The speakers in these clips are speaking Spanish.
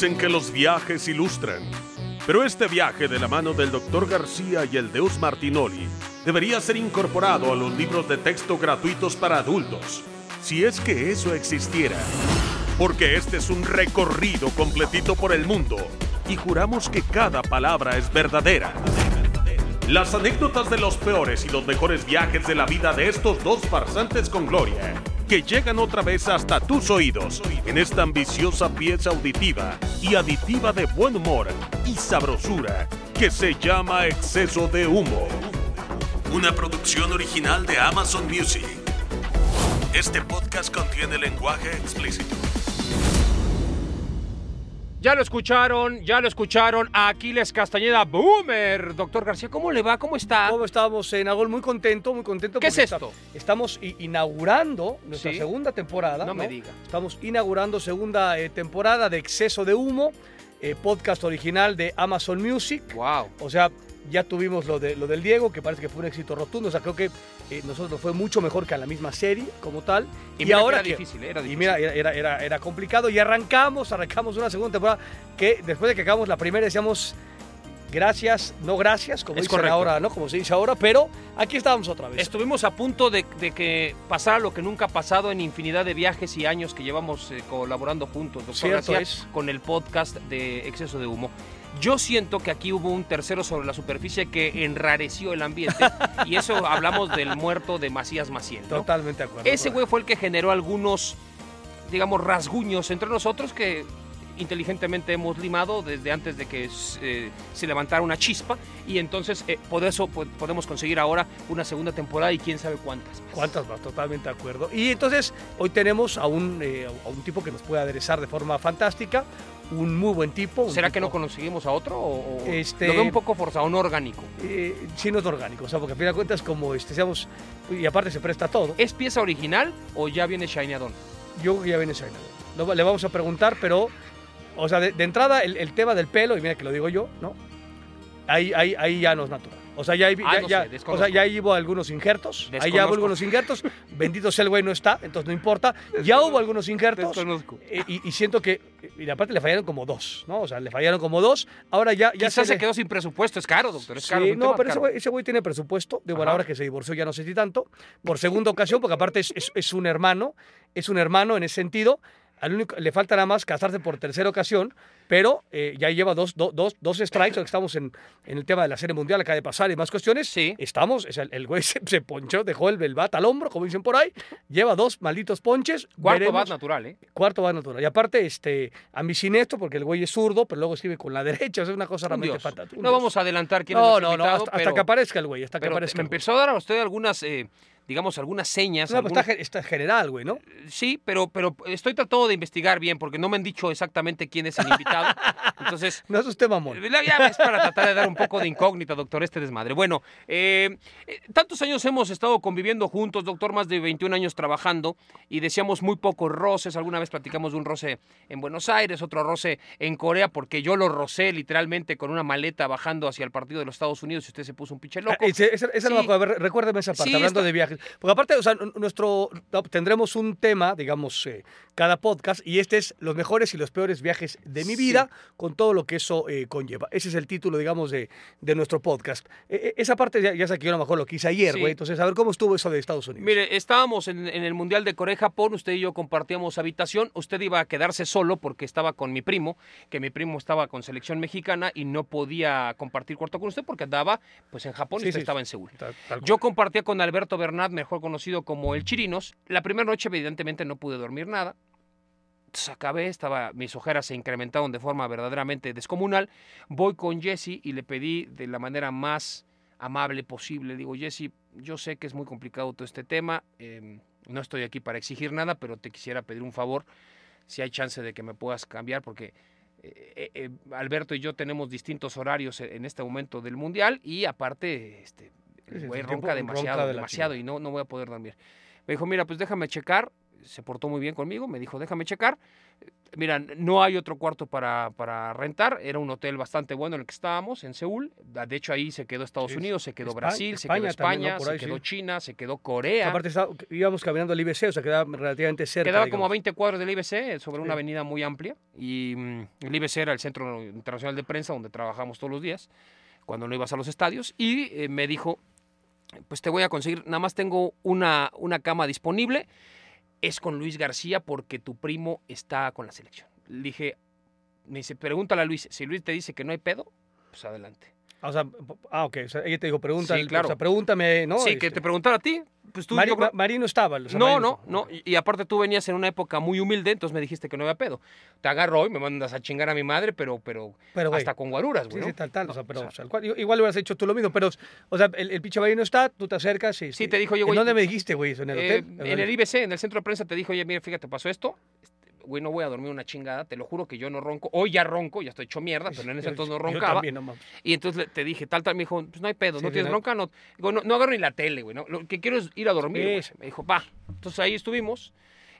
Dicen que los viajes ilustran, pero este viaje de la mano del Dr. García y el Deus Martinoli debería ser incorporado a los libros de texto gratuitos para adultos, si es que eso existiera. Porque este es un recorrido completito por el mundo y juramos que cada palabra es verdadera. Las anécdotas de los peores y los mejores viajes de la vida de estos dos farsantes con gloria, que llegan otra vez hasta tus oídos en esta ambiciosa pieza auditiva y aditiva de buen humor y sabrosura que se llama Exceso de Humo. Una producción original de Amazon Music. Este podcast contiene lenguaje explícito. Ya lo escucharon, ya lo escucharon. Aquiles Castañeda, Boomer. Doctor García, ¿cómo le va? ¿Cómo está? ¿Cómo estamos, en Nagol? Muy contento, muy contento. ¿Qué es esto? esta- Estamos inaugurando nuestra Sí. segunda temporada. No me diga. Estamos inaugurando segunda eh, temporada de Exceso de Humo, eh, podcast original de Amazon Music. Wow. O sea, ya tuvimos lo, de, lo del Diego, que parece que fue un éxito rotundo. O sea, creo que eh, nosotros nos fue mucho mejor que a la misma serie como tal. Y, mira que ahora era que- difícil, era y difícil. mira, era, era, era, complicado y arrancamos, arrancamos una segunda temporada que después de que acabamos la primera decíamos gracias, no gracias, como Es dicen correcto. ahora, ¿no? Como se dice ahora, pero aquí estamos otra vez. Estuvimos a punto de, de que pasara lo que nunca ha pasado en infinidad de viajes y años que llevamos eh, colaborando juntos, doctor Cierto García, es. con el podcast de Exceso de Humo. Yo siento que aquí hubo un tercero sobre la superficie que enrareció el ambiente y eso hablamos del muerto de Macías Maciel. ¿no? Totalmente de acuerdo. Ese güey fue el que generó algunos, digamos, rasguños entre nosotros que inteligentemente hemos limado desde antes de que eh, se levantara una chispa y entonces eh, por eso po- podemos conseguir ahora una segunda temporada y quién sabe cuántas. más. ¿Cuántas más? Totalmente de acuerdo. Y entonces hoy tenemos a un, eh, a un tipo que nos puede aderezar de forma fantástica, un muy buen tipo. ¿Será que no conseguimos a otro o, Este- lo veo un poco forzado, no orgánico? Eh, sí, no es orgánico, o sea, porque a fin de cuentas, como este, seamos, y aparte se presta todo. ¿Es pieza original o ya viene Shineadon? Yo creo que ya viene Shaina. No, le vamos a preguntar, pero, o sea, de, de entrada, el, el tema del pelo, y mira que lo digo yo, ¿no? Ahí, ahí, ahí ya no es natural. O sea, ya, hay- Ah, ya, no ya- sé, o desconozco. sea, ya hubo algunos injertos. Ahí ya Desconozco. hubo algunos injertos. Bendito sea el güey, no está, entonces no importa. Ya hubo algunos injertos. Desconozco. eh, y, y siento que, y aparte le fallaron como dos, ¿no? O sea, le fallaron como dos. Ahora ya, ya Quizás se quedó sin presupuesto, es caro, doctor, es caro. Es no, pero ese güey, ese güey tiene presupuesto. De bueno, ahora que se divorció ya no sé si tanto. Por segunda ocasión, porque aparte es, es- es un hermano. Es un hermano en ese sentido. Al único, le falta nada más casarse por tercera ocasión, pero eh, ya lleva dos, do- dos, dos strikes, estamos en, en el tema de la Serie Mundial, acaba de pasar y más cuestiones. Sí. Estamos, sea, el, el güey se, se ponchó, dejó el, el bat al hombro, como dicen por ahí, lleva dos malditos ponches. Cuarto veremos- bat natural, ¿eh? Cuarto va natural. Y aparte, este, ambicinesto, porque el güey es zurdo, pero luego escribe con la derecha, o sea, es una cosa Un realmente. Un No vamos a adelantar quién es No, nuestro no, no, invitado, hasta, hasta pero- que aparezca el güey, hasta que Pero aparezca. me el empezó a dar a usted algunas, eh, digamos, algunas señas. No, pues algunos- está, está general, güey, ¿no? Sí, pero, pero estoy tratando de investigar bien porque no me han dicho exactamente quién es el invitado. Entonces, No es usted mamón. ya es para tratar de dar un poco de incógnita, doctor, este desmadre. Bueno, eh, eh, tantos años hemos estado conviviendo juntos, doctor, más de 21 años trabajando y decíamos muy pocos roces. Alguna vez platicamos de un roce en Buenos Aires, otro roce en Corea, porque yo lo rocé literalmente con una maleta bajando hacia el partido de los Estados Unidos y usted se puso un pinche loco. Ah, ese- no me acuerdo. A ver, recuérdeme esa parte, Sí, hablando está- de viajes. Porque aparte, o sea, nuestro, tendremos un tema, digamos, eh, cada podcast, y este es los mejores y los peores viajes de mi Sí. vida, con todo lo que eso eh, conlleva. Ese es el título, digamos, de, de nuestro podcast. Eh, esa parte ya, ya sé que yo a lo mejor lo quise ayer, Sí. güey. Entonces, a ver cómo estuvo eso de Estados Unidos. Mire, estábamos en, en el Mundial de Corea y Japón, usted y yo compartíamos habitación, usted iba a quedarse solo porque estaba con mi primo, que mi primo estaba con selección mexicana y no podía compartir cuarto con usted porque andaba pues en Japón y Sí, usted sí, estaba en Seúl. Tal- tal Yo compartía con Alberto Bernat mejor conocido como el Chirinos. La primera noche, evidentemente, no pude dormir nada. Acabé, estaba, mis ojeras se incrementaron de forma verdaderamente descomunal. Voy con Jesse y le pedí de la manera más amable posible. Digo, Jesse, yo sé que es muy complicado todo este tema. em, no estoy aquí para exigir nada, pero te quisiera pedir un favor. Si hay chance de que me puedas cambiar, porque eh, eh, eh, Alberto y yo tenemos distintos horarios en este momento del mundial y aparte, este, el güey ronca demasiado, ronca de la demasiado y no, no voy a poder dormir. Me dijo, mira, pues déjame checar. Se portó muy bien conmigo, me dijo, déjame checar. Mira, no hay otro cuarto para, para rentar. Era un hotel bastante bueno en el que estábamos, en Seúl. De hecho, ahí se quedó Estados Sí, Unidos, se quedó España- Brasil, se España quedó también, ¿no? España, se quedó sí. China, se quedó Corea. Aparte está- íbamos caminando al IBC, o sea, quedaba relativamente cerca. Quedaba como a digamos. 20 cuadros del IBC, sobre una avenida muy amplia. Y mm, el IBC era el Centro Internacional de Prensa, donde trabajamos todos los días, cuando no ibas a los estadios. Y eh, me dijo, pues te voy a conseguir, nada más tengo una, una cama disponible. Es con Luis García porque tu primo está con la selección. Le dije, me dice, pregúntale a Luis. Si Luis te dice que no hay pedo, pues adelante. O sea, ah, ok. O sea, ella te dijo, pregunta, Sí, claro. o sea, pregúntame, ¿no? sí, que Este, te preguntara a ti. Pues tú, Mari- yo creo- Ma- Mari no estaba. sea, No, no, no. Y, y aparte tú venías en una época muy humilde, entonces me dijiste que no había pedo. Te agarro hoy, me mandas a chingar a mi madre, pero, pero, Pero, hasta con guaruras, güey. sí, ¿no? tal, tal. No, o sea, pero, o sea, igual, igual hubieras hecho tú lo mismo, pero, o sea, el, el pinche Mari no está, tú te acercas y... Sí, te dijo, ¿En güey, dónde me dijiste, güey? ¿En el eh, hotel? en el IBC, en el centro de prensa, te dijo, oye, mira, fíjate, pasó esto. Güey, no voy a dormir una chingada, te lo juro que yo no ronco. Hoy ya ronco, ya estoy hecho mierda, pero en ese entonces no Yo roncaba. también, no mames. Y entonces te dije, tal, tal, me dijo, pues no hay pedo, Sí, no tienes bronca, no. Digo, no, no agarro ni la tele, güey, ¿no? Lo que quiero es ir a dormir, Sí. Me dijo, va. Entonces ahí estuvimos.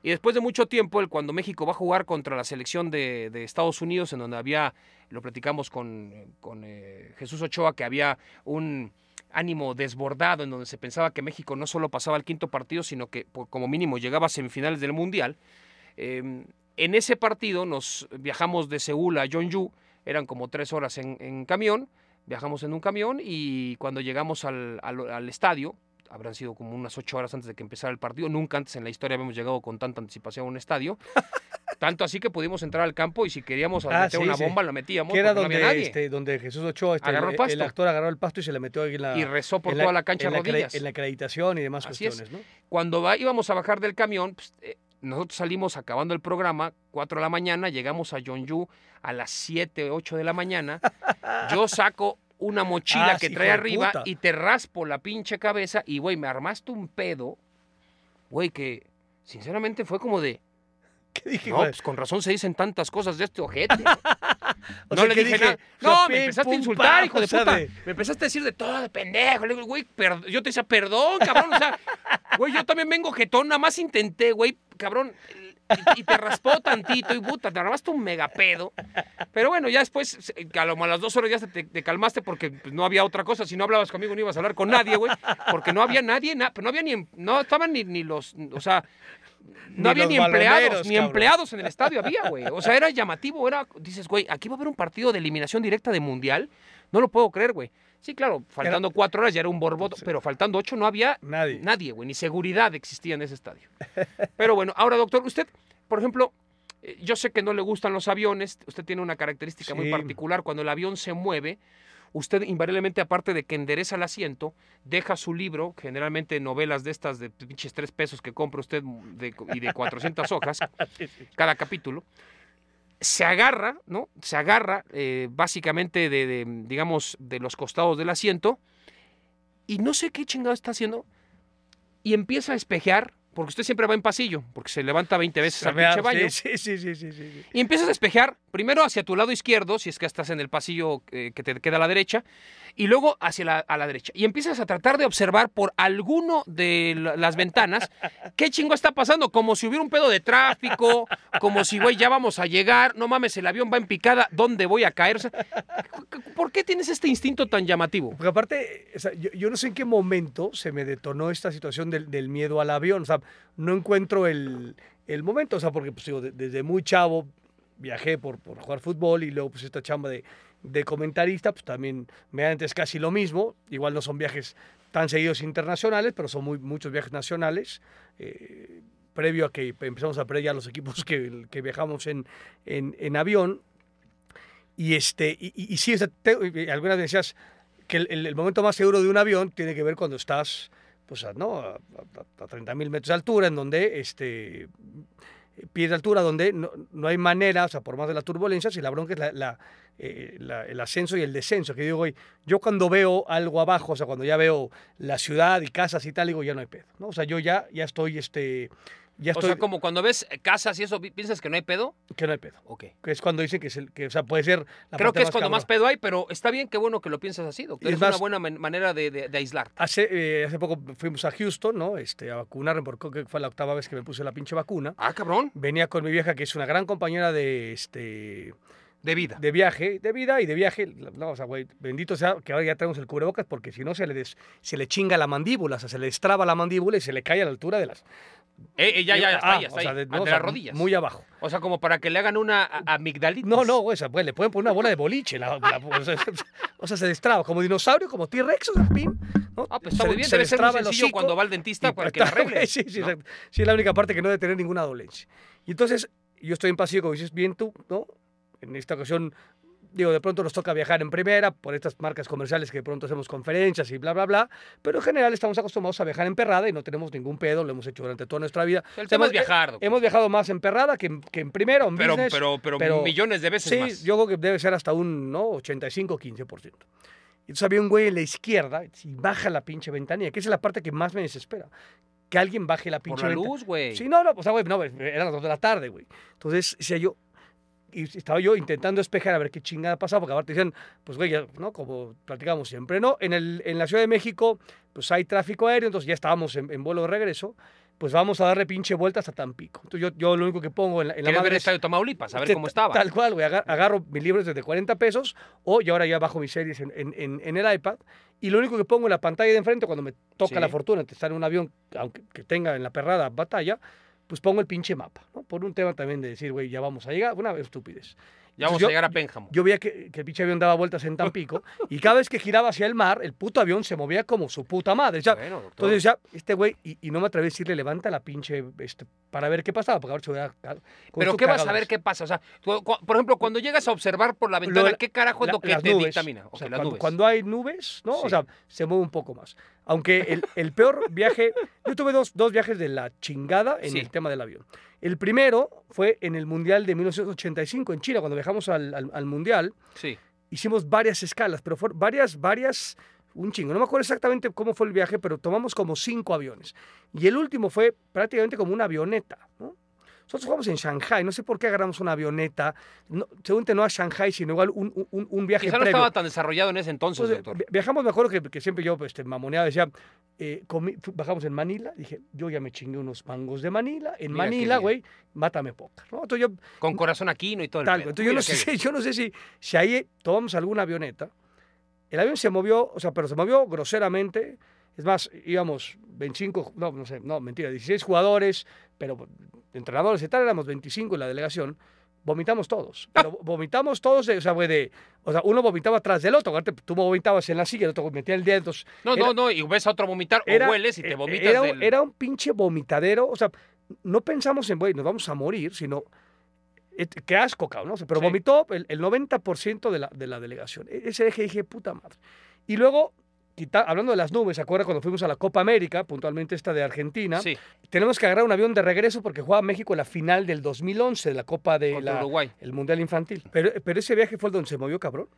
Y después de mucho tiempo, el, cuando México va a jugar contra la selección de, de Estados Unidos, en donde había, lo platicamos con, con eh, Jesús Ochoa, que había un ánimo desbordado, en donde se pensaba que México no solo pasaba al quinto partido, sino que por- como mínimo llegaba a semifinales del Mundial. Eh, en ese partido nos viajamos de Seúl a Jeonju, eran como tres horas en, en camión, viajamos en un camión y cuando llegamos al, al- al estadio, habrán sido como unas ocho horas antes de que empezara el partido, nunca antes en la historia habíamos llegado con tanta anticipación a un estadio, tanto así que pudimos entrar al campo y si queríamos Ah, meter sí, una sí. bomba la metíamos, Que era no nadie. este, donde Jesús Ochoa, este, Agarró el, pasto. el actor agarró el pasto y se le metió ahí en la, y rezó por toda la cancha en la rodillas. en la acreditación y demás Así cuestiones, ¿no? Cuando va- íbamos a bajar del camión, pues, eh, nosotros salimos acabando el programa, 4 de la mañana, llegamos a Jeonju a las 7, 8 de la mañana. Yo saco una mochila Ah, que trae arriba puta. y te raspo la pinche cabeza y, güey, me armaste un pedo, güey, que sinceramente fue como de, ¿Qué dije, no, pues con razón se dicen tantas cosas de este ojete. O no sea, le ¿qué dije, dije? nada. No, me empezaste a insultar, pam, hijo de puta. de- Me empezaste a decir de todo, de pendejo. Le digo, güey, per- yo te decía, perdón, cabrón. O sea, güey, yo también vengo jetón, nada más intenté, güey, cabrón. Y, y te raspó tantito y puta, te armaste un megapedo. Pero bueno, ya después, a lo- a las dos horas ya te, te calmaste porque pues, no había otra cosa. Si no hablabas conmigo, no ibas a hablar con nadie, güey. Porque no había nadie, na- no había ni, no estaban ni, ni los, o sea, Ni no había ni empleados, ni cabrón. empleados en el estadio había, güey. O sea, era llamativo, era, dices, güey, aquí va a haber un partido de eliminación directa de Mundial. No lo puedo creer, güey. Sí, claro, faltando cuatro horas ya era un borboto, pero faltando ocho no había Nadie. nadie, güey, ni seguridad existía en ese estadio. Pero bueno, ahora, doctor, usted, por ejemplo, eh, yo sé que no le gustan los aviones, usted tiene una característica muy particular, cuando el avión se mueve, usted invariablemente, aparte de que endereza el asiento, deja su libro, generalmente novelas de estas de pinches tres pesos que compra usted de- y de 400 hojas, cada capítulo, se agarra, ¿no? Se agarra eh, básicamente de, de, digamos, de los costados del asiento y no sé qué chingado está haciendo y empieza a espejear, porque usted siempre va en pasillo, porque se levanta 20 veces al pinche baño. Sí, sí, sí, sí, sí. Y empiezas a espejear primero hacia tu lado izquierdo, si es que estás en el pasillo eh, que te queda a la derecha, y luego hacia la, a la derecha. Y empiezas a tratar de observar por alguno de la- las ventanas qué chingo está pasando, como si hubiera un pedo de tráfico, como si, güey, ya vamos a llegar, no mames, el avión va en picada, ¿dónde voy a caer? O sea, ¿Por qué tienes este instinto tan llamativo? Porque aparte, o sea, yo, yo no sé en qué momento se me detonó esta situación del, del miedo al avión. O sea, no encuentro el, el momento. O sea, porque pues, digo, de- desde muy chavo viajé por, por jugar fútbol y luego pues esta chamba de, de comentarista, pues también me antes casi lo mismo. Igual no son viajes tan seguidos internacionales, pero son muy, muchos viajes nacionales. Eh, previo a que empezamos a ya los equipos que, que viajamos en, en, en avión. Y, este, y, y- y sí, y algunas decías que el momento más seguro de un avión tiene que ver cuando estás pues a, ¿no? a, a, 30 mil metros de altura, en donde este pies de altura donde no, no, hay manera, o sea, por más de las turbulencias, y la bronca es eh, la, el ascenso y el descenso. Que digo, yo cuando veo algo abajo, o sea, cuando ya veo la ciudad y casas y tal, digo, ya no hay pedo, ¿no? O sea, yo ya, ya estoy, este, ya estoy... O sea, como cuando ves casas y eso, ¿piensas que no hay pedo? Que no hay pedo. Ok. Que es cuando dicen que, es el, que o sea, puede ser... La Creo que es más cuando cabrón. más pedo hay, pero está bien, qué bueno que lo piensas así, doctor. Es Es, más- una buena man- manera de, de, de aislar. Hace, eh, hace poco fuimos a Houston, ¿no? Este, a vacunarme, porque fue la octava vez que me puse la pinche vacuna. Ah, cabrón. Venía con mi vieja, que es una gran compañera de, este, De vida. de viaje, de vida y de viaje. No, o sea, güey, bendito sea que ahora ya tenemos el cubrebocas, porque si no se le, des- se le chinga la mandíbula, o sea, se le destraba la mandíbula y se le cae a la altura de las... Eh, eh, ya, ya, ya, está Ah, ahí, está o sea, de, no, o sea, las rodillas. Muy abajo. O sea, como para que le hagan una amigdalitis. No, no, güey, o sea, güey, le pueden poner una bola de boliche. la- la- o, sea, o sea, se destraba, como dinosaurio, como T-Rex, o sea, pim. ¿no? Ah, pues está Se muy bien. se Debe le ser muy sencillo cuando va al dentista y para que la arregle. Sí, sí, ¿no? sí, es la única parte que no debe tener ninguna dolencia. Y entonces, yo estoy en pasillo, como dices bien tú, ¿no? En esta ocasión, digo, de pronto nos toca viajar en primera por estas marcas comerciales que de pronto hacemos conferencias y bla, bla, bla. Pero en general estamos acostumbrados a viajar en perrada y no tenemos ningún pedo, lo hemos hecho durante toda nuestra vida. El tema es hemos- viajar, doctor. Hemos viajado más en perrada que en, que en primera, o en pero, business. pero, pero, pero- millones de veces Sí, más. yo creo que debe ser hasta un ¿no? 85-15%. Entonces había un güey en la izquierda y baja la pinche ventanilla, que esa es la parte que más me desespera. Que alguien baje la Por pinche la ventanilla. luz, güey. Sí, no, no, o sea, güey, no, eran las 2 de la tarde, güey. Entonces, decía yo, y estaba yo intentando espejar a ver qué chingada pasaba, porque aparte decían, pues, güey, ya, ¿no? Como platicamos siempre, ¿no? En, el, en la Ciudad de México, pues hay tráfico aéreo, entonces ya estábamos en, en vuelo de regreso, pues vamos a darle pinche vueltas a Tampico. Entonces yo, yo lo único que pongo en la, en la Quería ver madre el es- estadio Tamaulipas, a ver cómo estaba. Tal cual, güey. Agar- Agarro mis libros desde 40 pesos o y ahora ya bajo mis series en, en- en- el iPad. Y lo único que pongo en la pantalla de enfrente cuando me toca Sí. la fortuna de estar en un avión, aunque que tenga en la perrada batalla, pues pongo el pinche mapa, ¿no? Por un tema también de decir, güey, ya vamos a llegar. Una estupidez. Ya vamos yo- a llegar a Pénjamo. Yo veía que, que el pinche avión daba vueltas en Tampico y cada vez que giraba hacia el mar, el puto avión se movía como su puta madre. Ya, Bueno, entonces ya, este güey, y, y no me atreví a decirle, levanta la pinche, este, para ver qué pasaba, porque ahora se hubiera... ca- con Pero ¿qué vas a ver qué pasa? O sea, tú- cu- por ejemplo, cuando llegas a observar por la ventana, Lo- ¿qué carajo es La- lo que te nubes. dictamina? O sea, las cuando, nubes. cuando hay nubes, ¿no? Sí. O sea, se mueve un poco más. Aunque el, el peor viaje, yo tuve dos, dos viajes de la chingada en Sí. el tema del avión. El primero fue en el Mundial de 1985 en Chile, cuando viajamos al, al- al Mundial, Sí. hicimos varias escalas, pero fueron varias, varias, un chingo. No me acuerdo exactamente cómo fue el viaje, pero tomamos como cinco aviones. Y el último fue prácticamente como una avioneta, ¿no? Nosotros jugamos en Shanghai, no sé por qué agarramos una avioneta, no, seguramente no a Shanghai, sino igual un, un- un viaje Quizá no previo. estaba tan desarrollado en ese entonces, Entonces, doctor. vi- viajamos, me acuerdo que, que siempre yo este, mamoneaba, decía, eh, comí- bajamos en Manila, dije, yo ya me chingué unos mangos de Manila, en Mira Manila, güey, mátame póker, ¿no? Entonces yo, Con corazón aquino y todo el tal, pedo. entonces yo no, sé, yo no sé si, si ahí tomamos alguna avioneta, el avión se movió, o sea, pero se movió groseramente, es más, íbamos 25, no, no sé, no, mentira, 16 jugadores, pero entrenadores y tal, éramos 25 en la delegación, vomitamos todos, pero vomitamos todos, de- o sea, güey, de, o sea, uno vomitaba atrás del otro, tú vomitabas en la silla, el otro metía el dedo, entonces, No, era- no, no, y ves a otro vomitar era- o hueles y te eh, vomitas era, del... era un pinche vomitadero, o sea, no pensamos en, güey, nos vamos a morir, sino, et- qué asco, cabrón, ¿no? Pero Sí. vomitó el, el 90% de la, de la delegación. E- Ese eje dije, puta madre. Y luego, quita- hablando de las nubes, ¿se acuerda cuando fuimos a la Copa América, puntualmente esta de Argentina? Sí, Tenemos que agarrar un avión de regreso porque juega México la final del 2011 de la Copa de la, Uruguay. el Mundial Infantil. Pero, pero ese viaje fue el donde se movió, cabrón.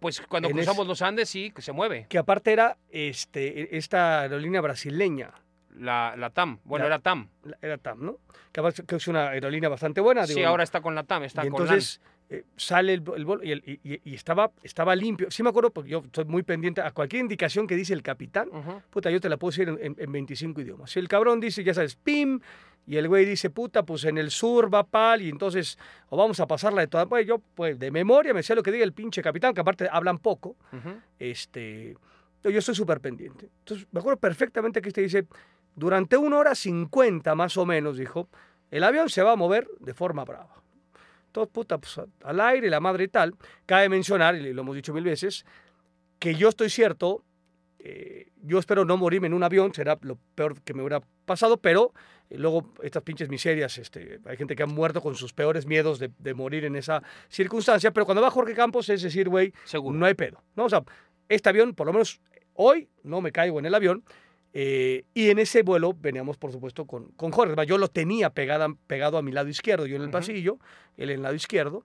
Pues cuando en cruzamos los Andes, sí, que se mueve. Que aparte era este, esta aerolínea brasileña. La, la TAM. Bueno, La- era TAM. la- Era TAM, ¿no? Que, es una aerolínea bastante buena. Sí, digo, ahora está con la TAM, está y con entonces eh, sale el, el vuelo y, el- y- y- y estaba, estaba limpio. Sí me acuerdo, porque yo estoy muy pendiente a cualquier indicación que dice el capitán. Puta, yo te la puedo decir en, en- en 25 idiomas. Si el cabrón dice, ya sabes, pim, y el güey dice, puta, pues en el sur va pal, y entonces, o vamos a pasarla de toda. Pues yo, pues de memoria me sé lo que diga el pinche capitán, que aparte hablan poco. Este, yo estoy súper pendiente. Entonces, me acuerdo perfectamente que este dice, durante una hora 50 más o menos, dijo, el avión se va a mover de forma brava. Todo puta, pues, al aire, la madre y tal. Cabe mencionar, y lo hemos dicho mil veces, que yo estoy cierto, eh, yo espero no morirme en un avión, será lo peor que me hubiera pasado, pero eh, luego estas pinches miserias, este, hay gente que ha muerto con sus peores miedos de, de morir en esa circunstancia, pero cuando va Jorge Campos es decir, güey, no hay pedo, ¿no? O sea, este avión, por lo menos hoy, no me caigo en el avión. Eh, y en ese vuelo veníamos, por supuesto, con, con Jorge. Yo lo tenía pegada, pegado a mi lado izquierdo, yo en el pasillo, él en el lado izquierdo.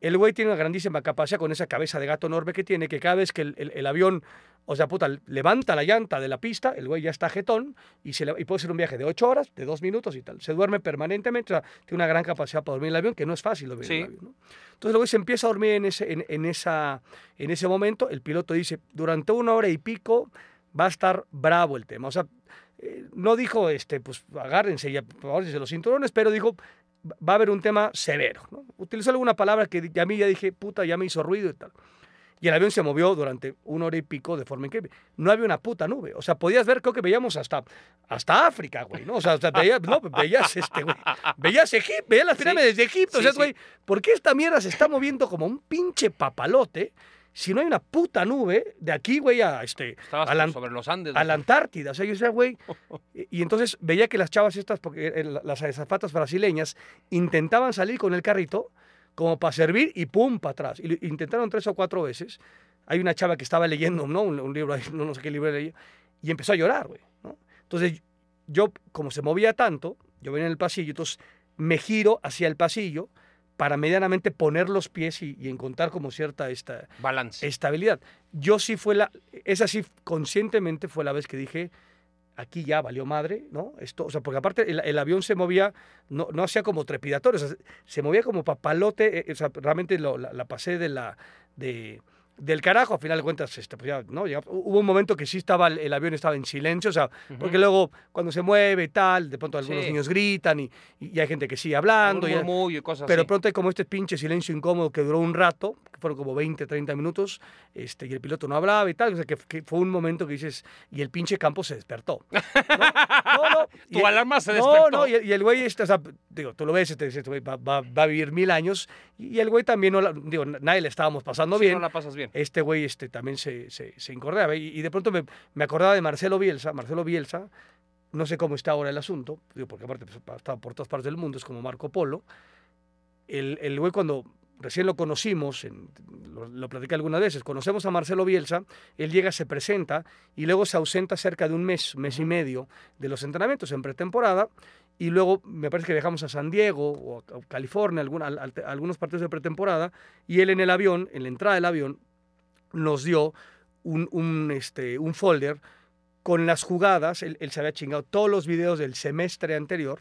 El güey tiene una grandísima capacidad con esa cabeza de gato enorme que tiene, que cada vez que el, el- el avión, o sea, puta, levanta la llanta de la pista, el güey ya está jetón y, se le- y puede ser un viaje de ocho horas, de dos minutos y tal. Se duerme permanentemente, o sea, tiene una gran capacidad para dormir en el avión, que no es fácil dormir en el avión. ¿no? Entonces el güey se empieza a dormir en ese, en, en esa, en ese momento, el piloto dice, durante una hora y pico va a estar bravo el tema. O sea, eh, no dijo, este, pues agárrense y agárrense los cinturones, pero dijo, va a haber un tema severo. ¿no? Utilizó alguna palabra que a mí ya dije, puta, ya me hizo ruido y tal. Y el avión se movió durante una hora y pico de forma increíble. No había una puta nube. O sea, podías ver, creo que veíamos hasta, hasta África, güey, ¿no? O sea, o sea, veías, no, veías, este, güey, veías Egipto, veías las Sí. pirámides de Egipto. o Sí, sea, sí. güey, ¿por qué esta mierda se está moviendo como un pinche papalote si no hay una puta nube de aquí, güey, a, este, a la- sobre los Andes. a la. Antártida. O sea, yo decía, güey. Y, entonces veía que las chavas estas, porque eh, la- las azafatas brasileñas, intentaban salir con el carrito como para servir y pum, para atrás. Y intentaron tres o cuatro veces. Hay una chava que estaba leyendo, ¿no? Un, un libro no, no sé qué libro leía, y empezó a llorar, güey. ¿no? Entonces, yo, como se movía tanto, yo venía en el pasillo, entonces me giro hacia el pasillo para medianamente poner los pies y, y encontrar como cierta esta, Balance. estabilidad. Yo sí fue la, esa sí conscientemente fue la vez que dije, aquí ya valió madre, ¿no? Esto, o sea, porque aparte el, el avión se movía, no, no hacía como trepidatorio, o sea, se movía como papalote, eh, o sea, realmente lo- la, la pasé de la, de, del carajo, a final de cuentas, este, pues ya, ¿no? Ya hubo un momento que sí estaba, el, avión estaba en silencio, o sea, porque luego cuando se mueve y tal, de pronto algunos Sí. niños gritan y, y hay gente que sigue hablando. y- y cosas pero así. pronto hay como este pinche silencio incómodo que duró un rato, que fueron como 20, 30 minutos, este, y el piloto no hablaba y tal. O sea, que, que fue un momento que dices, y el pinche campo se despertó. No, no, no. Tu y- alarma se no, despertó. no, y, el- y el güey, este, o sea, digo, tú lo ves, este, este güey va, va- va a vivir mil años, y, el güey también, no la- digo, nadie le estábamos pasando Sí, bien. no la pasas bien. Este güey este, también se, se, se incordiaba. Y, y de pronto me, me acordaba de Marcelo Bielsa. Marcelo Bielsa, no sé cómo está ahora el asunto, digo, porque aparte pues, ha estado por todas partes del mundo, es como Marco Polo. El, el güey cuando recién lo conocimos, en- lo, lo platicé algunas veces, conocemos a Marcelo Bielsa, él llega, se presenta y luego se ausenta cerca de un mes, mes y medio de los entrenamientos en pretemporada. Y luego me parece que viajamos a San Diego o a a California, alguna- al- al- algunos partidos de pretemporada, y él en el avión, en la entrada del avión, nos dio un, este, un folder con las jugadas. Él, él se había chingado todos los videos del semestre anterior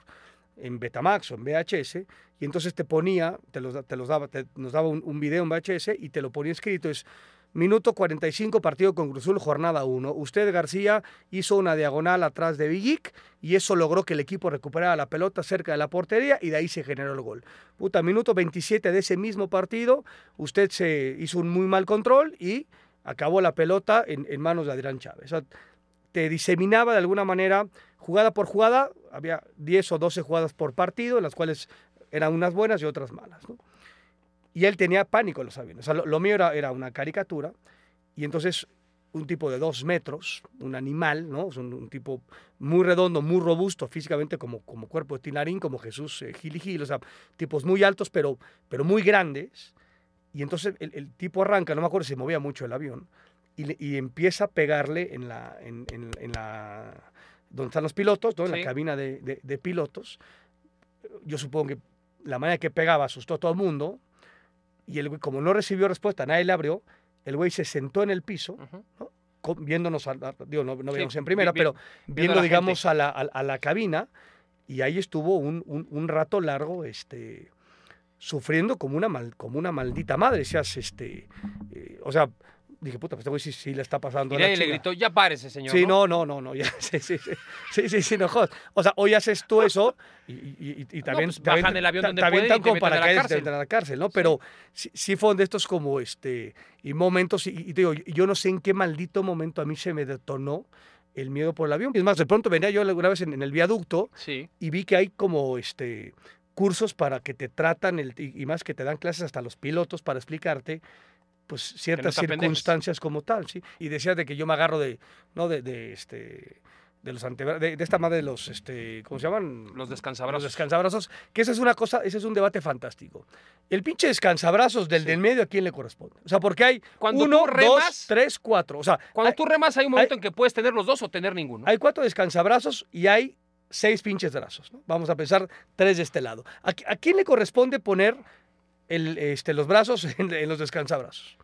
en Betamax o en VHS, y entonces te ponía, te los, te los daba, nos daba un, un video en VHS y te lo ponía escrito. Es minuto 45, partido con Cruzul, jornada 1. Usted, García, hizo una diagonal atrás de Villic y eso logró que el equipo recuperara la pelota cerca de la portería y de ahí se generó el gol. Puta, minuto 27 de ese mismo partido, usted se hizo un muy mal control y acabó la pelota en, manos de Adrián Chávez. O sea, te diseminaba de alguna manera, jugada por jugada, había 10 o 12 jugadas por partido, en las cuales eran unas buenas y otras malas. Y él tenía pánico en los aviones. O sea, lo, lo mío era, era una caricatura, y entonces un tipo de dos metros, un animal, ¿no? Es un, un tipo muy redondo, muy robusto físicamente, como, como cuerpo de Tinarín, como Jesús eh, Gil y Gil, o sea, tipos muy altos, pero, pero muy grandes. Y entonces el, el tipo arranca, no me acuerdo si se movía mucho el avión, y, y empieza a pegarle en la, en, en- en la donde están los pilotos, ¿no? en Sí. la cabina de, de- de pilotos. Yo supongo que la manera que pegaba asustó a todo el mundo, y el güey, como no recibió respuesta, nadie le abrió, el güey se sentó en el piso, Ujú. co- viéndonos, a la- digo, no, no Sí, veíamos en primera, vi- vi- pero viendo a viendo, la digamos, a la, a, a la cabina, y ahí estuvo un, un- un rato largo, este, sufriendo como una, mal, como una maldita madre, seas, este, eh, o sea, dije, puta, pues este güey sí, sí le está pasando Y a la le gritó, ya párese, señor. Sí, no, no, no, no, ya, sí, sí, sí, sí, sí, sí, no jodas. O sea, hoy haces tú eso y, y, y- y también pues te bajan del avión donde pueden y te para que cárcel. te a la cárcel, ¿no? Pero sí, sí fueron de estos como, este, y momentos, y, te digo, yo no sé en qué maldito momento a mí se me detonó el miedo por el avión. Es más, de pronto venía yo alguna vez en, en el viaducto Sí. y vi que hay como, este, cursos para que te tratan, el, y más que te dan clases hasta los pilotos para explicarte pues ciertas circunstancias como tal, ¿sí? Y decías de que yo me agarro de, ¿no? De, de, este, de los antebra- de, de esta madre de los, este, ¿cómo se llaman? Los Los descansabrazos. descansabrazos, que esa es una cosa, ese es un debate fantástico. El pinche descansabrazos del del medio, ¿a quién le corresponde? O sea, porque hay Cuando uno, remas- dos, tres, cuatro. O sea, Cuando hay, tú remas hay un momento en que puedes tener los dos o tener ninguno. hay cuatro descansabrazos y hay seis pinches brazos. ¿no? Vamos a pensar tres de este lado. ¿A, qui- a quién le corresponde poner el, este, los brazos en, en los descansabrazos?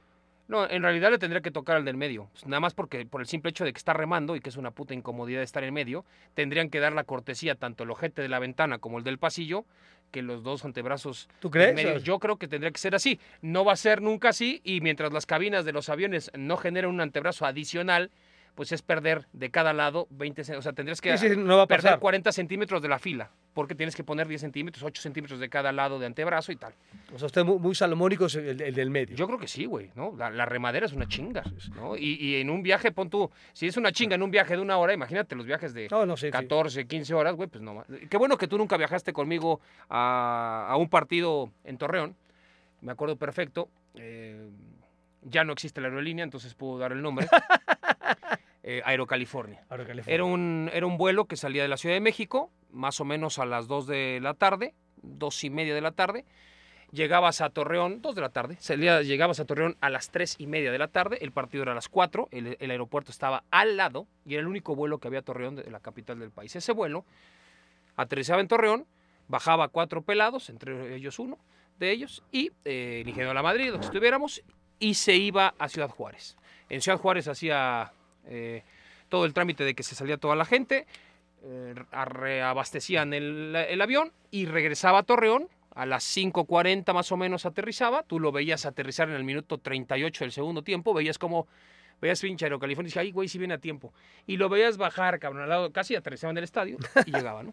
No, en realidad le tendría que tocar al del medio. Nada más porque por el simple hecho de que está remando y que es una puta incomodidad estar en medio, tendrían que dar la cortesía tanto el ojete de la ventana como el del pasillo, que los dos antebrazos ¿Tú crees? Yo creo que tendría que ser así. No va a ser nunca así y mientras las cabinas de los aviones no generen un antebrazo adicional, pues es perder de cada lado 20 cen- O sea, tendrías que Sí, sí, no va a perder pasar. 40 centímetros de la fila, porque tienes que poner 10 centímetros, 8 centímetros de cada lado de antebrazo y tal. O sea, usted muy, muy salomónico es el, el del medio. Yo creo que sí, güey, ¿no? La, la remadera es una chinga, ¿no? Y, y en un viaje, pon tú, si es una chinga en un viaje de una hora, imagínate los viajes de no, no, sí, sí. 14, 15 horas, güey, pues no. ma- Qué bueno que tú nunca viajaste conmigo a, a un partido en Torreón, me acuerdo perfecto. eh, ya no existe la aerolínea, entonces puedo dar el nombre. Eh, Aerocalifornia. Ahora California. Era un, era un vuelo que salía de la Ciudad de México, más o menos a las 2 de la tarde, dos y media de la tarde. Llegabas a Torreón, 2 de la tarde, salía, llegabas a Torreón a las 3 y media de la tarde, el partido era a las 4, el, aeropuerto estaba al lado y era el único vuelo que había a Torreón, de la capital del país. Ese vuelo aterrizaba en Torreón, bajaba cuatro pelados, entre ellos uno de ellos, y eh, el ingeniero de la Madrid, donde estuviéramos, y se iba a Ciudad Juárez. En Ciudad Juárez hacía eh, todo el trámite de que se salía toda la gente, reabastecían el, avión y regresaba a Torreón. A las 5.40 más o menos aterrizaba. Tú lo veías aterrizar en el minuto 38 del segundo tiempo. Veías como. Veías pinche Aerocalifornia y decías, ay, güey, si viene a tiempo. Y lo veías bajar, cabrón, al lado, casi aterrizaba en el estadio y llegaba.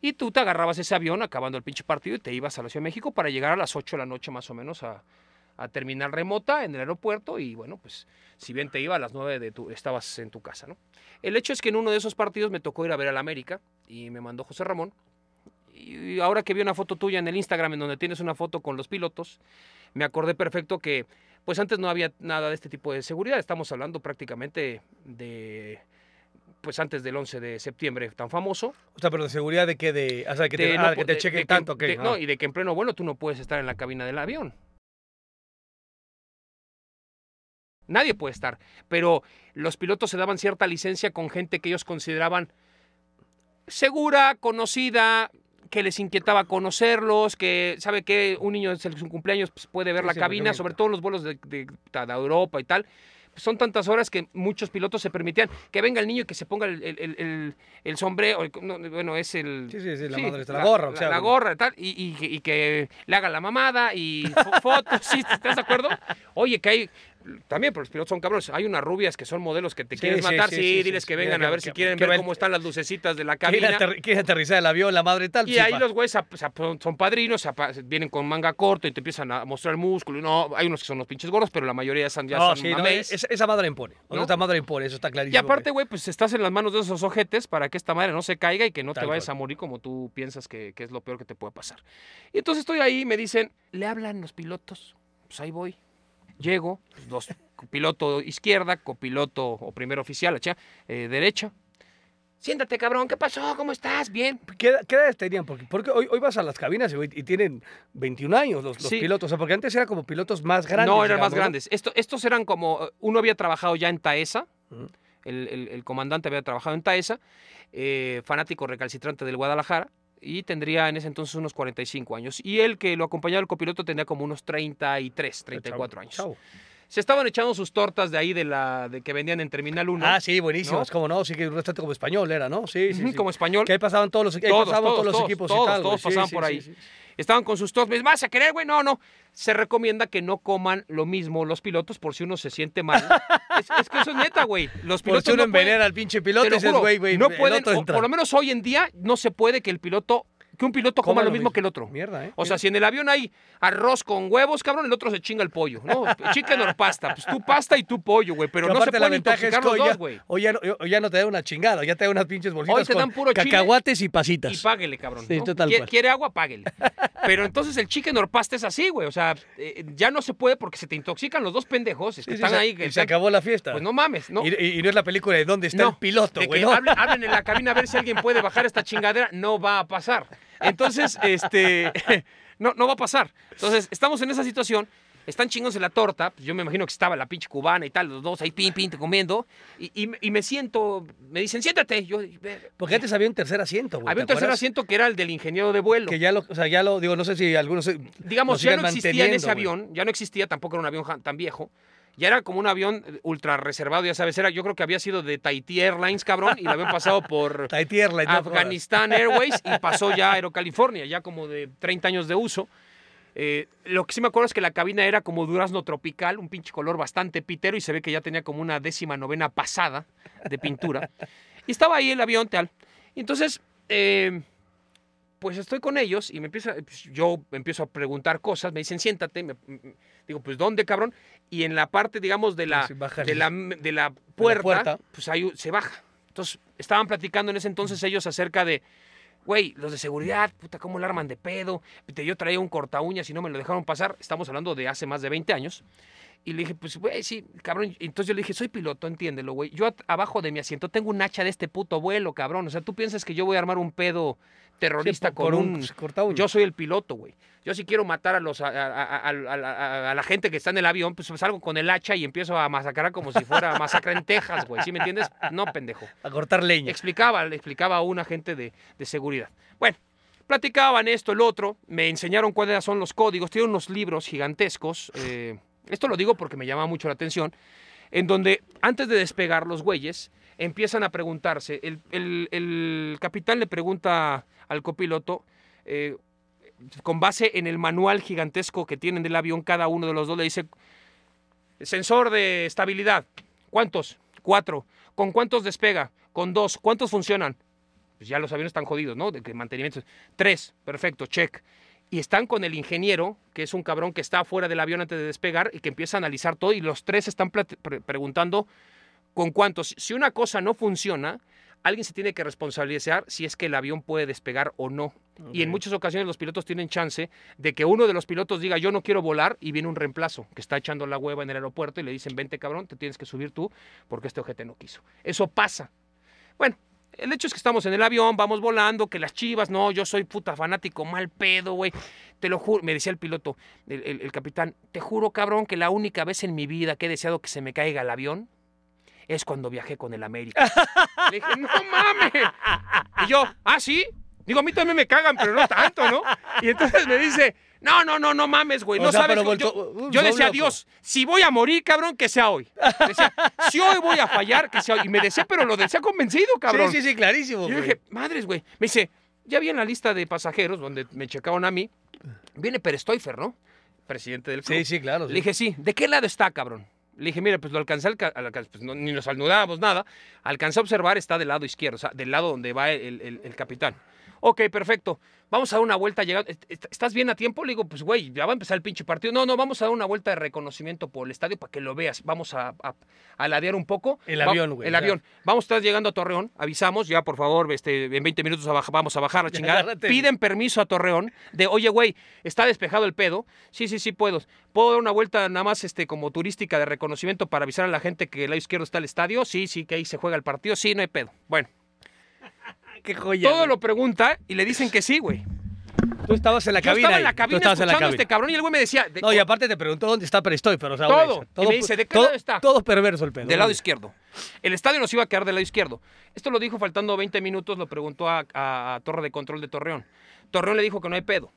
Y tú te agarrabas ese avión acabando el pinche partido y te ibas a la Ciudad de México para llegar a las 8 de la noche más o menos a, a terminal remota en el aeropuerto y bueno, pues si bien te iba a las 9 de tu, estabas en tu casa, ¿no? El hecho es que en uno de esos partidos me tocó ir a ver al América y me mandó José Ramón. Y ahora que vi una foto tuya en el Instagram en donde tienes una foto con los pilotos, me acordé perfecto que pues antes no había nada de este tipo de seguridad. Estamos hablando prácticamente de pues antes del 11 de septiembre tan famoso. O sea, pero de seguridad de que de. O sea, que te, de ah, no que po- te de- chequen de tanto, que. de- No, y de que en pleno vuelo tú no puedes estar en la cabina del avión. Nadie puede estar. Pero los pilotos se daban cierta licencia con gente que ellos consideraban segura, conocida, que les inquietaba conocerlos, que sabe que un niño es el- su cumpleaños pues, puede ver Sí, la sí, cabina, sobre todo en los vuelos de, de- de Europa y tal. Pues son tantas horas que muchos pilotos se permitían que venga el niño y que se ponga el, el- el- sombrero, no, bueno, es el... Sí, sí, sí, la Sí, madre. La, gorra, o sea. la gorra y tal, y, y que- y que le haga la mamada y fo- fotos, ¿sí? ¿estás de acuerdo? Oye, que hay, también, pero los pilotos son cabrones, hay unas rubias que son modelos que te Sí, quieren sí, matar, sí, diles que vengan a ver si quieren ver cómo están las lucecitas de la cabina. aterri- quiere aterrizar el avión, la madre y tal. Y ahí los güeyes son- padrinos, vienen con manga corta y te empiezan a mostrar el músculo. y No, hay unos que son los pinches gordos, pero la mayoría son, ya No, son no, mameis. esa, madre impone. ¿No? Esta madre impone, eso está Y clarísimo. aparte, güey, pues estás en las manos de esos ojetes para que esta madre no se caiga y que no Tal te vayas cual. a morir como tú piensas que, que es lo peor que te puede pasar. Y entonces estoy ahí y me dicen, ¿le hablan los pilotos? Pues ahí voy. Llego, pues, dos, piloto izquierda, copiloto o primer oficial, eh, derecha. Siéntate, cabrón, ¿qué pasó? ¿Cómo estás? Bien. ¿Qué, edad- qué edades tenían? Porque, porque hoy, hoy vas a las cabinas y, tienen 21 años los, los Sí. pilotos. O sea, porque antes eran como pilotos más grandes. no, eran más grandes. Esto, estos eran como, eh, uno había trabajado ya en Taesa, el- el comandante había trabajado en Taesa, eh, fanático recalcitrante del Guadalajara, y tendría en ese entonces unos 45 años. Y él que lo acompañaba el copiloto tendría como unos 33, 34 Chavo, años. Se estaban echando sus tortas de ahí de la de que vendían en Terminal 1. Ah, sí, buenísimos. ¿No? ¿Cómo no? Sí, que un restaurante como español era, ¿no? Sí, sí. Como español. Que ahí pasaban todos los, Todos, pasaban todos, todos, los equipos todos, y tal. todos pasaban sí, por ahí. sí. Estaban con sus tortas. ¿Me vas a querer, güey? No, no. Se recomienda que no coman lo mismo los pilotos por si uno se siente mal. es, es que eso es neta, güey. Los Por pilotos si uno no envenena al pinche piloto güey, güey, no pueden, o por lo menos hoy en día, no se puede que el piloto que un piloto coma, lo mismo que el otro. Mierda, ¿eh? O sea, si en el avión hay arroz con huevos, cabrón, el otro se chinga el pollo, ¿no? Chicken or pasta. Pues tú pasta y tú pollo, güey. Pero no se pueden intoxicar los dos, güey. hoy ya no, hoy ya no te da una chingada, ya te da unas pinches bolsitas Hoy te dan puro cacahuates y pasitas. Y páguele, cabrón. Quiere agua, páguele. Pero entonces el chicken or pasta es así, güey. O sea, eh, ya no se puede porque se te intoxican los dos pendejos. Es que están ahí. y se acabó la fiesta. Pues no mames, ¿no? Y, no es la película de dónde está el piloto, güey. hablen en la cabina a ver si alguien puede bajar esta chingadera, no va a pasar. Entonces, este, no, no va a pasar. Entonces, estamos en esa situación, están chingándose la torta, pues yo me imagino que estaba la pinche cubana y tal, los dos ahí pin, pin, comiendo, y, y me- y me siento, me dicen, siéntate. Yo. Porque antes había un tercer asiento, güey. había un ¿te tercer acuerdas? asiento que era el del ingeniero de vuelo. Que ya lo, o sea, ya lo, digo, no sé si algunos. digamos, ya no existía en ese avión, ya no existía, tampoco era un avión tan viejo. Ya era como un avión eh, ultra reservado, ya sabes, era, yo creo que había sido de Tahiti Airlines, cabrón, y lo habían pasado por Tahiti Airlines, no jodas. Afganistán Airways y pasó ya a Aerocalifornia, ya como de 30 años de uso. Eh, lo que sí me acuerdo es que la cabina era como durazno tropical, un pinche color bastante pitero y se ve que ya tenía como una décima novena pasada de pintura. Y estaba ahí el avión tal. Entonces, eh, pues estoy con ellos y me empieza, pues, yo empiezo a preguntar cosas, me dicen siéntate, me- digo, pues ¿dónde, cabrón? Y en la parte, digamos, de la, de la, de la puerta, pues ahí se baja. Entonces, estaban platicando en ese entonces ellos acerca de, güey, los de seguridad, puta, ¿cómo la arman de pedo? Yo traía un corta uñas y no me lo dejaron pasar. Estamos hablando de hace más de 20 años. Y le dije, pues, güey, sí, cabrón. Entonces yo le dije, soy piloto, entiéndelo, güey. Yo abajo de mi asiento tengo un hacha de este puto vuelo, cabrón. O sea, tú piensas que yo voy a armar un pedo terrorista Sí, con un... pues. Yo soy el piloto, güey. Yo si quiero matar a los a, a- a- la gente que está en el avión, pues salgo con el hacha y empiezo a masacrar como si fuera masacre en Texas, güey. ¿Sí me entiendes? No, pendejo. A cortar leña. Explicaba, le explicaba a un agente de, de seguridad. Bueno, platicaban esto, el otro, me enseñaron cuáles son los códigos, tienen unos libros gigantescos, eh, esto lo digo porque me llama mucho la atención, en donde antes de despegar los güeyes empiezan a preguntarse, el, capitán le pregunta al copiloto, eh, con base en el manual gigantesco que tienen del avión, cada uno de los dos le dice, sensor de estabilidad, ¿cuántos? Cuatro. ¿Con cuántos despega? Con dos. ¿Cuántos funcionan? Pues ya los aviones están jodidos, ¿no? De mantenimiento. Tres. Perfecto, check. Y están con el ingeniero, que es un cabrón que está fuera del avión antes de despegar y que empieza a analizar todo y los tres están pre- preguntando con cuántos. Si una cosa no funciona, alguien se tiene que responsabilizar si es que el avión puede despegar o no. Y en muchas ocasiones los pilotos tienen chance de que uno de los pilotos diga yo no quiero volar y viene un reemplazo que está echando la hueva en el aeropuerto y le dicen vente cabrón, te tienes que subir tú porque este ojete no quiso. Eso pasa. Bueno, el hecho es que estamos en el avión, vamos volando, que las chivas, no, yo soy puta fanático, mal pedo, güey. Te lo juro, me decía el piloto, el, el- el capitán, te juro, cabrón, que la única vez en mi vida que he deseado que se me caiga el avión es cuando viajé con el América. Le dije, no mames. Y yo, ¿ah, sí? Digo, a mí también me cagan, pero no tanto, ¿no? Y entonces me dice, no, no, no, no mames, güey. O No sea, sabes. pero cómo- volto- yo uh, yo son decía. Dios, si voy a morir, cabrón, que sea hoy. Decía, si hoy voy a fallar, que sea hoy. Y me decía, pero lo decía convencido, cabrón. Sí, sí, sí, clarísimo. Y yo güey. dije, madres, güey. Me dice, ya vi en la lista de pasajeros donde me checaron a mí. Viene Perestoifer, ¿no? Presidente del club. Sí, sí, claro. sí. Le dije, sí. ¿De qué lado está, cabrón? Le dije, mire, pues lo alcancé, al ca- al alca- pues, no- ni nos saludábamos nada. Alcancé a observar, está del lado izquierdo, o sea, del lado donde va el, el- el capitán. Ok, perfecto. Vamos a dar una vuelta. llega- est- est- ¿Estás bien a tiempo? Le digo, pues, güey, ya va a empezar el pinche partido. No, no, vamos a dar una vuelta de reconocimiento por el estadio para que lo veas. Vamos a, a, a ladear un poco. El Va- avión, güey, El avión. Vamos a estar llegando a Torreón. Avisamos, ya, por favor, este, en 20 minutos a vamos a bajar chingada. agárrate. Piden permiso a Torreón de, oye, güey, está despejado el pedo. Sí, sí, sí, puedo. ¿Puedo dar una vuelta nada más este, como turística de reconocimiento para avisar a la gente que el lado izquierdo está el estadio? Sí, sí, que ahí se juega el partido. Sí, no hay pedo. Bueno, Qué joya. todo güey. lo pregunta y le dicen que sí, güey. Tú estabas en la Yo cabina. estaba en la cabina estabas en la escuchando a cabina. este cabrón y el güey me decía... de- No, y aparte te preguntó dónde está Perestoy, pero o sea, Todo. güey, Y me dice, ¿de qué todo, lado está? Todo perverso el pedo. Del lado izquierdo. El estadio nos iba a quedar del lado izquierdo. Esto lo dijo faltando 20 minutos, lo preguntó a, a- a Torre de Control de Torreón. Torreón le dijo que no hay pedo.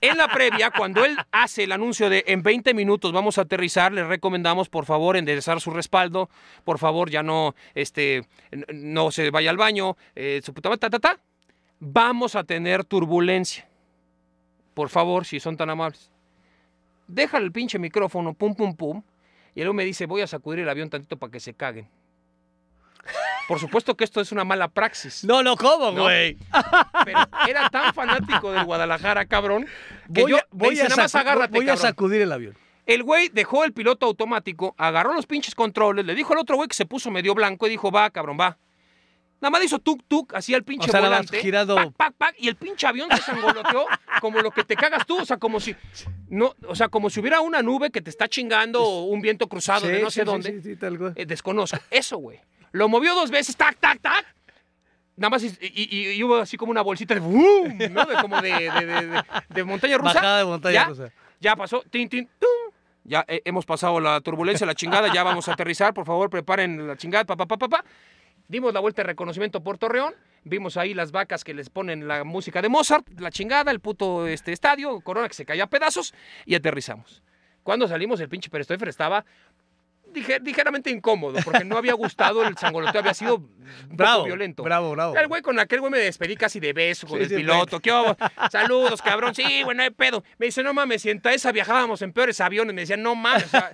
En la previa, cuando él hace el anuncio de en 20 minutos vamos a aterrizar, le recomendamos por favor enderezar su respaldo, por favor ya no, este, no se vaya al baño, eh, su puta ta, ta, ta. Vamos a tener turbulencia. Por favor, si son tan amables. Deja el pinche micrófono, pum, pum, pum. Y luego me dice, voy a sacudir el avión tantito para que se caguen. Por supuesto que esto es una mala praxis. No, no, ¿cómo, No. güey? Pero era tan fanático del Guadalajara, cabrón, que Voy, yo a, voy, dice, a nada más sacu- agárrate, voy a cabrón". sacudir el avión. El güey dejó el piloto automático, agarró los pinches controles, le dijo al otro güey que se puso medio blanco y dijo, va, cabrón, va. Nada más hizo tuk tuk, así el pinche O sea, nada más volante. girado. pac, pac, pac, y el pinche avión se sangoloteó como lo que te cagas tú, o sea, como si no, o sea, como si hubiera una nube que te está chingando o un viento cruzado de Sí, no sé sí, dónde. sí, tal cual. Eh, desconozco. Eso, güey. Lo movió dos veces, tac, tac, tac. Nada más, y, y- y hubo así como una bolsita de ¡bum! ¿no? De, como de, de- de- de- de montaña rusa. Bajada de montaña ¿Ya? rusa. Ya pasó, tin, tin, tum. Ya eh, hemos pasado la turbulencia, la chingada, ya vamos a aterrizar, por favor, preparen la chingada, pa, pa, pa, pa, pa. Dimos la vuelta de reconocimiento por Torreón, vimos ahí las vacas que les ponen la música de Mozart, la chingada, el puto este, estadio, Corona que se caía a pedazos, y aterrizamos. Cuando salimos, el pinche Perestoifer estaba lige- ligeramente incómodo, porque no había gustado, el sangoloteo había sido Bravo, violento. bravo, bravo. El güey con aquel güey me despedí casi de beso con Sí, el sí, piloto. ¿Qué? Saludos, cabrón. Sí, güey, no hay pedo. Me dice, no mames, si en esa viajábamos en peores aviones. Me decía, no mames. O sea,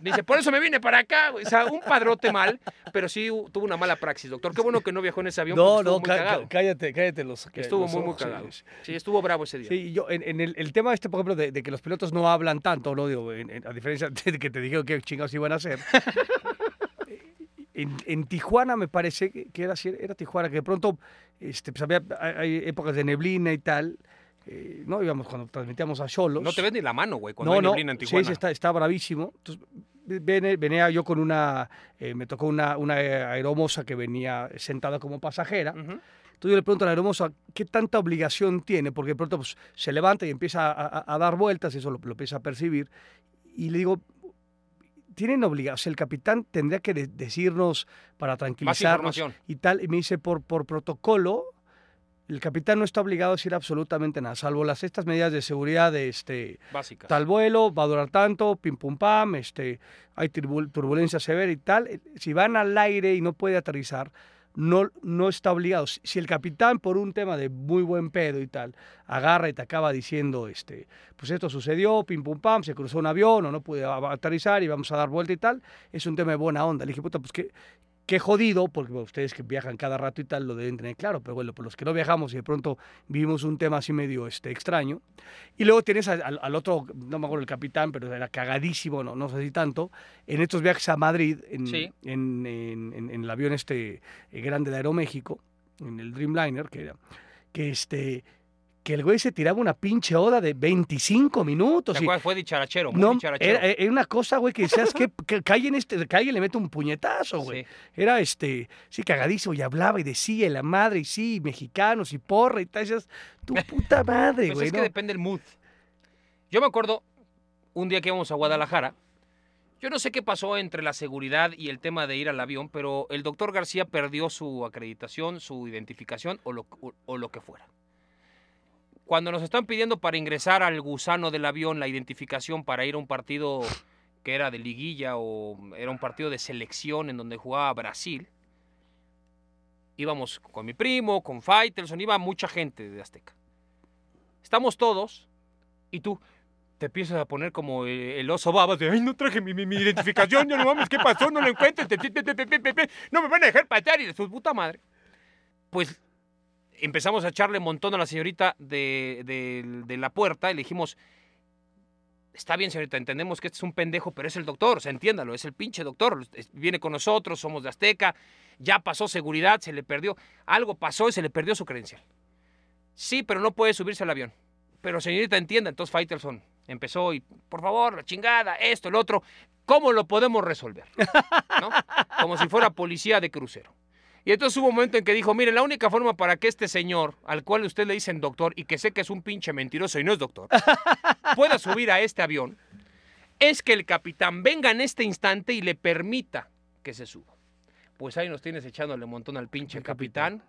dice, por eso me vine para acá. O sea, un padrote mal, pero sí tuvo una mala praxis, doctor. Qué bueno que no viajó en ese avión. No, no, muy cá- cagado. cá- cállate, cállate los que- Estuvo los muy, muy cagado. sí, Sí, estuvo bravo ese día. Sí, yo en, en el, el tema este, por ejemplo, de, de que los pilotos no hablan tanto, ¿no? Digo, en- en- a diferencia de que te dijeron qué chingados iban a hacer. En, en Tijuana me parece que era, era Tijuana, que de pronto este, pues había, hay, épocas de neblina y tal. eh, no íbamos cuando transmitíamos a Cholos. No te ves ni la mano, güey, cuando hay neblina en Sí, Tijuana. sí, está, está bravísimo. Entonces, venía yo con una, eh, me tocó una, una aeromoza que venía sentada como pasajera. Entonces yo le pregunto a la aeromoza qué tanta obligación tiene, porque de pronto pues, se levanta y empieza a, a- a dar vueltas, y eso lo, lo empieza a percibir. Y le digo, tienen obligación, o sea, el capitán tendría que de- decirnos para tranquilizarnos y tal. Y me dice, por, por protocolo, el capitán no está obligado a decir absolutamente nada, salvo las estas medidas de seguridad de este Básicas. tal vuelo, va a durar tanto, pim pum pam, este, hay turbul- turbulencia severa y tal. Eh, Si van al aire y no puede aterrizar, no, no está obligado. Si el capitán, por un tema de muy buen pedo y tal, agarra y te acaba diciendo, este, pues esto sucedió, pim pum pam, se cruzó un avión o no pude aterrizar y vamos a dar vuelta y tal, es un tema de buena onda. Le dije, puta, pues qué, qué jodido, porque bueno, ustedes que viajan cada rato y tal lo deben tener claro, pero bueno, por los que no viajamos y de pronto vivimos un tema así medio este, extraño. Y luego tienes al, otro, no me acuerdo el capitán, pero era cagadísimo, no, no sé si tanto, en estos viajes a Madrid, en, Sí. en, en- en- en el avión este eh, grande de Aeroméxico, en el Dreamliner, que era, que este que el güey se tiraba una pinche oda de 25 minutos. ¿Te y-? Fue dicharachero, muy no, dicharachero. era, era una cosa, güey, que decías que, que, alguien este, le mete un puñetazo, güey. Sí. Era este, sí, cagadísimo, y hablaba y decía, y la madre, y sí, mexicanos, y porra, y tal, decías, tu puta madre, Pues güey. es que depende del mood. Yo me acuerdo un día que íbamos a Guadalajara. Yo no sé qué pasó entre la seguridad y el tema de ir al avión, pero el doctor García perdió su acreditación, su identificación o lo, o- o lo que fuera. Cuando nos están pidiendo para ingresar al gusano del avión la identificación para ir a un partido que era de liguilla o era un partido de selección en donde jugaba Brasil, íbamos con mi primo, con Faitelson, iba mucha gente de Azteca. Estamos todos y tú te empiezas a poner como eh, el oso babas de, ay, no traje mi, mi- mi identificación, ya no mames, ¿qué pasó? No lo encuentro, no me van a dejar patear y de su puta madre. Pues empezamos a echarle montón a la señorita de, de- la puerta y le dijimos, está bien señorita, entendemos que este es un pendejo, pero es el doctor, o entiéndalo, es el pinche doctor, viene con nosotros, somos de Azteca, ya pasó seguridad, se le perdió, algo pasó y se le perdió su credencial. Sí, pero no puede subirse al avión. Pero señorita, entienda, entonces Faitelson empezó y, por favor, la chingada, esto, el otro, ¿cómo lo podemos resolver? Como si fuera policía de crucero. Y entonces hubo un momento en que dijo, mire, la única forma para que este señor, al cual usted le dicen doctor y que sé que es un pinche mentiroso y no es doctor, pueda subir a este avión, es que el capitán venga en este instante y le permita que se suba. Pues ahí nos tienes echándole montón al pinche capitán.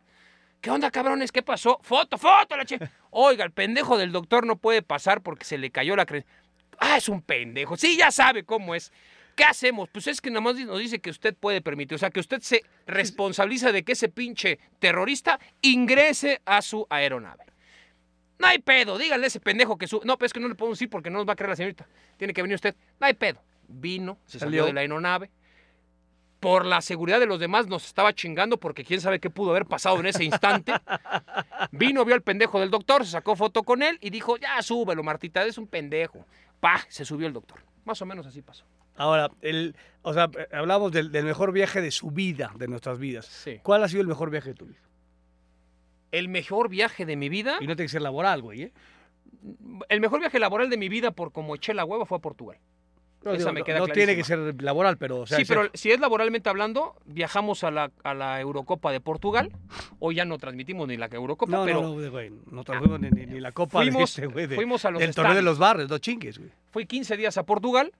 ¿Qué onda, cabrones? ¿Qué pasó? ¡Foto, foto! La che- Oiga, el pendejo del doctor no puede pasar porque se le cayó la creencia. Ah, es un pendejo. Sí, ya sabe cómo es. ¿Qué hacemos? Pues es que nada más nos dice que usted puede permitir. O sea, que usted se responsabiliza de que ese pinche terrorista ingrese a su aeronave. No hay pedo, díganle a ese pendejo que su... No, pero es que no le podemos decir porque no nos va a creer la señorita. Tiene que venir usted. No hay pedo. Vino, se salió, Salió. de la aeronave. por la seguridad de los demás nos estaba chingando porque quién sabe qué pudo haber pasado en ese instante. Vino, vio al pendejo del doctor, se sacó foto con él y dijo, ya súbelo, Martita, es un pendejo. Pa, se subió el doctor. Más o menos así pasó. Ahora, el, o sea, hablamos del, del mejor viaje de su vida, de nuestras vidas. Sí. ¿Cuál ha sido el mejor viaje de tu vida? El mejor viaje de mi vida, Y no tiene que ser laboral, güey, ¿eh? el mejor viaje laboral de mi vida por como eché la hueva fue a Portugal. No, Esa digo, me no- queda no tiene que ser laboral, pero... O sea, sí, pero si es laboralmente hablando, viajamos a la, a la Eurocopa de Portugal. Hoy ya no transmitimos ni la Eurocopa, No, pero no, no, güey, no te juego ni, ni- ni la copa fuimos- de este, güey, de- fuimos a los del torneo de los barrios, no chingues, güey. fui 15 días a Portugal,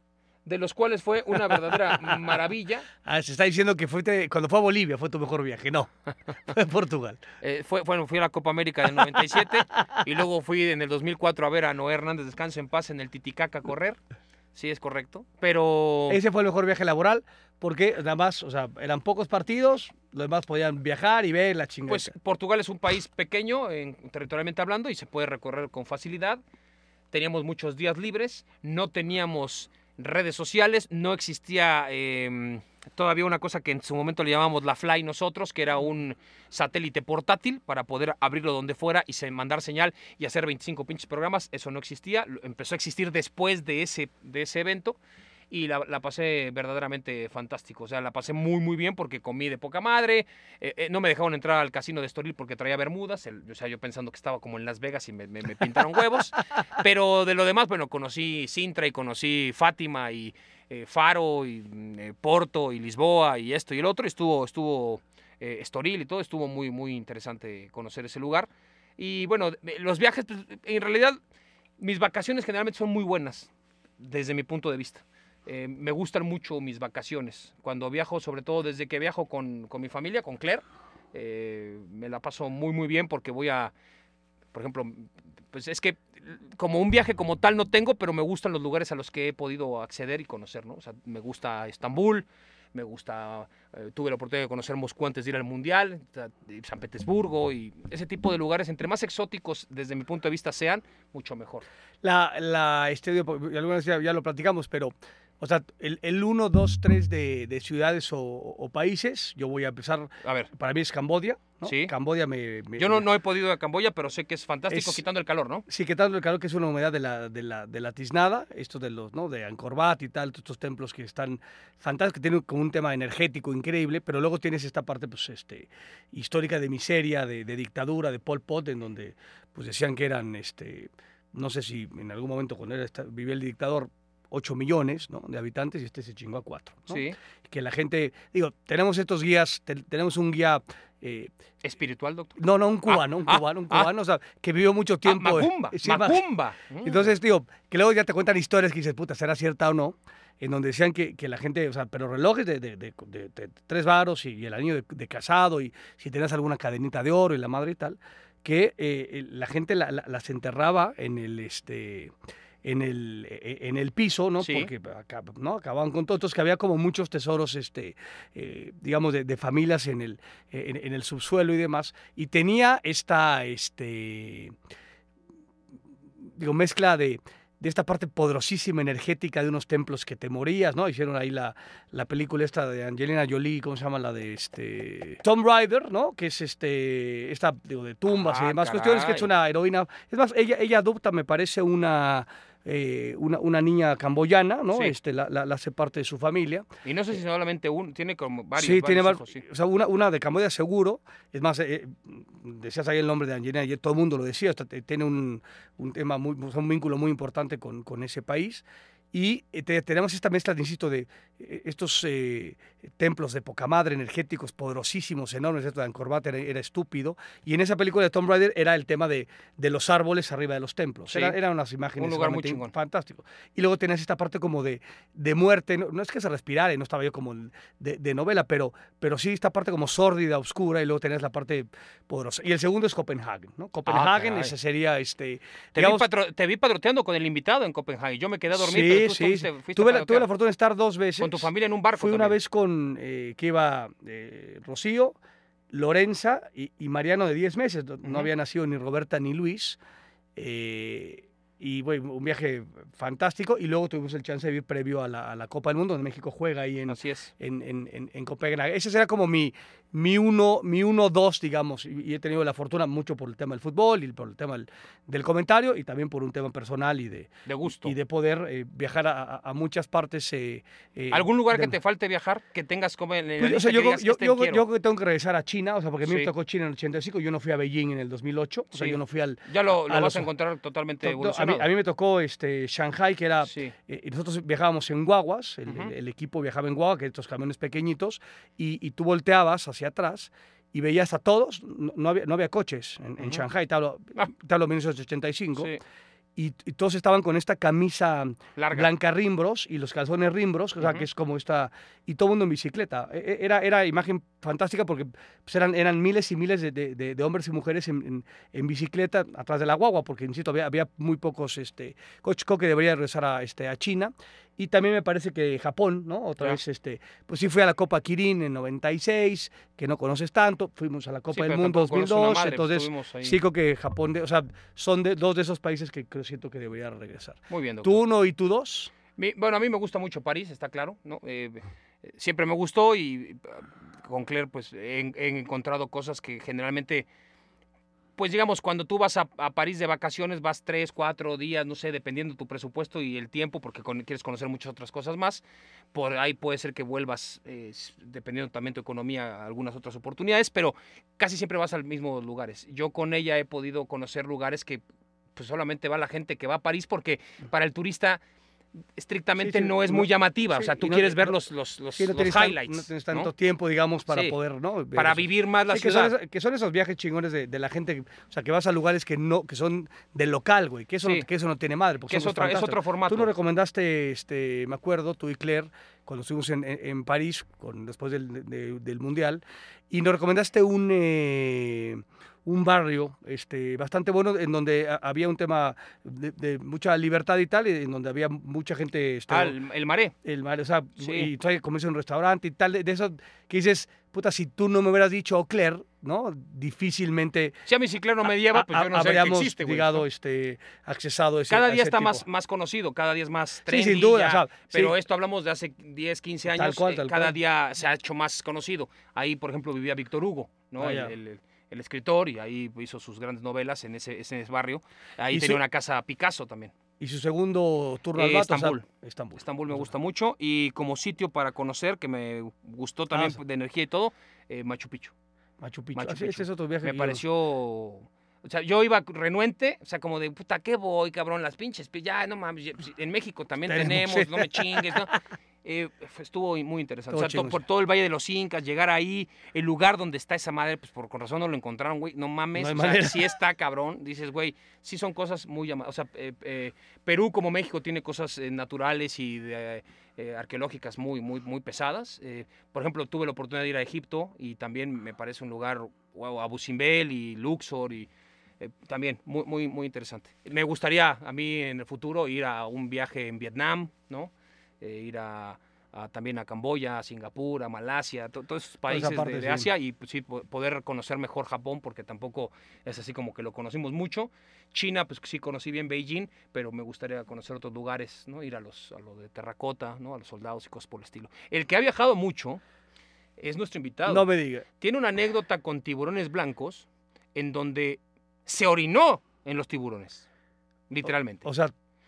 de los cuales fue una verdadera maravilla. Ah, se está diciendo que fuiste, cuando fue a Bolivia fue tu mejor viaje. No, fue a Portugal. Eh, fue, bueno, fui a la Copa América del 97 y luego fui en el 2004 a ver a Noé Hernández Descanso en Paz en el Titicaca a correr. Sí, es correcto. Pero Ese fue el mejor viaje laboral porque nada más, o sea, eran pocos partidos, los demás podían viajar y ver la chingada. pues Portugal es un país pequeño, en- territorialmente hablando, y se puede recorrer con facilidad. Teníamos muchos días libres, no teníamos redes sociales, no existía eh, todavía una cosa que en su momento le llamamos la Fly nosotros, que era un satélite portátil para poder abrirlo donde fuera y mandar señal y hacer 25 pinches programas. Eso no existía, empezó a existir después de ese, de ese evento y la, la pasé verdaderamente fantástico. O sea, la pasé muy, muy bien porque comí de poca madre. eh, eh, no me dejaron entrar al casino de Estoril porque traía bermudas. el- o sea, yo pensando que estaba como en Las Vegas y me, me- me pintaron huevos. Pero de lo demás, bueno, conocí Sintra y conocí Fátima y eh, Faro y mm, eh, Porto y Lisboa y esto y el otro. y Estuvo, estuvo eh, Estoril y todo. Estuvo muy, muy interesante conocer ese lugar. Y bueno, eh, los viajes, pues, en realidad, mis vacaciones generalmente son muy buenas, desde mi punto de vista. Eh, me gustan mucho mis vacaciones. Cuando viajo, sobre todo desde que viajo con, con mi familia, con Claire, eh, me la paso muy, muy bien porque voy a, por ejemplo, pues es que como un viaje como tal no tengo, pero me gustan los lugares a los que he podido acceder y conocer, ¿no? Me gusta Estambul, me gusta, eh, tuve la oportunidad de conocer Moscú antes de ir al Mundial, San Petersburgo y ese tipo de lugares, entre más exóticos desde mi punto de vista sean, mucho mejor. La, la este, ya, ya lo platicamos, pero, o sea, el, el 1, 2, 3 de, de ciudades o, o países, yo voy a empezar, A ver, para mí es Cambodia, ¿no? Sí. Cambodia me... me- yo no, no he podido ir a Camboya, pero sé que es fantástico Es- quitando el calor, ¿no? Sí, que tanto el calor que es una humedad de la, de la, de la tiznada, esto de los, ¿no? De Angkor Wat y tal, todos estos templos que están fantásticos, que tienen como un tema energético increíble, pero luego tienes esta parte, pues, este, histórica de miseria, de, de dictadura, de Pol Pot, en donde, pues, decían que eran, este, no sé si en algún momento cuando era vivía el dictador, 8 millones ¿no? de habitantes y este se chingó a 4. Sí. Que la gente, digo, tenemos estos guías, te- tenemos un guía, eh, Espiritual, doctor. no, no, un cubano, un ah, cubano, un ah. cubano, o sea, que vivió mucho Ah, tiempo. eh, Macumba, sí, ma- Macumba. Mm. entonces, digo, que luego ya te cuentan historias que dices, puta, ¿será cierta o no? En donde decían que, que la gente, o sea, pero relojes de, de- de- de- de tres varos y, y el anillo de, casado y si tenías alguna cadenita de oro y la madre y tal, que eh, la gente la- la- las enterraba en el, este, en el, eh, en el piso, ¿no? Sí. Porque ¿no? acababan con todo. Entonces, que había como muchos tesoros, este, eh, digamos, de, de familias en el, en, en el subsuelo y demás. Y tenía esta, este, digo, mezcla de, de esta parte poderosísima energética de unos templos que te morías, ¿no? Hicieron ahí la, la película esta de Angelina Jolie, ¿cómo se llama? La de este Tomb Raider, ¿no? Que es este esta digo, de tumbas y Ah, demás cuestiones, que es una heroína. Es más, ella, ella adopta, me parece, una, eh, una, una niña camboyana, ¿no? Sí. Este, la, la- la hace parte de su familia. Y no sé si solamente uno, tiene como varios. sí, tiene varios var- hijos, sí. o sea, una, una de Camboya seguro. Es más, eh, decías ahí el nombre de Angelina y todo el mundo lo decía. hasta te- tiene un, un tema muy, un vínculo muy importante con, con ese país. Y eh, te- tenemos esta mezcla, insisto, de eh, estos eh, templos de poca madre, energéticos, poderosísimos, enormes. Esto de Angkor Wat era, era estúpido. Y en esa película de Tomb Raider era el tema de, de los árboles arriba de los templos. Sí. Era- eran unas imágenes Un lugar muy chingón. fantástico. Y luego tenías esta parte como de, de muerte. No, no es que se respirara, no estaba yo como de, de novela, pero, pero sí esta parte como sórdida, oscura, y luego tenías la parte poderosa. Y el segundo es Copenhagen, ¿no? Copenhagen, caray. ese sería este. Te, digamos- vi patro- te vi padroteando con el invitado en Copenhague. Yo me quedé a dormir, sí, pero tú sí, fuiste, sí. fuiste a Tuve, la, tuve padrotear. la fortuna de estar dos veces. Con tu familia en un barco. Fui una vez con eh, que iba eh, Rocío, Lorenza y, y Mariano de 10 meses. No, Ujú. había nacido ni Roberta ni Luis. eh, y bueno, un viaje fantástico y luego tuvimos el chance de ir previo a la, a la Copa del Mundo, donde México juega ahí en, Así es. en, en, en, en Copenhague. Ese será como mi, mi uno, mi uno, dos, digamos, y, he tenido la fortuna mucho por el tema del fútbol y por el tema del, del comentario y también por un tema personal y de, De gusto. y de poder eh, viajar a, a- muchas partes. eh, eh, ¿Algún lugar que del- te falte viajar? Que tengas como en la pues, o sea, yo, que yo, "Este yo, quiero"? yo tengo que regresar a China, o sea, porque a mí Sí. me tocó China en el 85, yo no fui a Beijing en el 2008, o sea, Sí. yo no fui al... Ya lo, lo a vas los- a encontrar totalmente No, a, mí, a mí me tocó este, Shanghai, que era... Sí. eh, nosotros viajábamos en guaguas, el, Ujú. el- el equipo viajaba en guagua, que estos camiones pequeñitos, y, y tú volteabas hacia atrás y veías a todos, no, había, no había coches en, en Ujú. Shanghai, te hablo, Ah. te hablo de 1985, Sí. y, y todos estaban con esta camisa Larga. blanca rimbros y los calzones rimbros, o sea, que es como esta, y todo el mundo en bicicleta. E- e- Era, era imagen fantástica porque pues, eran, eran miles y miles de, de- de- de hombres y mujeres en, en- en bicicleta atrás de la guagua, porque, insisto, había, había muy pocos este, coches que debería regresar a, este, a China. Y también me parece que Japón, ¿no? Otra vez, este, pues sí fui a la Copa Kirin en 96, que no conoces tanto, fuimos a la Copa Sí, del Mundo tampoco conoces una 2002, madre, pues, entonces ahí. sí creo que Japón, de- o sea, son de, dos de esos países que creo siento que debería regresar. Muy bien, doctor. ¿Tú uno y tú dos? Mi- bueno, a mí me gusta mucho París, está claro, ¿no? Eh, eh, siempre me gustó y eh, con Claire pues he, he encontrado cosas que generalmente, pues digamos, cuando tú vas a, a París de vacaciones, vas tres, cuatro días, no sé, dependiendo tu presupuesto y el tiempo, porque con- quieres conocer muchas otras cosas más, por ahí puede ser que vuelvas, eh, dependiendo también tu economía, a algunas otras oportunidades, pero casi siempre vas al mismo lugares. Yo con ella he podido conocer lugares que pues solamente va la gente que va a París porque para el turista estrictamente Sí, sí, no es no- muy llamativa. sí, o sea, tú no- quieres ver no- los, los, los, Sí, no los tienes, tan- highlights. no tienes tanto tiempo, digamos, para poder, ¿no? Para vivir más la Sí, que, son ciudad. esos, que son esos viajes chingones de, de la gente, o sea, que vas a lugares que no, que son del local, güey, que eso, que eso no tiene madre. porque Que es, otra, es otro formato. Tú nos recomendaste, este, me acuerdo, tú y Claire, cuando estuvimos en, en- en París, con, después del, de- del Mundial, y nos recomendaste un, eh, un barrio este, bastante bueno en donde ha- había un tema de, de mucha libertad y tal, y en donde había mucha gente... Este, Ah, el, el maré. el mar, o sea, Sí. y comerse en un restaurante y tal, de, de eso que dices, puta, si tú no me hubieras dicho Claire, ¿no? Difícilmente Si a mi ciclero no me lleva, pues ha- yo no sé que habríamos, existe, güey. digado, ¿no? este, accesado a ese Cada a día ese está tipo. más, más conocido, cada día es más Sí, trendy. sin duda, ya, o sea, pero sí. esto hablamos de hace 10, 15 años. Tal cual, eh, tal cada cual. día se ha hecho más conocido. Ahí, por ejemplo, vivía Víctor Hugo, ¿no? Ah, el, ya. el- el- el escritor, y ahí hizo sus grandes novelas en ese, ese barrio. Ahí tenía su- una casa Picasso también. Y su segundo turno Eh, al vato, o sea, Estambul. Estambul. Estambul me gusta mucho. Y como sitio para conocer, que me gustó también sí. de energía y todo, eh, Machu Picchu. Machu Picchu. Machu Ah, sí, ese Picchu. es otro viaje. Me yo- pareció. O sea, yo iba renuente, o sea, como de puta, ¿qué voy, cabrón? Las pinches, pi- ya, no mames, pues, en México también Tenemos, no me chingues, ¿no? Eh, estuvo muy interesante. O sea, por todo el Valle de los Incas, llegar ahí, el lugar donde está esa madre, pues por con razón no lo encontraron, güey. No mames, No o sea, sí está cabrón. Dices, güey, sí son cosas muy llamadas. O sea, eh, eh, Perú como México tiene cosas eh, naturales y de, arqueológicas muy, muy, muy pesadas. Por ejemplo, tuve la oportunidad de ir a Egipto y también me parece un lugar, wow, Abu Simbel y Luxor y eh, también muy, muy, muy interesante. Me gustaría a mí en el futuro ir a un viaje en Vietnam, ¿no? Eh, ir a, a- también a Camboya, a Singapur, a Malasia, to- todos esos países de- parte, de, sí. Asia y pues, sí, po- poder conocer mejor Japón porque tampoco es así como que lo conocimos mucho. China, pues sí conocí bien Beijing, pero me gustaría conocer otros lugares, ¿no? Ir a los a lo de terracota, ¿no? A los soldados y cosas por el estilo. El que ha viajado mucho es nuestro invitado No me diga. tiene una anécdota con tiburones blancos en donde se orinó en los tiburones. Literalmente.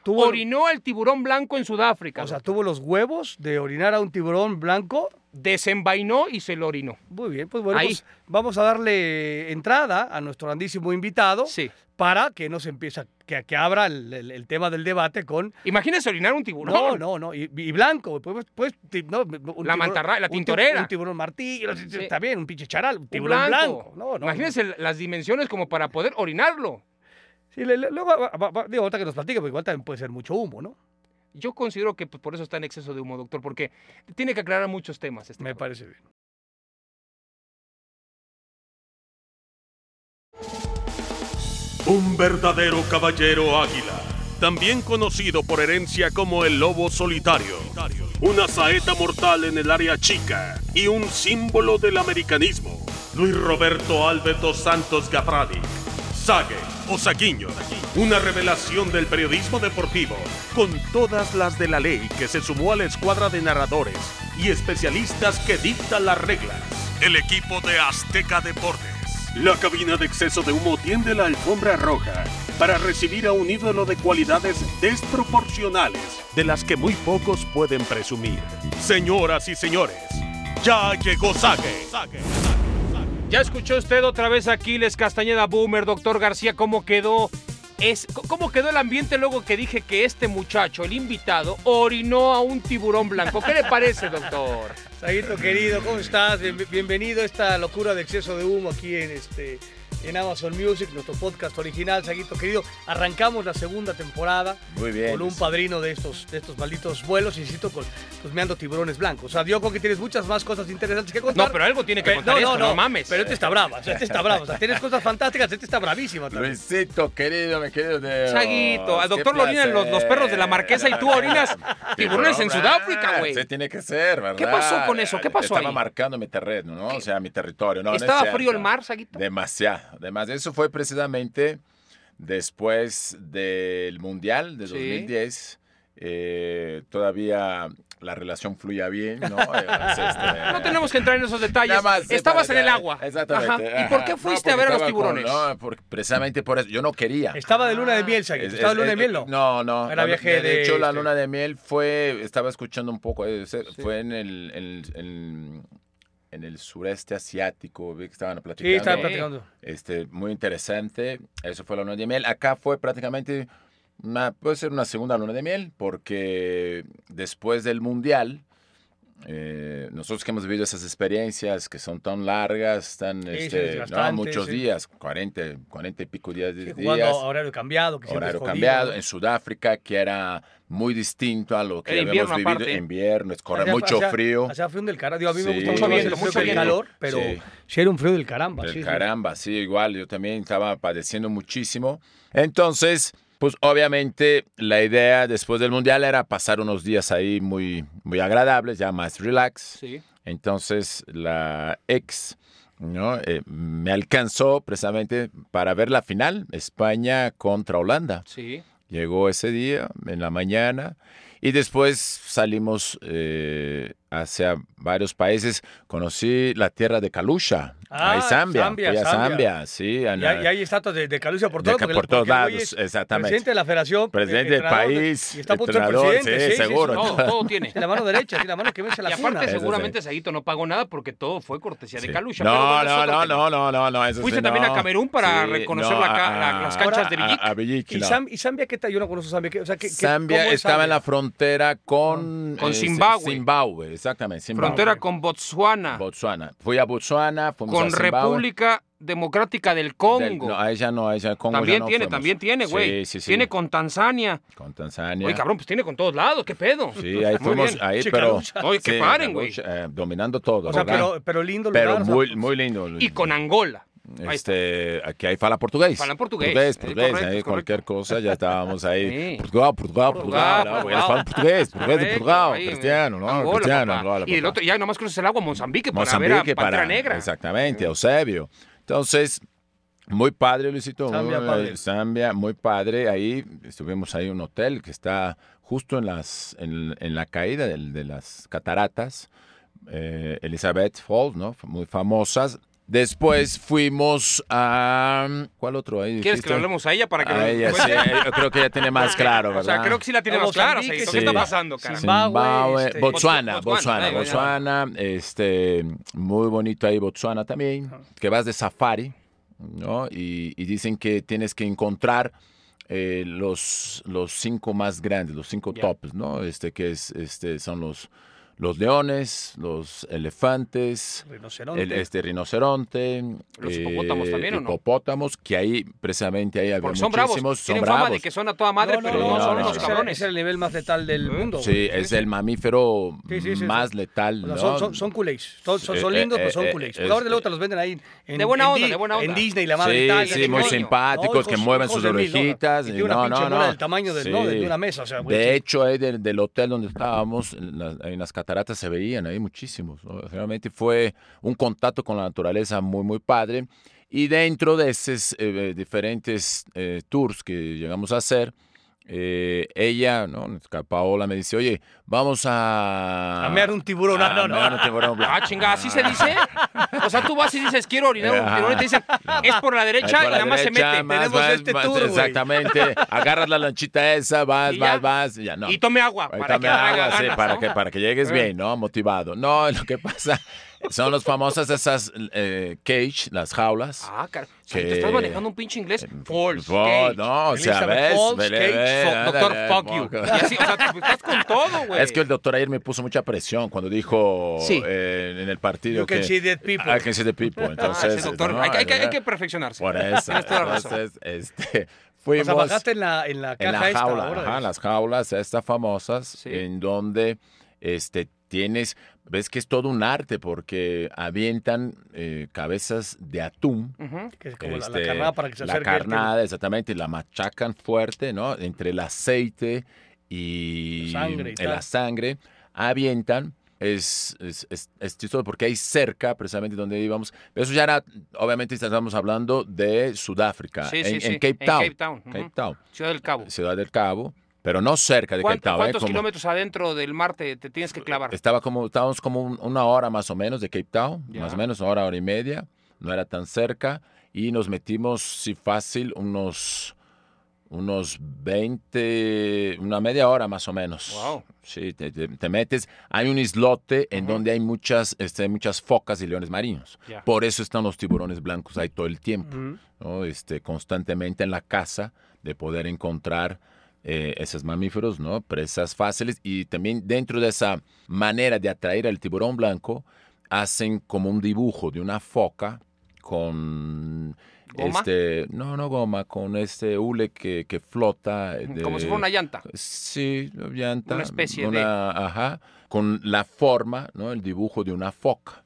Tuvo, Orinó al tiburón blanco en Sudáfrica. o sea, tuvo los huevos de orinar a un tiburón blanco. Desenvainó y se lo orinó. Muy bien, pues bueno, Ahí. pues vamos a darle entrada a nuestro grandísimo invitado Sí. para que nos empiece, a- que, que abra el, el- el tema del debate con Imagínese orinar un tiburón. No, no, no. Y, y blanco. Pues, pues, ti- no, un La tiburón- mantarraya, la tintorera. Un tiburón martillo. Sí. Bien, un pinche charal. Un Un tiburón blanco. No, no. Imagínese las dimensiones como para poder orinarlo. Sí, le- le- luego, va- va- va- digo, ahorita que nos platique, porque igual también puede ser mucho humo, ¿no? Yo considero que pues, por eso está en exceso de humo, doctor, porque tiene que aclarar muchos temas. Este Me parece bien. Un verdadero caballero águila, también conocido por herencia como el lobo solitario. Una saeta mortal en el área chica y un símbolo del americanismo. Luis Roberto Alberto Santos Gafradi. Sage Osaguiño, una revelación del periodismo deportivo, con todas las de la ley que se sumó a la escuadra de narradores y especialistas que dictan las reglas. El equipo de Azteca Deportes. La cabina de exceso de humo tiende la alfombra roja para recibir a un ídolo de cualidades desproporcionales, de las que muy pocos pueden presumir. Señoras y señores, ya llegó Sague. Ya escuchó usted otra vez Aquiles Castañeda Boomer, doctor García, cómo quedó. Es, ¿Cómo quedó el ambiente luego que dije que este muchacho, el invitado, orinó a un tiburón blanco? ¿Qué le parece, doctor? Saguito querido, ¿cómo estás? Bien- bienvenido a esta locura de exceso de humo aquí en este en Amazon Music, nuestro podcast original, Saguito querido. Arrancamos la segunda temporada Muy bien. con un padrino de estos, de estos malditos vuelos, insisto, con cosmeando tiburones blancos. O sea, yo creo que tienes muchas más cosas interesantes que contar. No, pero algo tiene que Pe- contar esto, no mames. Pero este está bravo, o sea, este está bravo. O sea, tienes cosas fantásticas, este está bravísimo también. Luisito, querido, mi querido. Saguito, al doctor lo orinan los, los perros de la marquesa y tú orinas tiburones en Sudáfrica, güey. Se tiene que ser, ¿verdad? ¿Qué pasó con eso? ¿Qué pasó Estaba ahí? marcando mi terreno, ¿no? O sea, mi territorio. No, no es ¿Estaba frío el mar, Saguito? Demasiado, demasiado. Eso fue precisamente después del Mundial de Sí. 2010. Eh, todavía la relación fluía bien, ¿no? Eh, pues, este, No tenemos que entrar en esos detalles. Nada más, sí, Estabas en el agua. Exactamente. Ajá. ¿Y por qué fuiste No, a ver a los porque estaba con- tiburones? no, porque precisamente por eso. Yo no quería. Estaba de luna de miel, Saguito. Es- Estaba de luna de miel, ¿no? No, no. Era La- viaje de, de, hecho, la este- luna de miel fue, estaba escuchando un poco, eh, fue en el, en, en- en el sureste asiático, vi que estaban platicando. Sí, estaba Sí. platicando. Este, muy interesante. Eso fue la luna de miel. Acá fue prácticamente, una, puede ser una segunda luna de miel, porque después del mundial, eh, nosotros que hemos vivido esas experiencias que son tan largas, tan, este, no, muchos sí. días, 40, 40 y pico días. Sí, días horario cambiado, que horario jodido, cambiado ¿no? en Sudáfrica que era muy distinto a lo que habíamos vivido aparte. en invierno, es corre mucho hacía- frío. Hacía frío del caramba. A mí me Sí. gusta mucho Mucho el mucho calor, pero Sí. era un frío del caramba. Del caramba, sí, igual, yo también estaba padeciendo muchísimo. Entonces, pues obviamente la idea después del Mundial era pasar unos días ahí muy, muy agradables, ya más relax. Sí. Entonces la ex ¿no? Eh, me alcanzó precisamente para ver la final, España contra Holanda. Sí. Llegó ese día, en la mañana, y después salimos eh, hacia varios países. Conocí la tierra de Kalusha, Ah, ahí Zambia. Zambia, Fui a Zambia. Zambia, sí. en Y la- hay, y hay estatuas de, de por de todos que porque- por todos lados, exactamente. Presidente de la federación. Presidente del entrenador de- país, Y está a de entrenador, presidente. sí, seguro. Todo, todo tiene. Sí, la mano derecha, sí, la mano que vence Y la aparte, cuna. Eso seguramente Saguito no pagó nada porque todo fue cortesía de Sí. Calucha. No, pero bueno, es no, no, no, no, no, no, eso Fuiste sí, también a. Camerún para reconocer la ca- la- las canchas de Villic. A, a Villic, ¿Y, ¿Y Zambia qué tal? Yo no conozco Zambia. ¿qué- O sea, ¿qué, qué- Zambia estaba en la frontera con... Con eh, Zimbabue. Zimbabue, exactamente. Zimbabue. Frontera con Botswana, Botswana. Fui a Botswana, fuimos con a Zimbabue. República Democrática del Del- Congo. no, a ella no, a ella Congo también ya no tiene, fuimos. también tiene, güey. Sí, sí, sí. Tiene con Tanzania. Con Tanzania. Oye, cabrón, pues tiene con todos lados, ¿qué pedo? Sí, ahí Muy fuimos, bien. ahí, pero... Oye, que sí, paren, güey. Eh, dominando todo, O sea, pero, pero lindo lugar. Pero muy, muy lindo. Y con Angola. Este, aquí ahí fala portugués. Falan portugués. Portugués, portugués. correcto, ahí cualquier cosa, ya estábamos ahí. Sí. Portugal, Portugal, Portugal, Portugal. portugués, portugués de Portugal. ahí, Cristiano, ¿no? Angola, Cristiano, papá. Angola, Y el otro, ya nomás cruzas el agua, Mozambique, para ver a Mozambique Pantera para... Negra. Exactamente, Eusebio. Entonces, muy padre, Luisito. Zambia, muy, padre. Zambia, muy padre. Ahí estuvimos ahí en un hotel que está justo en, las, en, en la caída del- de, las cataratas. eh, Elizabeth Falls, ¿no? Muy famosas. Después fuimos a... ¿Cuál otro ahí? ¿Quieres que le hablemos a ella para que A ella, sí, yo creo que ella tiene más claro, O ¿verdad? sea, creo que sí la tiene más clara. Seito. sí. ¿Qué está pasando, cara? Zimbabue, este, Botswana, Botswana, Botswana, este, muy bonito ahí Botswana también, que vas de safari, ¿no? Y, y dicen que tienes que encontrar eh, los, los cinco más grandes, los cinco tops, ¿no? Este, que es, este, son los, los leones, los elefantes, Rinoceronte. el, este rinoceronte, Los hipopótamos también, ¿o no? Hipopótamos, que ahí, precisamente ahí había son bravos. muchísimos, son Tienen fama bravos. de que son a toda madre, No, no, pero no, no, no, son no, unos cabrones. es el nivel más letal del mundo. Sí, güey. es el mamífero Sí, sí, sí, más sí. letal. O sea, ¿no? son, son, son culés. Son, son, son Eh, lindos, eh, pero son eh, culés. eh, Porque ahora de luego te los venden ahí en, De buena en onda, Di- de buena onda. En Disney, la madre Sí, tal. sí, que muy simpáticos, que mueven sus orejitas. No, pinche no, no. del tamaño de, una mesa. De sí. hecho, ahí del, hotel donde estábamos, en las, en las cataratas se veían ahí muchísimos. ¿no? Realmente fue un contacto con la naturaleza muy, muy padre. Y dentro de esos eh, diferentes eh, tours que llegamos a hacer, eh, ella, ¿no? Paola me dice, oye, vamos a... A mear un tiburón. a No, no, no. mear un tiburón blanco. Ah, chingada, ¿así se dice? O sea, tú vas y dices, quiero orinar un tiburón y te dicen, es por la derecha y por la nada más se mete. más, Tenemos más, este más, tour. Exactamente. Agarras la lanchita esa, vas, Y ya. vas, vas. y Ya, no. Y tome agua para que tome haga agua, sí, ganas, para, ¿no? que, para que llegues Eh. bien, ¿no? Motivado. No, lo que pasa son los famosas esas eh, cage, las jaulas. Ah, car... Que- te estás manejando un pinche inglés. False. Cage. no, o sea, ves, Falls, vele, Cage, ve, Fo- doctor, ándale, fuck you. moco. Y así, o sea, tú estás con todo, güey. Es que el doctor ayer me puso mucha presión cuando dijo Sí. eh, en el partido You can que see dead people. I can see the people. Ah, Entonces, ese doctor, no, hay, que- hay que, hay que perfeccionarse. por eso. Tienes toda la razón. Entonces, este, O fuimos sea, bajaste en la, en la caja en la esta. jaula, ahora. ajá, las jaulas estas famosas, Sí. en donde este, tienes, ves que es todo un arte porque avientan eh, cabezas de atún. Que es como la- la, este, carnada para que se la carnada, exactamente, y la machacan fuerte, ¿no? Entre el aceite y, Sangre y tal. la sangre, avientan. Es, es, es, es chistoso porque hay cerca, precisamente donde íbamos. Eso ya era, obviamente, estamos hablando de Sudáfrica, Sí, en, sí, en Cape en Town. Cape Town, ujú. Cape Town, Ciudad del Cabo. Ciudad del Cabo, pero no cerca de Cape ¿Cuánto- Town. ¿eh? ¿Cuántos Como- kilómetros adentro del mar te, te tienes que clavar? Estaba como, estábamos como un- una hora más o menos de Cape Town, más o menos una hora, hora y media, no era tan cerca, y nos metimos, sí, fácil, unos, unos 20, una media hora más o menos. Wow. Sí, te, te- te metes, hay un islote en Ujú. donde hay muchas, este, muchas focas y leones marinos. Por eso están los tiburones blancos ahí todo el tiempo. Ujú. ¿no? este, constantemente en la casa de poder encontrar eh, esos mamíferos, ¿no? presas fáciles y también dentro de esa manera de atraer al tiburón blanco hacen como un dibujo de una foca con ¿Goma? este no no goma con este hule que, que flota Como si fuera una llanta. Sí, llanta. Una especie de- Ajá, con la forma, ¿no? El dibujo de una foca.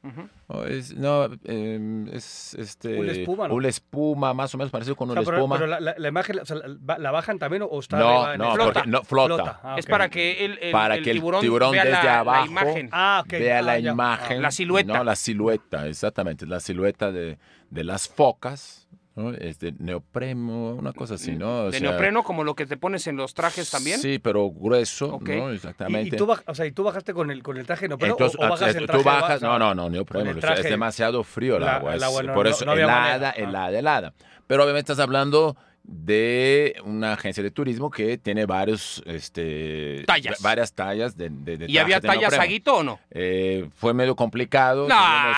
No, es, no, em, es este... Una espuma, ¿no? Una espuma, más o menos parecido con O una pero, espuma. pero la, la- la imagen, o sea, la, bajan también o está no, arriba no, Flota. porque no, flota. Ah, Es para que el, el- Para el que el tiburón, tiburón vea desde la, la abajo imagen. Ah. Vea Ah, la ya. imagen. La silueta. No, la silueta, exactamente. La silueta de, de las focas, ¿no? Es de neopreno, una cosa así, ¿no? O de sea, neopreno, como lo que te pones en los trajes también. Sí, pero grueso. ¿no? Exactamente. y tú, o sea, ¿y tú bajaste con el, con el traje no, pero Entonces, o, o bajas ah, tú bajas, ba- no, no, no, neopreno, o sea, es demasiado frío el la- agua, el es- agua no- por no- eso no helada. Ah. helada, helada. Pero obviamente estás hablando de una agencia de turismo que tiene varios, este, Tallas. varias tallas de, de, de ¿Y había tallas neopreno. saguito o no? Eh, fue medio complicado. No,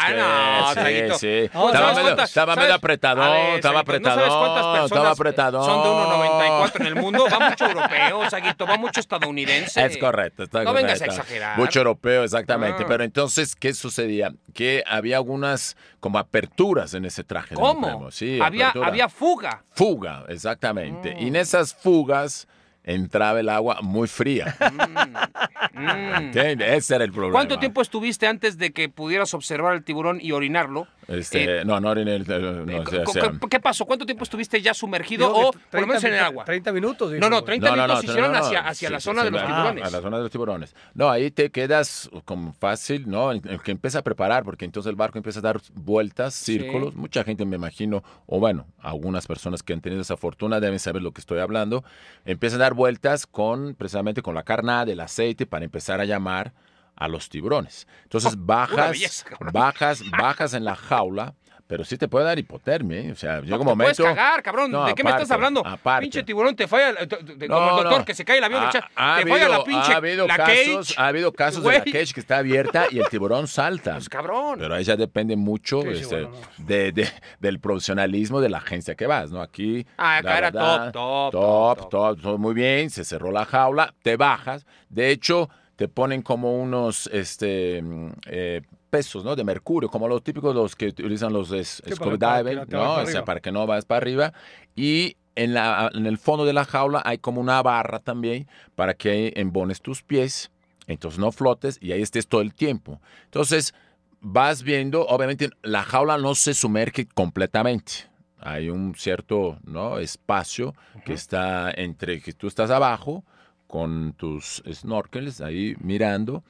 que- no, sí, Saguito. sí. No, estaba, ¿sabes medio, cuántas- estaba medio sabes- apretadón, A ver, estaba apretadón, ¿No sabes cuántas personas estaba apretadón. son de 1.94 en el mundo? Va mucho europeo, Saguito, va mucho estadounidense. Es correcto, está No vengas a correcto. exagerar. Mucho europeo, exactamente. Ah. Pero entonces, ¿qué sucedía? Que había algunas como aperturas en ese traje. ¿Cómo? Sí, había, apertura. había fuga. fuga, exactamente. Mm. Y en esas fugas entraba el agua muy fría. Mm. Ese era el problema. ¿Cuánto tiempo estuviste antes de que pudieras observar al tiburón y orinarlo? Este, no, no, en el, no, Eh, o sea, ¿qué- o sea, qué- ¿Qué pasó? ¿Cuánto tiempo estuviste ya sumergido o por lo menos en el 30 agua? 30 minutos. dijo, No, no, güey. 30 minutos hicieron hacia, hacia sí, la zona sí, de los ah, tiburones. A la zona de los tiburones. No, ahí te quedas como fácil, ¿no? El el que empieza a preparar, porque entonces el barco empieza a dar vueltas, círculos. Mucha gente, me imagino, o bueno, algunas personas que han tenido esa fortuna deben saber lo que estoy hablando. Empiezan a dar vueltas con, precisamente con la carnada, el aceite, para empezar a llamar a los tiburones. Entonces bajas, belleza, bajas, bajas en la jaula. Pero sí te puede dar hipotermia, ¿eh? O sea, llega No, un te momento... puedes cagar, cabrón. No, ¿De qué me estás hablando? aparte. Pinche tiburón te falla, te- te- No, como el doctor que se cae el avión, Ha- echa- ha te falla la pinche, ha habido la casos, cage. ha habido casos de la cage que está abierta y el tiburón salta. Pues cabrón. Pero ahí ya depende mucho Sí, este, bueno, de, de- del profesionalismo de la agencia que vas, ¿no? Aquí. Ah, acá era verdad, top, top, top, top, top, todo muy bien, se cerró la jaula, te bajas. De hecho, te ponen como unos este, eh, pesos, ¿no? De mercurio, como los típicos los que utilizan los es- para- scuba vayas para O sea, arriba. para que no vayas para arriba. Y en, la, en el fondo de la jaula hay como una barra también para que embones tus pies, entonces no flotes y ahí estés todo el tiempo. Entonces, vas viendo, obviamente la jaula no se sumerge completamente. Hay un cierto ¿no? espacio que está entre que tú estás abajo con tus snorkels ahí mirando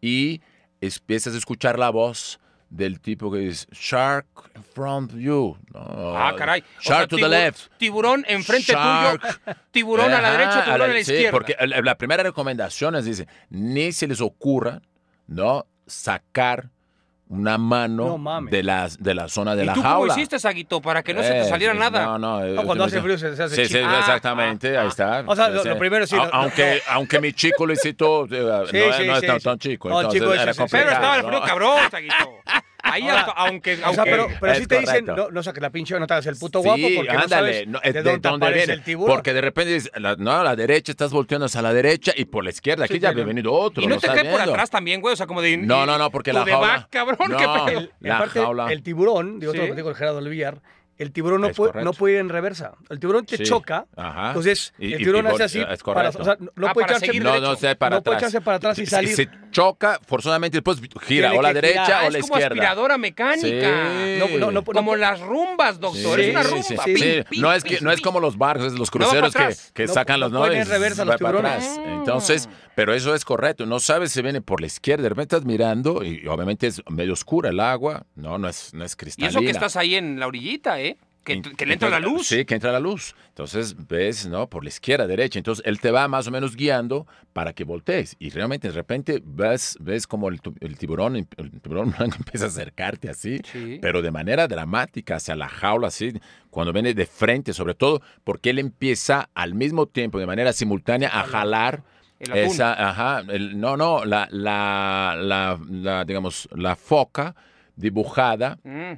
y empiezas a escuchar la voz del tipo que dice Shark in front of you. No, Ah, caray. O Shark sea, to the left. Tiburón enfrente Shark. tuyo, tiburón a la Ajá, derecha, tiburón a la sí, izquierda. porque la, la primera recomendación es, dice, ni se les ocurra, ¿no? Sacar una mano No de, la, de la zona de ¿Y la tú cómo jaula. hiciste, Saguito, para que no se te Eh, saliera sí, nada? No, no. eh, No, cuando eh, hace frío se- se hace Sí, sí. Ah, exactamente, ah, ahí está. O sea, lo- lo primero sí, A- no- aunque, aunque mi chico Luisito eh, no, Sí, es- sí, no es sí, tan, sí. tan chico, No, entonces chico, era Pero estaba el ¿no? frío cabrón, Saguito. Ahí, aunque, aunque, O sea, pero, pero Es sí te dicen, correcto. no, no saques la pinche, no te hagas el puto Sí, guapo porque no ándale, sabes no, de es de dónde, viene. el tiburón. Porque de repente dices, la, no, a la derecha, estás volteando hacia la derecha y por la izquierda. Aquí Sí, ya había venido otro. y no ¿lo te cae por atrás también, güey. O sea, como de. No, no, no, porque la de jaula- back, cabrón, No. qué el, La jaula. el tiburón, digo, lo digo el Gerardo del Villar, el tiburón no puede, no puede ir en reversa. El tiburón te Sí. choca, Ajá. entonces Y- el y tiburón hace pivot- así, es para, o sea, no Ah, puede echarse, No, no sé, para no puede echarse para atrás y Si- salir. Si choca, forzosamente después gira Tiene o la que derecha girar. o la es como izquierda. aspiradora mecánica. Sí. No, no, no, Como las rumbas, doctor. es una Sí, rumba. sí, Pim, sí. pim, no es pim, que no es como los barcos, es los cruceros que, que No- sacan los en reversa los tiburones. Mm. Entonces, pero eso es correcto. No sabes si viene por la izquierda. De repente estás mirando y obviamente es medio oscura el agua. No, no es, no es Y cristalina. eso que estás ahí en la orillita, ¿eh? Que, le entra la entonces, luz. Sí, que entra la luz. Entonces ves, ¿no? Por la izquierda, derecha. Entonces él te va más o menos guiando para que voltees. Y realmente de repente ves, ves como el, tiburón, el tiburón blanco empieza a acercarte así, Sí. pero de manera dramática hacia la jaula, así, cuando viene de frente, sobre todo, porque él empieza al mismo tiempo, de manera simultánea, a jalar. El. Esa, ajá, el- no, no, la, la, la, la, digamos, la foca dibujada Mm.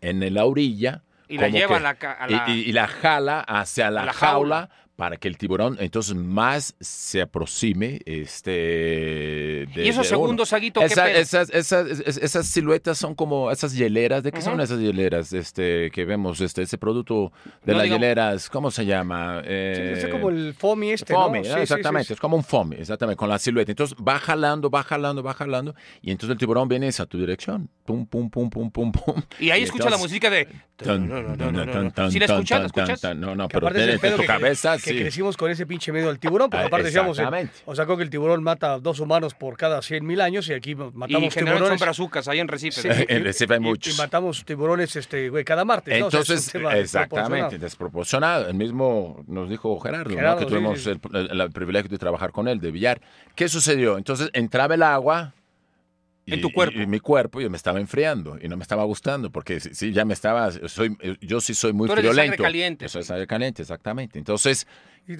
en la orilla. Y la lleva a la a y- la- y, y la jala hacia la, la jaula, jaula. Para que el tiburón entonces más se aproxime este de, ¿Y esos segundos, Saguito, Esa- esas, esas, es- esas siluetas son como esas hieleras. ¿De qué son Ujú. esas hieleras este, que vemos? Este, ese producto de No, las digamos- hieleras, ¿cómo se llama? Sí, Eh, es como el foamy este, foamy, ¿no? ¿no? Sí, sí, sí, exactamente, sí. es como un foamy, exactamente, con la silueta. Entonces va jalando, va jalando, va jalando, y entonces el tiburón viene hacia tu dirección. Pum, pum, pum, pum, pum, pum. Y ahí escucha la entonces- música de. ¿Sí la escuchas? ¿La. No, no, pero en, tu cabeza, que sí. crecimos con ese pinche miedo al tiburón, porque Ah, aparte decíamos, eh, exactamente. o sea, que el tiburón mata dos humanos por cada 100 mil años y aquí Y matamos son tiburones. brazucas ahí en Recife. Sí, En y- Recife hay y- muchos. Y matamos tiburones, este, güey, cada martes. ¿no? O sea, es un Entonces, tema exactamente, desproporcionado. El mismo nos dijo Gerardo, ¿no? Gerardo, que sí, tuvimos sí. El, el- el privilegio de trabajar con él, de billar. ¿Qué sucedió? Entonces entraba el agua. En tu cuerpo. Y, y mi cuerpo, yo me estaba enfriando y no me estaba gustando porque sí, ya me estaba, soy, yo sí soy muy Tú eres de friolento. sangre caliente, Yo soy sangre caliente, exactamente. Entonces,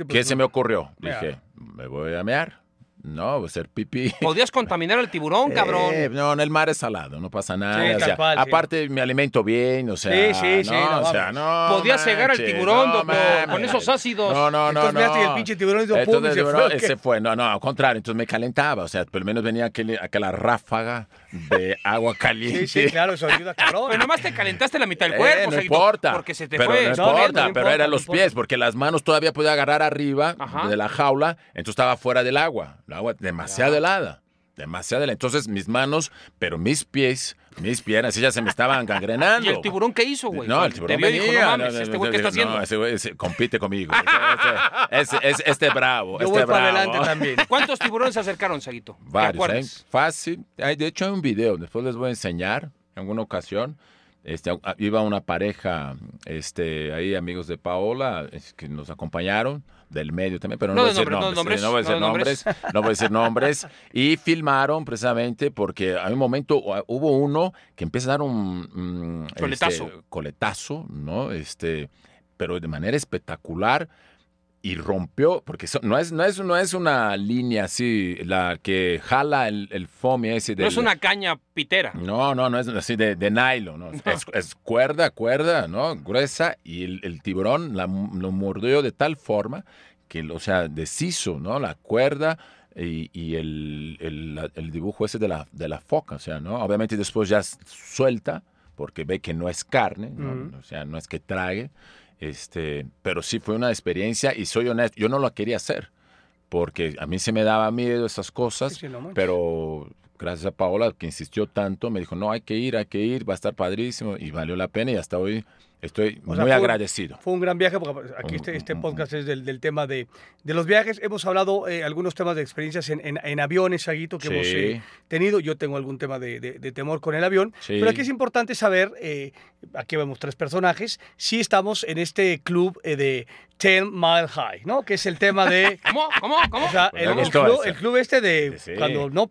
¿qué se me ocurrió? Dije, me voy a mear. No, a hacer pipí. Podías contaminar al tiburón, cabrón. Eh, no, en el mar es salado, no pasa nada. Sí, o tal sea, cual, sí. aparte, me alimento bien, o sea. Sí, sí, sí, no, no, o sea, no. Podías cegar al tiburón, no doctor, con esos ácidos. No, no, no. Entonces no. y el pinche tiburón hizo pum y Entonces, se fue. No, no, al contrario. Entonces me calentaba, o sea, por lo menos venía aquel- aquella ráfaga de agua caliente. Sí, sí, claro, eso ayuda, cabrón. Pero nomás te calentaste la mitad del Eh, cuerpo, no Saguito, importa. Porque se te pero fue. No No, importa, no, no pero importa, eran no los pies, porque las manos todavía podía agarrar arriba Ajá. de la jaula, entonces estaba fuera del agua. Agua demasiado helada. Demasiado helada. Entonces mis manos, pero mis pies, mis piernas, ellas se me estaban gangrenando. ¿Y el tiburón qué hizo, güey? No, el tiburón y dijo, venía. no mames, no, no, este güey, ¿qué está haciendo? No, ese güey ese compite conmigo. Ese, ese- ese- este bravo, Yo este voy para bravo. adelante también. ¿Cuántos tiburones se acercaron, Saguito? ¿Te Varios, ¿eh? Fácil. De hecho, hay un video, después les voy a enseñar en alguna ocasión. Este, iba una pareja, este, ahí amigos de Paola, que nos acompañaron, del medio también, pero no, No voy a de decir nombres, nombres, no voy a decir no de nombres, no voy a decir nombres, y filmaron precisamente porque hay un momento, uh, hubo uno que empieza a dar un mm, este, Coletazo. coletazo, ¿no? Este, pero de manera espectacular y rompió, porque eso- no, es, no, es, no es una línea así, la que jala el, el foam ese. No del- es una caña pitera. No, no, no es así de, de nylon, ¿no? es, es cuerda, cuerda, ¿no? Gruesa, y el, el tiburón la, lo mordió de tal forma que, o sea, deshizo, ¿no? La cuerda y, y el, el- dibujo ese de la, de la foca, o sea, ¿no? Obviamente después ya suelta, porque ve que no es carne, ¿no? O sea, no es que trague, este, pero sí fue una experiencia y soy honesto, yo no lo quería hacer porque a mí se me daba miedo esas cosas, pero gracias a Paola que insistió tanto, me dijo, no, hay que ir, hay que ir, va a estar padrísimo y valió la pena y hasta hoy estoy muy agradecido. Fue un gran viaje, porque aquí este, este podcast es del, del tema de, de, los viajes. Hemos hablado eh, algunos temas de experiencias en, en, aviones, Aguito, que sí. hemos tenido. Yo tengo algún tema de, de, temor con el avión, sí. pero aquí es importante saber eh, aquí vemos tres personajes, sí estamos en este club eh, de Ten Mile High, ¿no? Que es el tema de... ¿Cómo? ¿Cómo? ¿Cómo? O sea, el, club, este de cuando no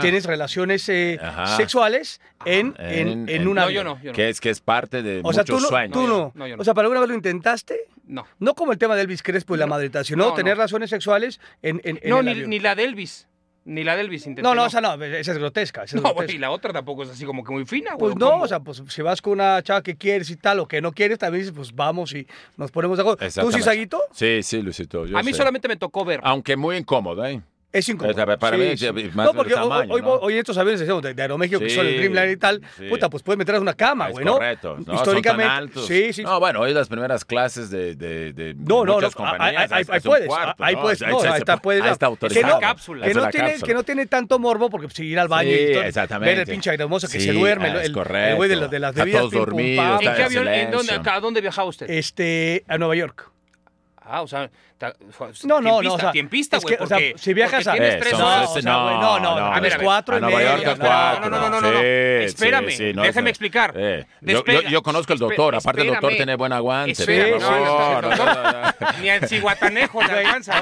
tienes relaciones eh, sexuales en, en, en, una... No, yo no, yo no. Que es, que es parte de o sea, tú no. Tú no. o sea, ¿para alguna vez lo intentaste? No. No como el tema de Elvis Crespo y la madre sino tener relaciones sexuales en, No, ni, ni la de Elvis. Ni la de Elvis Centeno. No, no, esa no, esa es grotesca. No, grotesca. y la otra tampoco es así como que muy fina, pues güey. Pues no, o sea, pues si vas con una chava que quieres y tal o que no quieres, también dices, pues vamos y nos ponemos de acuerdo. ¿Tú, Cisaguito? Sí, sí, Luisito. A mí solamente me tocó ver. Aunque muy incómodo, ¿eh? Es incómodo. Pero para sí, mí, sí. Más no, porque tamaño, hoy, ¿no? hoy, estos aviones de Aeroméxico sí, que son el Dreamliner y tal, puta, pues puedes meter a una cama, güey, ¿no? Correcto. No, Históricamente. Son tan altos. Sí, sí. No, bueno, hoy las primeras clases de, de, de no, muchas no. Ahí, puedes, ahí puedes. ahí puedes. Ahí está, puedes. Ahí está autorizado. Que no, cápsula. Que, no tiene, que no tiene tanto morbo porque si ir al baño y todo, exactamente. ver el pinche hermoso que se duerme. Ah, es el, correcto. El güey de, las bebidas. Está todos dormidos. ¿En qué avión? ¿A dónde viajaba usted? Este, a Nueva York. Ah, o sea, no, no, no, o tiempista, güey, o sea, si viajas a tienes tres horas, no, no, no, no, a ver, cuatro a Nueva cuatro. No, no, no, no, no, espérame, déjame explicar. yo, conozco al doctor, aparte el doctor tiene buen aguante. no, no, no, ni en Cihuatanejo le alcanza.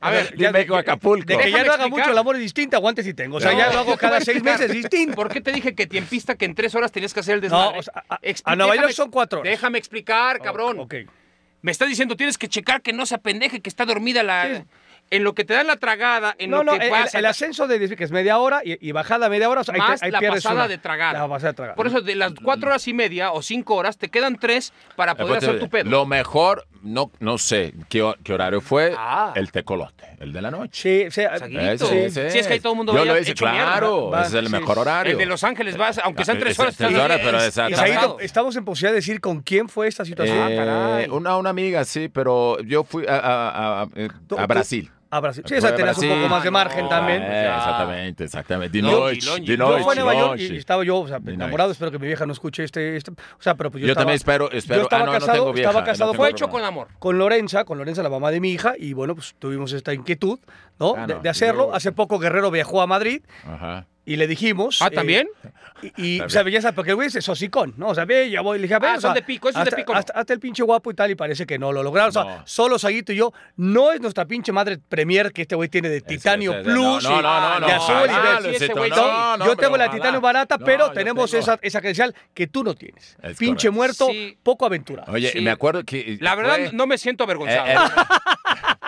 a ver, ya de, Acapulco. Que ya no haga mucho el amor es distinto, aguante si tengo. O sea, ya lo hago cada seis meses distinto. ¿Por qué te dije que tiempista que en tres horas tenías que hacer el desmadre? No, a Nueva York son cuatro. Déjame explicar, cabrón. Ok. Me está diciendo, tienes que checar que no se apendeje, que está dormida la en lo que te da la tragada, en no, lo no, que eh, pasa. El ascenso de que es media hora y, y bajada media hora. Más ahí, ahí la, pasada una, de tragada. la pasada de tragada. Por eso, de las cuatro horas y media o cinco horas, te quedan tres para poder Después, hacer tu pedo. Lo mejor, no, no sé qué, qué horario fue, ah. el tecolote, el de la noche. Sí, sí. Ah, sí, ese. sí es que ahí todo el mundo Yo lo hice, claro. Mierda. Ese es el mejor horario. El de Los Ángeles vas, ah, aunque sean tres horas. Tres horas, pero exacto. Estamos en posibilidad de decir con quién fue esta situación. Eh, ah, caray. Una, una amiga, sí, pero yo fui a, a, a, a Brasil a Brasil. Sí, exacto, tenías un poco más de ah, margen también. Eh, exactamente, exactamente. De noche, y, estaba yo, o sea, enamorado. Espero que mi vieja no escuche este, este. o sea, pero pues yo, también espero, espero. Yo estaba ah, no, casado, no tengo estaba casado. fue hecho con amor. Con Lorenza, con Lorenza, la mamá de mi hija, y bueno, pues tuvimos esta inquietud, ¿no? Ah, de, de, hacerlo. Hace poco Guerrero viajó a Madrid. Ajá y le dijimos. Ah, ¿también? Eh, y, o sea, belleza, porque el güey es hocicón, ¿no? O sea, ve, ya voy, le dije. Ah, son de pico, esos de pico. Hasta, el pinche guapo y tal, y parece que no lo lograron. O sea, solo Saguito y yo, no es nuestra pinche madre premier que este güey tiene de titanio plus. No, no, no. De azul y yo tengo la titanio barata, pero tenemos esa, esa credencial que tú no tienes. pinche muerto, poco aventurado. Oye, me acuerdo que. La verdad, no me siento avergonzado.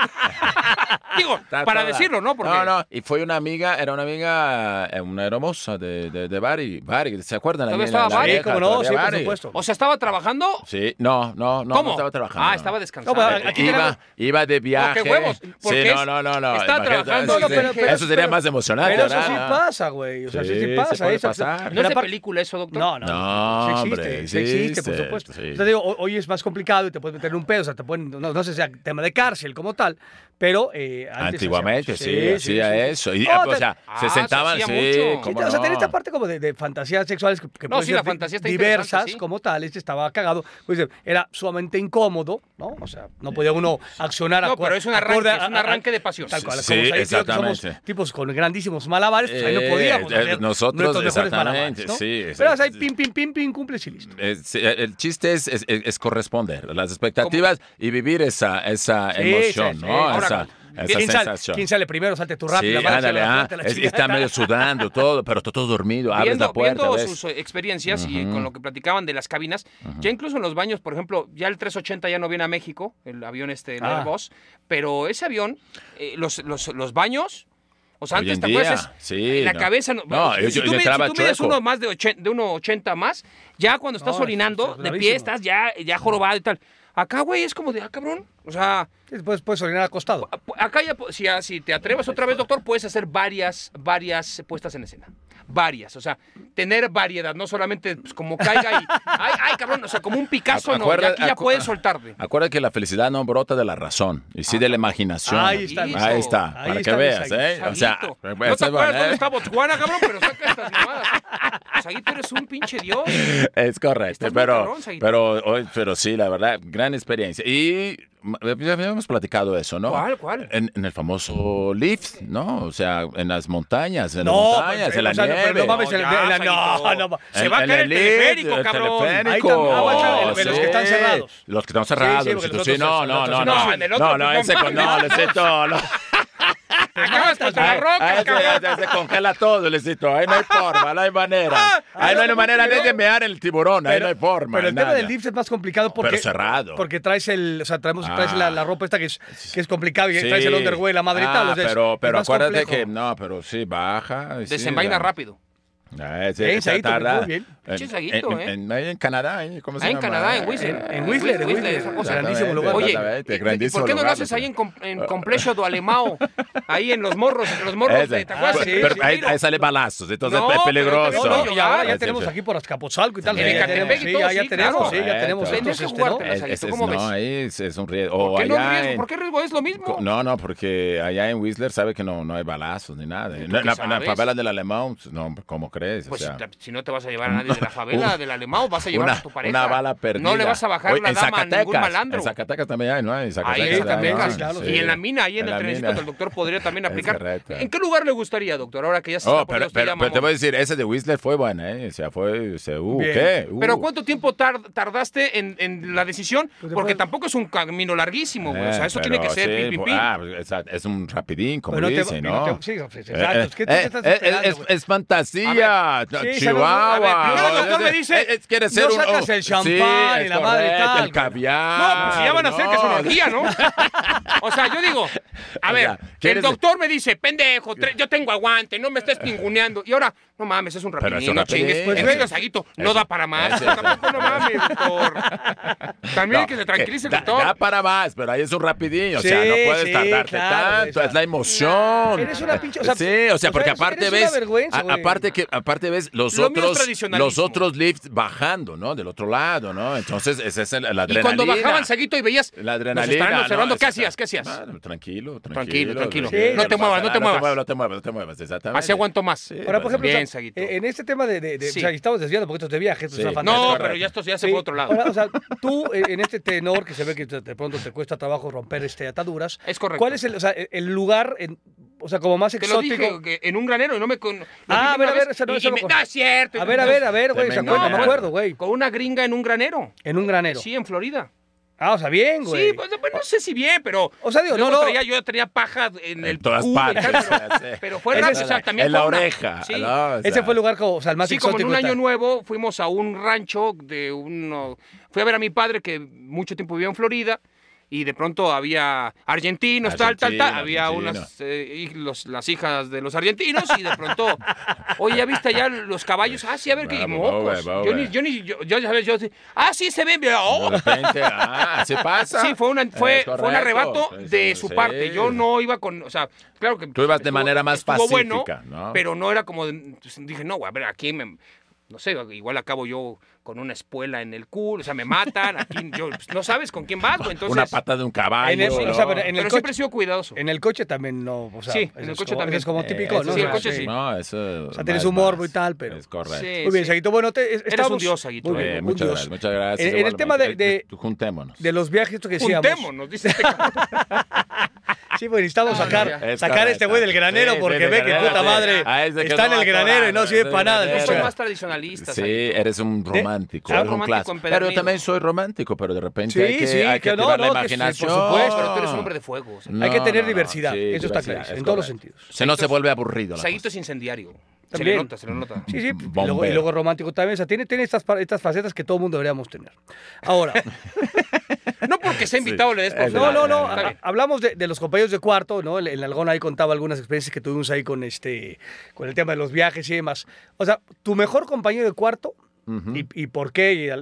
Digo, Está para toda. decirlo, ¿no? Porque... No, no, y fue una amiga, era una amiga, eh, una hermosa de, de, de Barry. Barry, ¿se acuerdan? ¿Todavía estaba la, Barry? La vieja, como no, sí, por supuesto. O sea, ¿estaba trabajando? Sí, no, no, no, ¿Cómo? no estaba trabajando. Ah, estaba descansando. No, pues, aquí iba, iba de viaje. Qué huevos. Sí, no, no, no, no. Estaba trabajando. Pero, pero, eso sería más emocionante. Pero eso sí pasa, güey. O sea, sí, sí pasa. Se eso, pasar. ¿No es de película eso, doctor? No, no. No, sí existe, sí existe, por supuesto. O sea, digo, hoy es más complicado y te puedes meter en un pedo, o sea, te pueden, no sé, sea tema de cárcel como tal pero eh, antiguamente, sí, sí, sí, hacía eso. Ah, pues, o sea, ah, se sentaban, se sí. O sea, tenía esta parte como de, fantasías sexuales que, que no, sí, la fantasía diversas como tales, este estaba cagado. Pues, eh, era sumamente incómodo, ¿no? O sea, no podía uno accionar no, a pero es un arranque, un arranque de pasión. Tal cual, sí, como exactamente. Somos tipos con grandísimos malabares, pues, ahí no eh, podíamos. Eh, nosotros, exactamente. Pero o ahí pim, pim, pim, pim, cumples y listo. Eh, el chiste es, corresponder las expectativas y vivir esa, esa emoción, ¿no? Esa, ¿quién sensación. Sale, ¿Quién sale primero? Salte tú rápido. Sí, ándale, ah, está medio sudando, todo, pero está todo dormido. Abres viendo, la puerta. Viendo sus eh, experiencias y con lo que platicaban de las cabinas, ya incluso en los baños, por ejemplo, ya el 380 ya no viene a México, el avión este, el. Ah. Airbus, pero ese avión, eh, los, los, los baños, o sea, antes te acuerdas. Sí, la no. cabeza. No, no yo, tú, yo si tú mides uno más de, ocho, de 1,80 más, ya cuando estás orinando, de pie estás ya, ya jorobado y tal. Acá, güey, es como de, ah, cabrón. O sea. Después puedes orinar acostado. Acá ya, si, si te atreves otra vez, doctor, puedes hacer varias, varias puestas en escena. Varias, o sea, tener variedad, no solamente pues, como caiga y. Ay, ay, cabrón, o sea, como un Picasso, no. Y aquí ya puedes soltarte. Acuérdate que la felicidad no brota de la razón, y sí de la ah, imaginación. Ahí está, ahí está, ahí está para que veas, ¿eh? O sea, no te acuerdas dónde ¿eh? está Botswana, cabrón, pero saca estas llamadas. Saguito, eres un pinche dios. Es correcto, Estás pero, cabrón, pero, hoy- pero sí, la verdad, gran experiencia. Y ya habíamos platicado eso, ¿no? ¿Cuál, cuál? En, en el famoso lift, ¿no? O sea, en las montañas, en No, las montañas, pues, en la o sea, no, pero nieve. no mames, No, el- ya, la- Saguito. no, no, Se va a caer el teleférico, el cabrón. teleférico. Ahí tam- ah, Sí, los que están cerrados. Los que están cerrados. Sí, sí, Luisito, los sí, no, no, los no, no. No, otro, No, no, pues, ese no con, no, mames. Luisito, no. Acabas la roca, ahí se- congela todo, Luisito. Ahí no hay forma, no hay manera. Ahí no hay manera ni de mear el tiburón, ahí no hay forma. Pero el tema del lift es más complicado porque. Pero cerrado. Porque traes el. O sea, traemos, traes Ah. la, la ropa esta que es, que es complicado y Sí. traes el underwear, la madre y tal. Ah, o sea, es- pero pero acuérdate complejo. que no, pero sí baja. sí, Desenvaina ya. rápido. Ah, ese- Bien, esa Saguito, tarda- muy bien. En, Pinche Saguito, en- ¿eh? en- ahí en Canadá, ahí, ¿cómo se Ah, en llama? Canadá, en Whistler. En- en Whistler, en Whistler, esa cosa. grandísimo lugar. Oye, Exactamente, ¿y- ¿y grandísimo por qué no lo haces ahí en, en Complejo do Alemão? Ahí en los morros, en los morros Ese. de Tacuás. Pues, pero ahí, ahí sale balazos, entonces No, es pero peligroso. también- No, ya, ya Ese- tenemos aquí por Azcapotzalco y tal. En Ecatepec y sí, todo, ya, sí, tenemos, sí, ya tenemos estos, que este, ¿no? jugártela, Es- Saguito, es- ¿cómo no, ves? ahí es, un riesgo. ¿Por qué no riesgo? en- ¿Por qué riesgo? Es lo mismo. No, no, porque allá en Whistler sabe que no, no hay balazos ni nada. En tú la, qué en la sabes? favela del pues, no, ¿cómo crees? Pues o sea, si, te- si no te vas a llevar a nadie de la favela, del alemán, vas a llevar una, a tu pareja. una bala perdida. No le vas a bajar Oye, la en dama a ningún Zacatecas, malandro. En Zacatecas también hay, ¿no? En Zacatecas, Ahí en Zacatecas. sí, claro, Y en la mina, ahí en, En el que el doctor podría también aplicar. ¿En qué lugar le gustaría, doctor? Ahora que ya se Oh, está poniendo pero, usted pero, te voy a decir, ese de Whistler fue bueno, ¿eh? O sea, fue, o sea, uh. ¿qué? Uh. Pero ¿cuánto tiempo tar- tardaste en, en la decisión? Pues Porque tampoco es un camino larguísimo, güey. O sea, Eh, eso tiene que ser pim, pues, ah, pues, es un rapidín, como Pero no sí, exacto. eh, Es eh, es, güey. Sí, no- Chihuahua. a ver, primero el doctor me dice, quiere no ser un- sacas oh, el champán sí, y la madre correcto, tal, El caviar. No, pues si ya van a hacer que es una orgía, ¿no? o sea, yo digo, a ver, el ¿quieres- doctor me dice, pendejo, yo tengo aguante, no me estés ninguneando. Y ahora, no mames, es un un no chingues. Pues venga, Saguito, no da para más. Tampoco no mames, doctor. También No, que se tranquilice el da, doctor. da para más, pero ahí es un rapidín, o Sí, sea, no puedes sí, tardarte claro, tanto, esa- es la emoción. Eres una pinche- o sea, sí, o sea, porque aparte eres una ves, vergüenza, a- güey. aparte que aparte ves los Lo otros los otros lifts bajando, ¿no? Del otro lado, ¿no? Entonces, esa es la Y adrenalina. cuando bajaban Saguito y veías, La nos adrenalina. estaban observando, ¿no? ¿qué hacías? ¿Qué hacías? Bueno, tranquilo, tranquilo. Tranquilo, tranquilo. Sí, no te pasa muevas, no te muevas. No te muevas, no te muevas, exactamente. Así aguanto más. Sí, Ahora, por ejemplo, Bien, o sea, en este tema de, de, de- Sí. o sea, estamos desviando porque esto es de viaje, esto Sí. es una No, pero ya esto ya se Sí. fue a otro lado. Ahora, o sea, tú eh, en este tenor que se ve que de de pronto te cuesta trabajo romper este ataduras. Es correcto. ¿Cuál es el, o sea, el lugar, en- o sea, como más Te lo exótico? dije que en un granero y no me... Con, Ah, a ver, a ver, ese no- y- y me- no es cierto. A ver, a ver, a ver, güey. No me acuerdo, güey. Con una gringa en un granero. En un granero. Sí, en Florida. Ah, o sea, bien, güey. Sí, pues, pues, no sé si bien, pero. O sea, digo, no, no. Traía, yo tenía paja en En el todas culo y partes. tal, pero, pero fue Ese rápido, es o sea, En la una- oreja. Sí. ¿no? O Ese fue el lugar como, o sea, el más Sí, como en exótico. un año nuevo fuimos a un rancho de uno. Fui a ver a mi padre que mucho tiempo vivía en Florida y de pronto había argentinos, tal, tal, tal. Había argentino. unas eh, los- las hijas de los argentinos y de pronto, oye, ¿ya viste allá los caballos? Ah, sí, a ver qué mocos. Yo ni, yo ni, yo, yo, ya sabes, yo, ah, sí, se ven, oh. De repente, ah, ¿se pasa? Sí, fue, una, fue, fue un arrebato Sí, de su sí. parte. Yo no iba con, o sea, claro que... Tú ibas de manera más estuvo bueno, pacífica, ¿no? Pero no era como, de- pues, dije, no, güey, a ver, aquí me, no sé, igual acabo yo con una espuela en el culo, o sea, me matan, aquí yo, pues, no sabes con quién vas, güey, entonces... Una pata de un caballo. En el- ¿no? o sea, pero en el pero coche- siempre he sido cuidadoso. En el coche también no, o sea, Sí, en el es coche como- también. es como Eh, típico, eso ¿no? sí, el coche sí. No, eso. O sea, tienes un morbo más. y tal, pero... Es correcto. Sí, Muy bien, sí. Saguito. Bueno, te, Eres estamos- un dios, Saguito. Muy Eh, bien, un muchas dios. gracias, muchas gracias. En- en el tema de- Eh, de- Juntémonos. De los viajes, esto que decíamos. Juntémonos, dice este. Sí, pues necesitamos No, sacar, no, sacar a este güey del granero Sí, porque sí, ve que puta madre Ah, es de que está en el granero y no sirve para nada. Yo soy más tradicionalista, Sí, Saguito. eres un romántico, eres un romántico clásico. Pero empedernido. también soy romántico, pero de repente Sí, hay que, sí, hay que que no, activar la sí, por imaginación. supuesto, Pero tú eres un hombre de fuego. Hay que tener no, diversidad, eso está es en todos los sentidos. Se no se vuelve aburrido Saguito es incendiario. Se También. le nota, se le nota. Sí, sí, y luego, y luego romántico también. O sea, tiene, tiene estas, estas facetas que todo mundo deberíamos tener. Ahora, No porque sea invitado le des por no, no, no. Hablamos de, de los compañeros de cuarto, ¿no? El, el Algón ahí contaba algunas experiencias que tuvimos ahí con este, con el tema de los viajes y demás. O sea, tu mejor compañero de cuarto Ujú. y, y por qué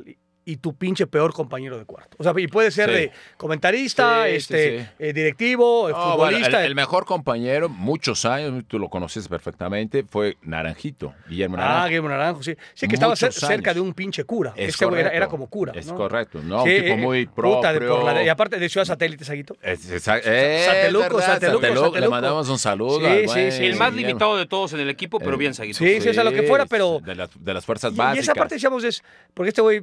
y, tu pinche peor compañero de cuarto. O sea, y puede ser Sí. de comentarista, Sí, este, sí. eh, directivo, eh, bueno, futbolista. el, el mejor compañero, muchos años, tú lo conoces perfectamente, fue Naranjito, Guillermo Ah, Naranjo. Guillermo Naranjo, sí. Sí, que estaba cerca años. de un pinche cura. Es Este güey era, correcto. era como cura. Es ¿no? correcto, ¿no? Sí, un tipo eh, muy puta, de propio. por la- y aparte de Ciudad Satélite, Saguito. Es- eh, Sateluco, verdad, Sateluco, Sateluco, Le mandamos un saludo. Sí, al sí, buen sí. El más Guillermo. limitado de todos en el equipo, pero Eh, bien seguido. Sí, sí, es a lo que fuera, pero- De, las- de las fuerzas Y, y básicas. esa parte decíamos es, porque este güey, eh,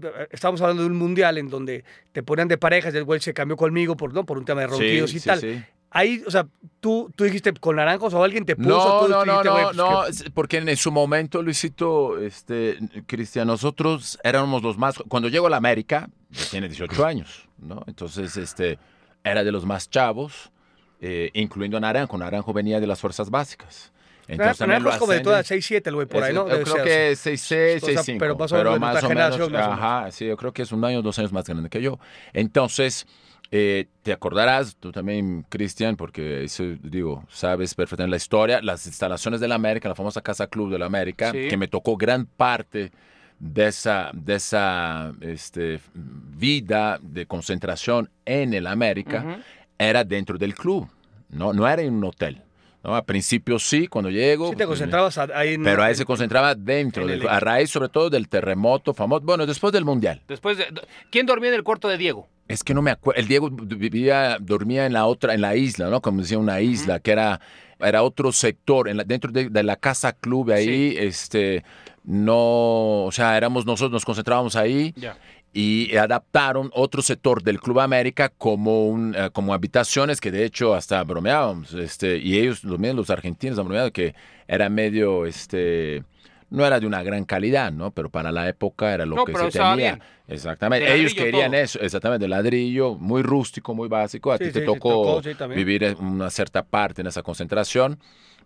estábamos hablando de un mundial en donde te ponían de parejas, y el güey se cambió conmigo por, ¿no? por un tema de Sí, ronquidos y sí, tal. sí. Ahí, o sea, tú, tú dijiste con naranjos o alguien te puso. No, tú no, no, dijiste, no, pues, no, que- porque en su momento, Luisito, este, Cristian, nosotros éramos los más, cuando llego a la América, tiene 18 años, ¿no? Entonces, este, era de los más chavos, eh, incluyendo a Naranjo, Naranjo venía de las fuerzas básicas. Entonces, Naranjo lo es como de todas ascenden. 6-7, el güey, por ahí, ¿no? Yo creo que o es sea, 6-6, o sea, 6-5. pero más o menos más o menos, más. Ajá, sí, yo creo que es un año, dos años más grande que yo. Entonces, eh, te acordarás, tú también, Cristian, porque eso, digo, sabes perfectamente la historia, las instalaciones de la América, la famosa Casa Club de la América, Sí. que me tocó gran parte de esa, de esa este, vida de concentración en el América, Ujú. era dentro del club, no, no era en un hotel. ¿No? Al principio sí, cuando llego. Sí te pues, concentrabas a- ahí en... pero ahí se concentraba dentro, en del- el a raíz sobre todo del terremoto famoso, bueno, después del Mundial. Después de, ¿Quién dormía en el cuarto de Diego? Es que no me acuerdo, el Diego vivía, dormía en la otra, en la isla, ¿no? Como decía, una isla, que era, era otro sector, en la- dentro de, de la casa club ahí, este, no, o sea, éramos nosotros, nos concentrábamos ahí Ya. Y adaptaron otro sector del Club América como un eh, como habitaciones que de hecho hasta bromeábamos este y ellos los los argentinos han bromeado que era medio este no era de una gran calidad no pero para la época era lo No, que pero se tenía. bien. exactamente. Ellos querían todo. eso exactamente de ladrillo muy rústico muy básico. A Sí, ti te sí, tocó, tocó, sí, vivir en una cierta parte en esa concentración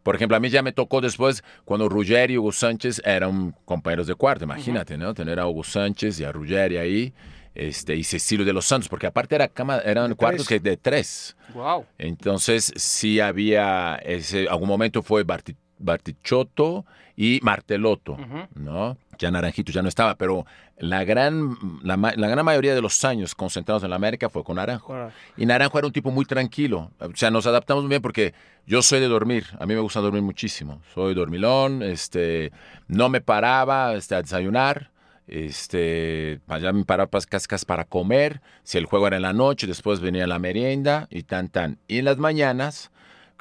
por ejemplo, a mí ya me tocó después cuando Ruggeri y Hugo Sánchez eran compañeros de cuarto. Imagínate, ¿no? Tener a Hugo Sánchez y a Ruggeri ahí este, y Cecilio de los Santos, porque aparte era cama, eran De cuartos tres. que de tres. Wow. Entonces, sí había, ese, algún momento fue Barti- Bartichotto y Martelotto, Ujú. ¿no? Ya Naranjito ya no estaba, pero la gran, la, la gran mayoría de los años concentrados en la América fue con Naranjo. Y Naranjo era un tipo muy tranquilo. O sea, nos adaptamos muy bien porque yo soy de dormir. A mí me gusta dormir muchísimo. Soy dormilón. Este, no me paraba este, a desayunar. Este, allá me paraba casi para comer. Si el juego era en la noche, después venía la merienda y tan tan. Y en las mañanas,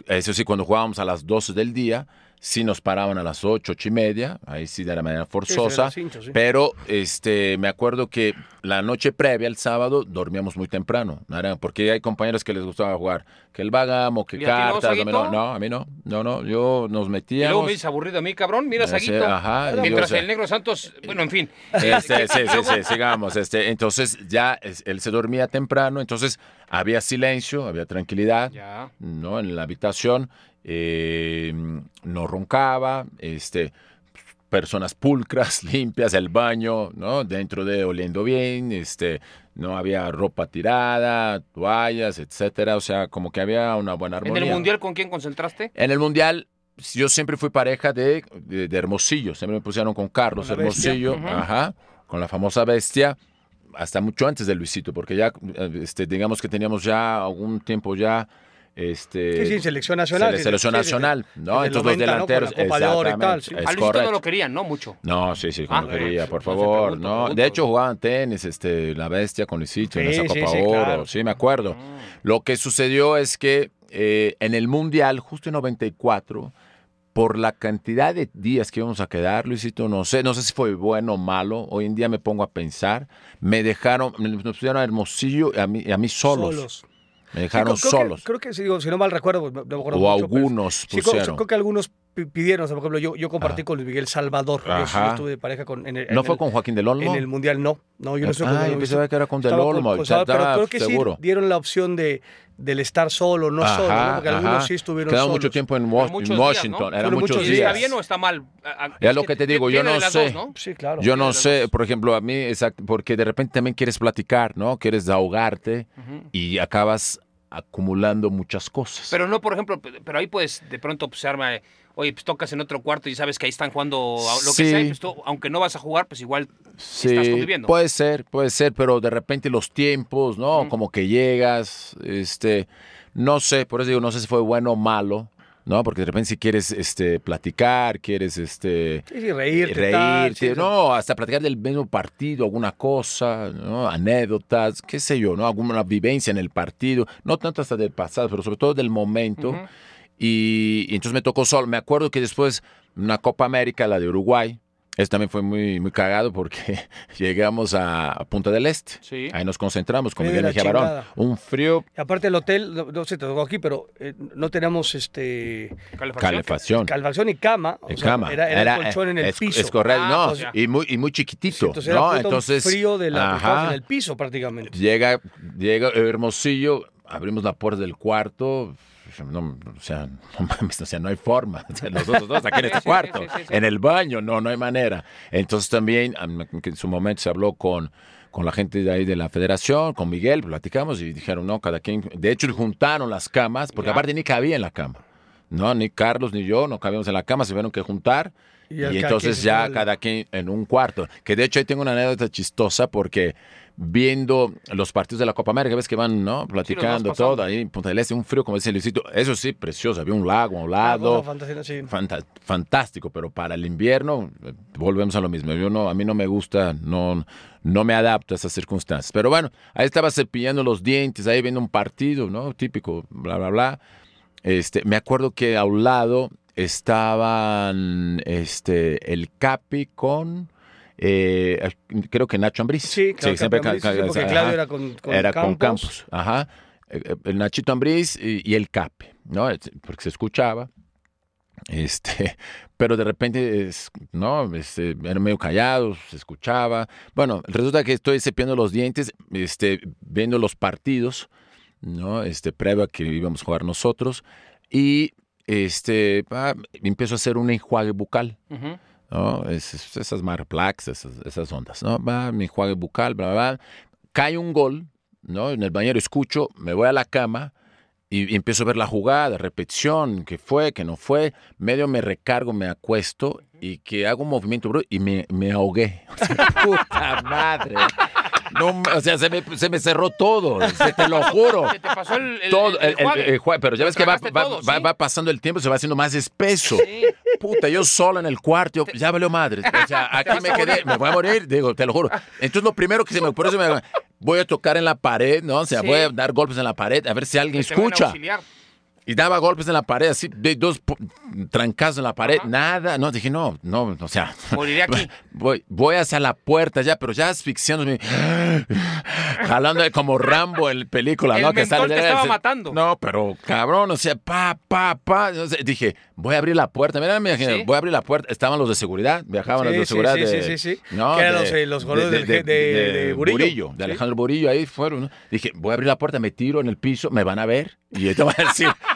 eso sí, cuando jugábamos a las 12 del día, sí nos paraban a las 8, 8 y media. Ahí sí de la manera sí, forzosa. sí. Pero este, me acuerdo que la noche previa, el sábado, dormíamos muy temprano, porque hay compañeros que les gustaba jugar, que el bagamo, que ¿Y no, cartas, no, no, a mí no, no, no, yo nos Y luego metíamos. me dices aburrido a mí, cabrón. Mira, Saguito. ajá, Mientras el negro Santos. Bueno, en fin. Este, sí, sí, sí, sigamos. Este, entonces ya es- él se dormía temprano, entonces había silencio, había tranquilidad, Ya. ¿no? En la habitación, eh, no roncaba, este, personas pulcras, limpias, el baño, ¿no? Dentro de oliendo bien, este, no había ropa tirada, toallas, etcétera, o sea, como que había una buena ¿En armonía. el Mundial con quién concentraste? En el mundial yo siempre fui pareja de, de, de Hermosillo, siempre me pusieron con Carlos Con. Hermosillo, ajá, con la famosa bestia, hasta mucho antes de Luisito, porque ya, eh, este, digamos que teníamos ya algún tiempo ya, este, Sí, sí, selección nacional, sele- selección sí, nacional, ¿no? desde el Entonces 90, ¿no? los delanteros, Copa de Oro y tal, sí. es a Luisito correcto. no lo querían, ¿no? Mucho. No, sí, sí, como Ah, quería, eh, por no favor, pregunto, no. pregunto. De hecho, jugaban tenis, este, la bestia con Luisito en Sí, esa Copa sí, Oro, claro. sí, me acuerdo. Ah. Lo que sucedió es que eh, en el Mundial, justo en 94, por la cantidad de días que íbamos a quedar, Luisito, no sé, no sé si fue bueno o malo, hoy en día me pongo a pensar, me dejaron, me- nos pusieron a Hermosillo y a mí, y a mí solos. Me dejaron creo- creo solos. Que, creo que, si, digo, si no mal recuerdo, no me acuerdo o mucho, pero- algunos Sí, creo, pusieron. creo que algunos pidieron, o sea, por ejemplo, yo, yo compartí Ah. con Luis Miguel Salvador. Yo, sí Ajá. estuve de pareja con. En el, ¿No en fue el- con Joaquín del Olmo? En el Mundial no. No, yo no estuve Ah, con yo pensaba que era con Del Olmo, con ya Salvador, pero estaba creo que seguro. sí dieron la opción de, del estar solo, no solo, ¿no? porque algunos sí estuvieron Quedaron solos. mucho tiempo en, Wa- días, Washington, ¿no? eran Fueron muchos muchos ¿Y días. ¿Está bien o está mal? Es lo que te digo, yo no sé. dos, ¿no? Sí, claro. Yo no sé, dos. por ejemplo, a mí, exacto, porque de repente también quieres platicar, ¿no? Quieres ahogarte y acabas acumulando muchas cosas. Pero no, por ejemplo, pero ahí puedes de pronto pues, se arma, eh, oye, pues tocas en otro cuarto y sabes que ahí están jugando lo que sea, y, pues tú, aunque no vas a jugar, pues igual Sí, estás conviviendo. puede ser, puede ser, pero de repente los tiempos, ¿no? Como que llegas, este, no sé, por eso digo, no sé si fue bueno o malo, ¿no? Porque de repente si quieres, este, platicar, quieres, este, Sí, sí, reírte. tal, reírte, sí, no, hasta platicar del mismo partido, alguna cosa, ¿no? Anécdotas, qué sé yo, ¿no? Alguna vivencia en el partido, no tanto hasta del pasado, pero sobre todo del momento. Ujú. Y, y entonces me tocó solo. Me acuerdo que después una Copa América, la de Uruguay, eso también fue muy, muy cagado porque llegamos a, a Punta del Este. Sí. Ahí nos concentramos con Miguel Mejía Barón. Un frío, Y aparte el hotel, no, no sé, te tocó aquí, pero eh, no teníamos este Calefacción. calefacción. calefacción y cama. o sea, cama. Era, era el colchón en el es, piso. Es correcto, Ah, no, pues y muy, y muy chiquitito, Entonces era ¿no? un Entonces, frío de la ajá. en el piso prácticamente. Llega, llega Hermosillo, abrimos la puerta del cuarto. No, o sea, no mames, o sea, no hay forma. O sea, dos aquí en este cuarto, en el baño, no, no hay manera. Entonces también, en su momento se habló con, con la gente de ahí de la federación, con Miguel, platicamos y dijeron, no, cada quien. De hecho, juntaron las camas, porque Ya. aparte ni cabía en la cama. No, ni Carlos ni yo no cabíamos en la cama, se tuvieron que juntar. Y Y, entonces ya cada quien en un cuarto. Que de hecho ahí tengo una anécdota chistosa porque viendo los partidos de la Copa América, ves que van, ¿no? Platicando todo ahí en Punta del Este, un frío como dice Luisito. Eso sí, precioso. Había un lago a un Una lado. sí. Fantástico, pero para el invierno eh, volvemos a lo mismo. Yo no, a mí no me gusta, no, no me adapto a esas circunstancias. Pero bueno, ahí estaba cepillando los dientes, ahí viendo un partido, ¿no? Típico, bla, bla, bla. Este, me acuerdo que a un lado estaban este, el Capi con, eh, creo que Nacho Ambriz. Sí, claro, siempre Campos, ca- sí, ca- porque ajá. Claudio era con, con Era con Campos. Campos, ajá. Eh, eh, El Nachito Ambriz y, y el Cape, ¿no? Porque se escuchaba. Este, pero de repente, es- ¿no? Este, eran medio callados, se escuchaba. Bueno, resulta que estoy cepillando los dientes, este, viendo los partidos, ¿no? Este, previo a que íbamos a jugar nosotros. Y este, ah, empiezo a hacer un enjuague bucal. Ujú. ¿No? Es- es- esas Marplax, esas, esas ondas, ¿no? Va, mi enjuague bucal, bla, bla, bla. Cae un gol, ¿no? En el bañero escucho, me voy a la cama y, y empiezo a ver la jugada, repetición, que fue, que no fue. Medio me recargo, me acuesto y que hago un movimiento bro, y me, me ahogué. Puta madre. No, o sea, se me, se me cerró todo, se te lo juro. Se te pasó el, el, Todo, el- el pero ya ves que va, va- todo, va- sí. va pasando el tiempo, se va haciendo más espeso. Sí. Puta, yo solo en el cuarto, yo, ya valió madre. O sea, aquí me quedé, me voy a morir, digo, te lo juro. Entonces lo primero que se me ocurrió, se me, voy a tocar en la pared, ¿no? O sea, Sí. voy a dar golpes en la pared, a ver si alguien Que escucha. Y daba golpes en la pared, así, de dos trancazos en la pared, Ajá. nada. No, dije, no, no, o sea, Moriré aquí. voy, voy hacia la puerta ya, pero ya asfixiándome, jalando como Rambo en película, El ¿no? Que mentol te estaba matando. No, pero cabrón, o sea, pa, pa, pa. dije, voy a abrir la puerta. Mira, me Sí. voy a abrir la puerta. Estaban los de seguridad, viajaban los de seguridad sí, de. sí, sí, sí. ¿no? Que eran de- los, eh, los de- de Burillo. de Sí. Alejandro Burillo, ahí fueron. ¿no? Dije, voy a abrir la puerta, me tiro en el piso, me van a ver. Y te voy a decir.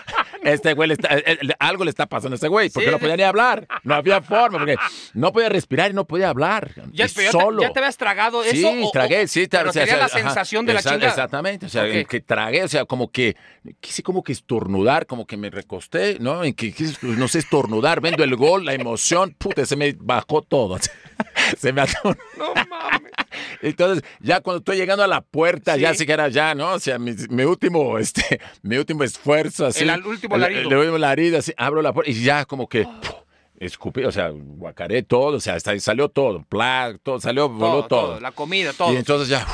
Este güey, le está, eh, eh, algo le está pasando a este güey, porque Sí. no podía ni hablar. No había forma, porque no podía respirar y no podía hablar. Ya, ya te- solo. ya te habías tragado Sí, eso. o- tragué, sí. Pero o sea, tenía o la ajá, sensación de la chingada. Exactamente, o sea, Ok. que tragué, o sea, como que quise como que estornudar, como que me recosté, ¿no? En que quise, no sé, estornudar, viendo el gol, la emoción, puta, se me bajó todo. se me atoró. No mames. Entonces, ya cuando estoy llegando a la puerta, Sí. ya sí que era ya, ¿no? O sea, mi, mi último, este, mi último esfuerzo, así. El al- último el- larido. El, último larido, así, abro la puerta y ya como que ¡puf! escupí, o sea, guacaré todo, o sea, hasta salió todo, plac, todo, salió, voló Todo, todo. todo, la comida, todo. Y entonces ya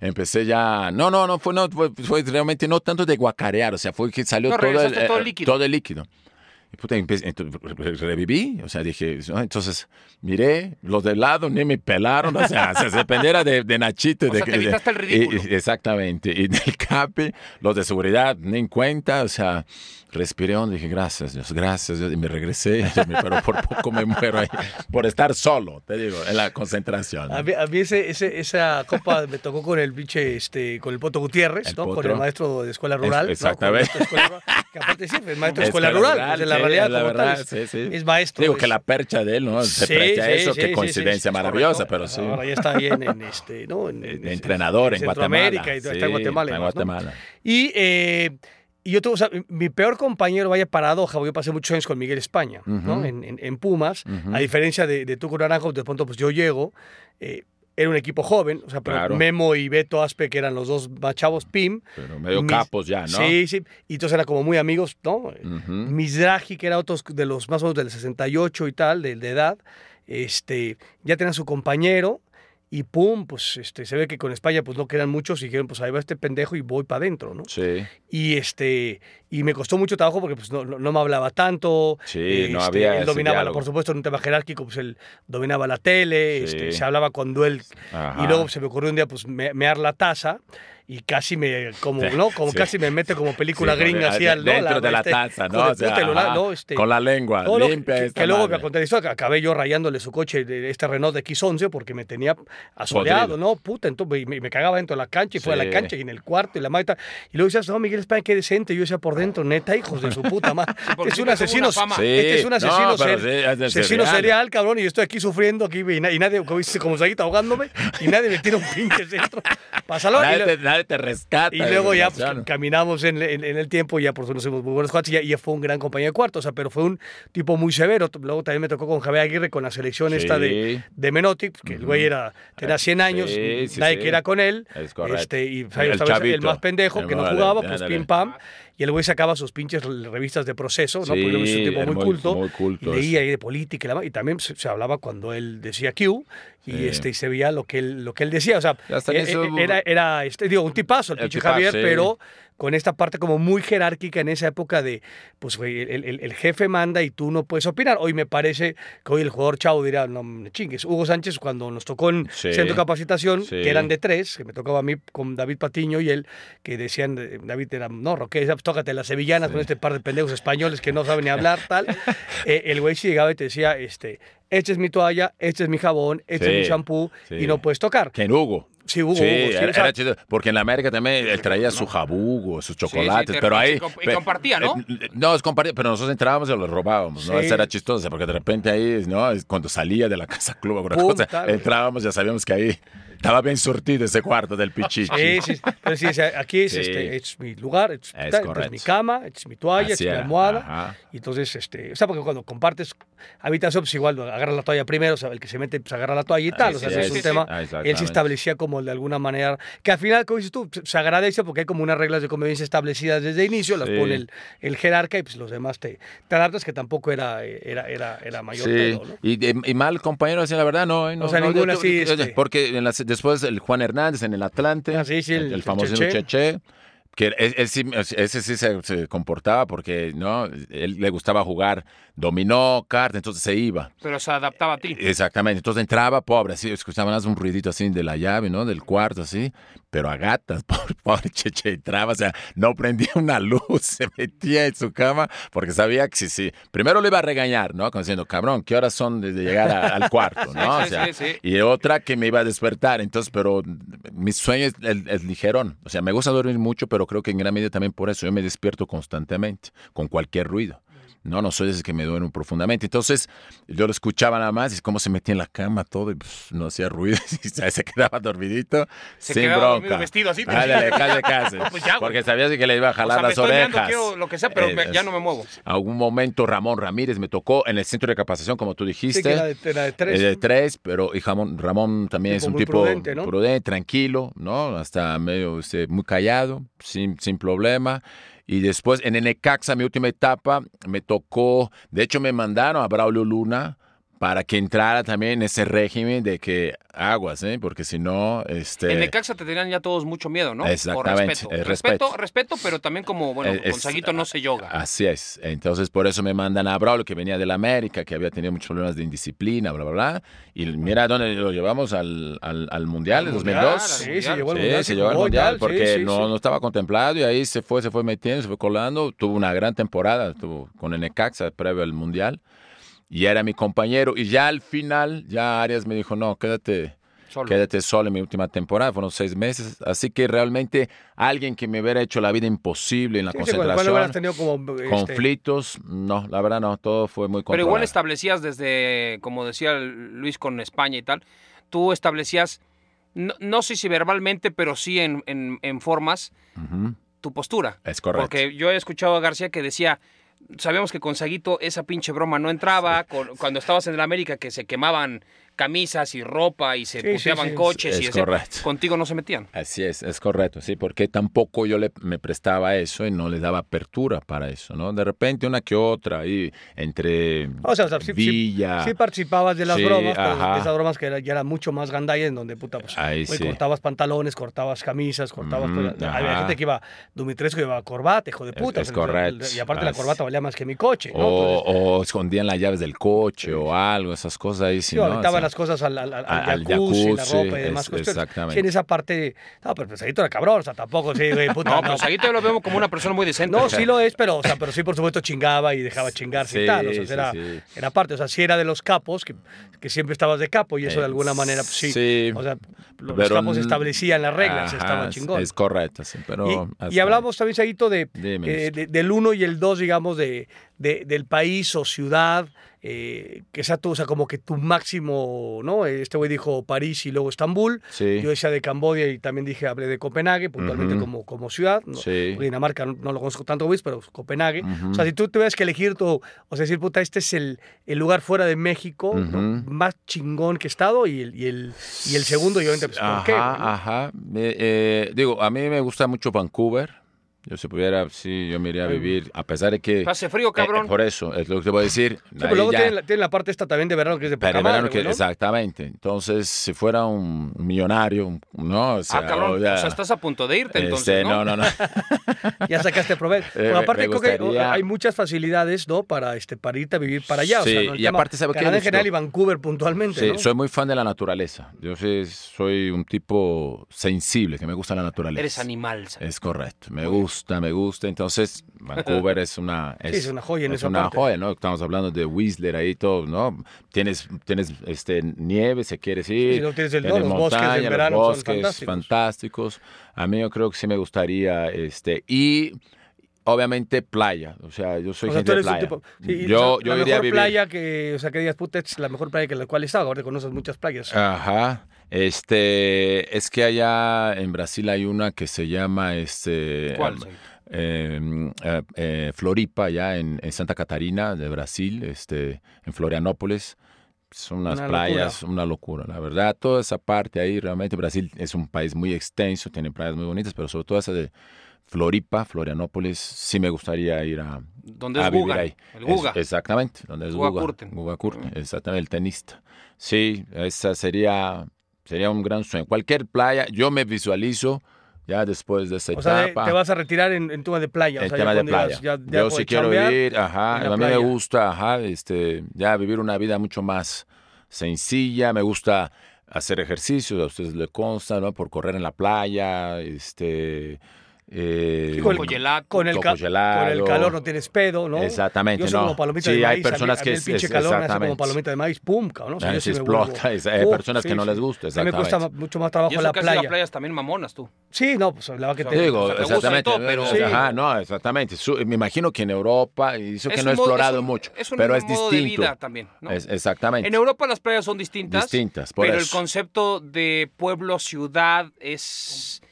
empecé ya. No, no, no fue, no, fue, fue realmente no tanto de guacarear, o sea, fue que salió No, todo, el, todo el eh, líquido. todo el líquido. Y puta, empecé- entonces, re- reviví, o sea, dije, ¿no? entonces miré, los de lado ni me pelaron, o sea, se dependiera de, de Nachito. O de, sea, te de- el ridículo. y- exactamente, y del CAPE, los de seguridad, ni en cuenta, o sea, respiré dije, gracias Dios, gracias Dios, y me regresé, pero por poco me muero ahí, por estar solo, te digo, en la concentración. A mí, a mí ese, ese- esa copa me tocó con el pinche, este, con el Poto Gutiérrez, El ¿no? Con Potro. el maestro de escuela rural. ¿no? Con el exactamente. de escuela que aparte sí, el maestro de Escuela escuela rural, rural, es de la realidad la como verdad, tal, es, sí, sí. es maestro. Digo es- que la percha de él, ¿no? Se Sí, presta eso, qué coincidencia maravillosa, pero sí. Ahora ya está ahí en, en este, ¿no? En, en- De entrenador en, Centroamérica Guatemala. y está en Guatemala. está en demás, ¿no? Guatemala. Y, eh, y yo tuve, o sea, mi peor compañero, vaya paradoja, porque yo pasé muchos años con Miguel España, ¿no? Ujú. en, en- en Pumas, Ujú. a diferencia de, de tú con Naranjo, de pronto pues yo llego, eh, era un equipo joven, o sea, pero Claro. Memo y Beto Aspe, que eran los dos chavos, Pim. Pero medio mis- capos ya, ¿no? Sí, sí, y entonces eran como muy amigos, ¿no? Ujú. Mizrahi, que era otro de los más o menos del 68 y tal, de, de edad, este, ya tenía su compañero y pum, pues este, se ve que con España pues no quedan muchos y dijeron, pues ahí va este pendejo y voy para adentro, ¿no? Sí. Y este y me costó mucho trabajo porque pues no, no, no me hablaba tanto. Sí, no este, había Él dominaba, la- por supuesto, en un tema jerárquico, pues él dominaba la tele, Sí. este, se hablaba con duel. Ajá. Y luego se me ocurrió un día pues me, mear la taza y casi me, como, Sí, ¿no? Como sí. casi me mete como película Sí, gringa así al ¿no? Dentro de la este, taza, ¿no? O sea, puta, ajá, no, este, con la lengua no, no, limpia. que, esta que luego me que acabé yo rayándole su coche de este Renault de X11 porque me tenía asoleado, Podrido. ¿no? Puta, entonces me, me cagaba dentro de la cancha y fue a la Sí. cancha y en el cuarto y la maita. Y luego decías, no, Miguel España, qué decente. Y yo decía por dentro, neta, hijos de su puta madre. porque es sí un asesino. Sí. este es un No, asesino, ser- sí, es de asesino serial. serial, cabrón, y yo estoy aquí sufriendo aquí y, na- y nadie, como dice, como ahogándome, y nadie me tira un pinche centro. Pásalo. Te, rescata. y luego ya pues, caminamos en, en- en el tiempo y ya por eso nos hicimos muy buenos cuates y ya, fue un gran compañero de cuarto, o sea, pero fue un tipo muy severo. Luego también me tocó con Javier Aguirre con la selección esta de, de Menotti, que el güey era, tenía 100 años, Sí, sí, nadie sí. quería con él. Es. Este, y El Javier estaba el, más pendejo El que no jugaba, pues pim pam. Y el güey sacaba sus pinches revistas de proceso, ¿no? Porque era un Sí, tipo muy, muy- culto. muy culto y leía ahí de política y, la y también se, se hablaba cuando él decía Q y, Sí. este, y se veía lo que él, lo que él decía. O sea, e- e- era, era este, digo, un tipazo el, El pinche Javier, sí. pero con esta parte como muy jerárquica en esa época de, pues, güey, el, el- el jefe manda y tú no puedes opinar. Hoy me parece que hoy el jugador chavo dirá, no me chingues. Hugo Sánchez, cuando nos tocó en Sí. centro de capacitación, Sí. que eran de tres, que me tocaba a mí con David Patiño y él, que decían, eh, David era, no, Roque, tócate las sevillanas con este par de pendejos españoles que no saben ni hablar, tal. Eh, el güey sí llegaba y te decía, este, esta es mi toalla, este es mi jabón, este Sí, es mi shampoo, sí. y no puedes tocar. Que en Hugo. Sí, Hugo, Sí, era, era chido, porque en la América también él traía su jabugo, sus chocolates, te- pero y ahí... comp- y compartía, ¿no? eh, no, es compartía, pero nosotros entrábamos y lo robábamos, ¿no? Sí. Eso era chistoso, porque de repente ahí, ¿no? Cuando salía de la casa club, alguna Pum, cosa, tal. entrábamos, ya sabíamos que ahí estaba bien surtido ese cuarto del pichichi. Sí, sí, pero sí, aquí es, Sí. este, es mi lugar, es, Es es mi cama, es mi toalla, Así es mi almohada. ajá. Y entonces, este, o sea, porque cuando compartes habitación, pues igual agarra la toalla primero, o sea, el que se mete, pues agarra la toalla y tal. o sea, ese es un Sí, tema. sí. Ah, Él sí exactamente. establecía como de alguna manera, que al final, como dices tú, se agradece porque hay como unas reglas de convivencia establecidas desde el inicio, las Sí. pone el, el jerarca y pues los demás te, te adaptas, que tampoco era, era, era, era mayor Sí, pedo, ¿no? y, y- mal compañero, así la verdad, no. eh, no O sea, no, ninguna yo- así, yo- este- Porque en las- después el Juan Hernández en el Atlante, Ah, sí, sí, el, el- el famoso Cheche. Cheche, que él, él sí, ese sí se, se comportaba porque no él le gustaba jugar dominó, carta, entonces se iba. Pero se adaptaba a ti. Exactamente, entonces entraba pobre, así, escuchaban un ruidito así de la llave, ¿no? Del cuarto, así, pero a gatas, pobre, pobre Cheche, entraba, o sea, no prendía una luz, se metía en su cama, porque sabía que sí, sí, primero le iba a regañar, ¿no? Como diciendo, cabrón, ¿qué horas son de llegar a- al cuarto, ¿no? Sí, o sea, sí, sí. y otra que me iba a despertar, entonces, pero mi sueño es, el- es ligerón, o sea, me gusta dormir mucho, pero creo que en gran medida también por eso yo me despierto constantemente, con cualquier ruido. No, no soy de esos que me duermen profundamente. Entonces, yo lo escuchaba nada más y cómo se metía en la cama todo y pues, no hacía ruido y se quedaba dormidito Se sin quedaba bronca. vestido así, pero- Ándale, casi, casi. Pues ya. Porque sabías que le iba a O jalar sea, me las estoy meando, orejas. quiero lo que sea, pero me- Eh, ya no me muevo. Algún momento Ramón Ramírez me tocó en el centro de capacitación, como tú dijiste. Sí, que era de, era de tres. Eh, de tres, pero y Ramón, Ramón también Tipo es un tipo prudente, ¿no? prudente, tranquilo, ¿no? Hasta medio este, muy callado, sin, sin problema. Y después en el Necaxa, mi última etapa, me tocó, de hecho me mandaron a Braulio Luna para que entrara también en ese régimen de que aguas, ¿eh? Porque si no, este... En Necaxa te tenían ya todos mucho miedo, ¿no? Por Exactamente, respeto. el respeto. respeto. Respeto, pero también como, bueno, Es- con Saguito no se yoga. Así es. Entonces, por eso me mandan a Braulio, que venía de la América, que había tenido muchos problemas de indisciplina, bla, bla, bla. Y mira dónde lo llevamos al, al, al Mundial Mundial, 2002. al Sí, Mundial. se llevó al Sí, mundial. se llevó al mundial tal, sí, porque sí, no, sí. no estaba contemplado y ahí se fue, se fue metiendo, se fue colando. Tuvo una gran temporada tuvo con el Necaxa previo al mundial y era mi compañero. Y ya al final, ya Arias me dijo, no, quédate. Solo. quédate solo en mi última temporada, fueron seis meses, así que realmente alguien que me hubiera hecho la vida imposible en la Sí, concentración, hubieras tenido como este, conflictos, no, la verdad no, todo fue muy Pero igual establecías desde, como decía Luis con España y tal, tú establecías, no, no sé si verbalmente, pero sí en, en- en formas, tu postura. Es correcto. Porque yo he escuchado a García que decía, sabíamos que con Saguito esa pinche broma no entraba, con- cuando estabas en el América que se quemaban camisas y ropa y se Sí, sí, puteaban sí. coches y Es ese- correcto. contigo no se metían. Así es, es correcto, sí, porque tampoco yo le, me prestaba eso y no le daba apertura para eso, ¿no? De repente una que otra ahí entre O sea, o sea, sí, sí- Villa. sí participabas de las Sí, bromas, pero esas bromas que era- ya eran mucho más gandallas, en donde puta, pues, Ahí sí. cortabas pantalones, cortabas camisas, cortabas. Pues, había gente que iba, Dumitrescu llevaba corbata, hijo de puta. es o sea, correcto. Y aparte la Así. corbata valía más que mi coche, ¿no? o, Entonces, o escondían las llaves del coche o algo, esas cosas ahí. Sí, Sí, ¿no? Las cosas al, al, al- al al jacuzzi, la ropa y demás es- cuestiones. exactamente. Sí, en esa parte. No, pero Pesadito era cabrón, o sea, tampoco, sí, güey, puta. No, no, pero Saguito yo lo veo como una persona muy decente. No, sí lo es, pero, o sea, pero sí, por supuesto, chingaba y dejaba chingarse y tal. O sea, sí, era, sí. era parte. O sea, sí era de los capos, que, que siempre estabas de capo y eso de alguna manera, pues, sí. sí, O sea, los pero capos establecían las reglas, ajá, estaba es- chingón. Es correcto, sí, pero... y, y hablamos también, Saguito, de, Dime, eh, de- del 1 y el 2, digamos, de, de- del país o ciudad, eh, que sea tu, o sea, como que tu máximo, ¿no? Este güey dijo París y luego Estambul. Sí. Yo decía de Cambodia y también dije, hablé de Copenhague, puntualmente como, como ciudad. ¿no? Sí. Dinamarca no, no lo conozco tanto, Luis, pero Copenhague. O sea, si tú tuvieras que elegir tu, o sea, decir, puta, este es el, el lugar fuera de México más chingón que he estado y el, y el, y el segundo, y obviamente, pues, ¿por Ajá, qué? güey, ajá. Eh, eh, digo, a mí me gusta mucho Vancouver. Yo si pudiera, sí, yo me iría a vivir, a pesar de que... Hace frío, eh, cabrón. por eso, es lo que te voy a decir. Sí, pero luego ya- tienen la, tienen la parte esta también de verano que es de poca Pero madre, que- ¿no? Exactamente. Entonces, si fuera un millonario, un- ¿no? O sea, ah, cabrón. ya- O sea, estás a punto de irte entonces, este, ¿no? no, no, no. Ya sacaste provecho. Eh, Porque aparte me creo que gustaría- hay muchas facilidades, ¿no? Para, este, para irte a vivir para allá. o sea, Sí, ¿no? Y aparte, ¿sabe qué, Canadá en Luis? general y Vancouver puntualmente, Sí, ¿no? soy muy fan de la naturaleza. Yo sí soy un tipo sensible, que me gusta la naturaleza. Eres animal. Saguito. Es correcto. Me gusta, me gusta. Entonces, Vancouver es una... Sí, es una joya en es esa una parte. joya, ¿no? Estamos hablando de Whistler ahí todo, ¿no? Tienes, tienes este, nieve, si quieres ir. Sí, luego tienes el- no, tienes los bosques en los verano son bosques fantásticos. fantásticos. A mí yo creo que sí me gustaría, este, y obviamente playa. O sea, yo soy O sea, gente de playa. tipo. sí, yo o sea, yo la iría a mejor vivir. playa que, o sea, que digas, puta, es la mejor playa que la cual he estado. Ahora conoces muchas playas. Ajá. Este, es que allá en Brasil hay una que se llama, este, ¿Cuál, em, eh, eh, eh, Floripa, allá en, en Santa Catarina de Brasil, este, en Florianópolis. Son unas Una playas, una locura, la verdad. Toda esa parte ahí, realmente Brasil es un país muy extenso, tiene playas muy bonitas, pero sobre todo esa de Floripa, Florianópolis, sí me gustaría ir a, ¿Dónde a es vivir Guga? ahí. El Guga. Es- exactamente, donde es Guga Guga. Kurten. Guga Kurten, exactamente, el tenista. Sí, esa sería, sería un gran sueño. Cualquier playa, yo me visualizo ya después de esa O sea, etapa. te vas a retirar en, en tema de playa. o el sea, ya tema de playa. digas, ya dejo yo sí quiero vivir, ajá, en a mí me gusta, ajá, este, ya vivir una vida mucho más sencilla, me gusta hacer ejercicios, a ustedes les consta, ¿no? Por correr en la playa, este... eh, Sí, con el- gelato. Con el, con el calor no tienes pedo, ¿no? Exactamente, Yo soy no. como palomita Sí, de hay maíz. a mí- personas a mí que el pinche es- calor hace como exactamente. palomita de maíz, pum, cabrón. O sea, yo se sí explota, hay Uf, personas que no les gusta, A mí me cuesta exactamente. mucho más trabajo la que playa. playas también mamonas tú. Sí, no, pues la verdad que Yo te... Digo, o sea, te exactamente. todo, pero- Sí. Ajá, no, exactamente. Su- me imagino que en Europa, y eso que Es no he modo- explorado es un- mucho, es un pero es modo de distinto. vida también, ¿no? Es- exactamente. En Europa las playas son distintas. Distintas, por pero el concepto de pueblo, ciudad, es eh, que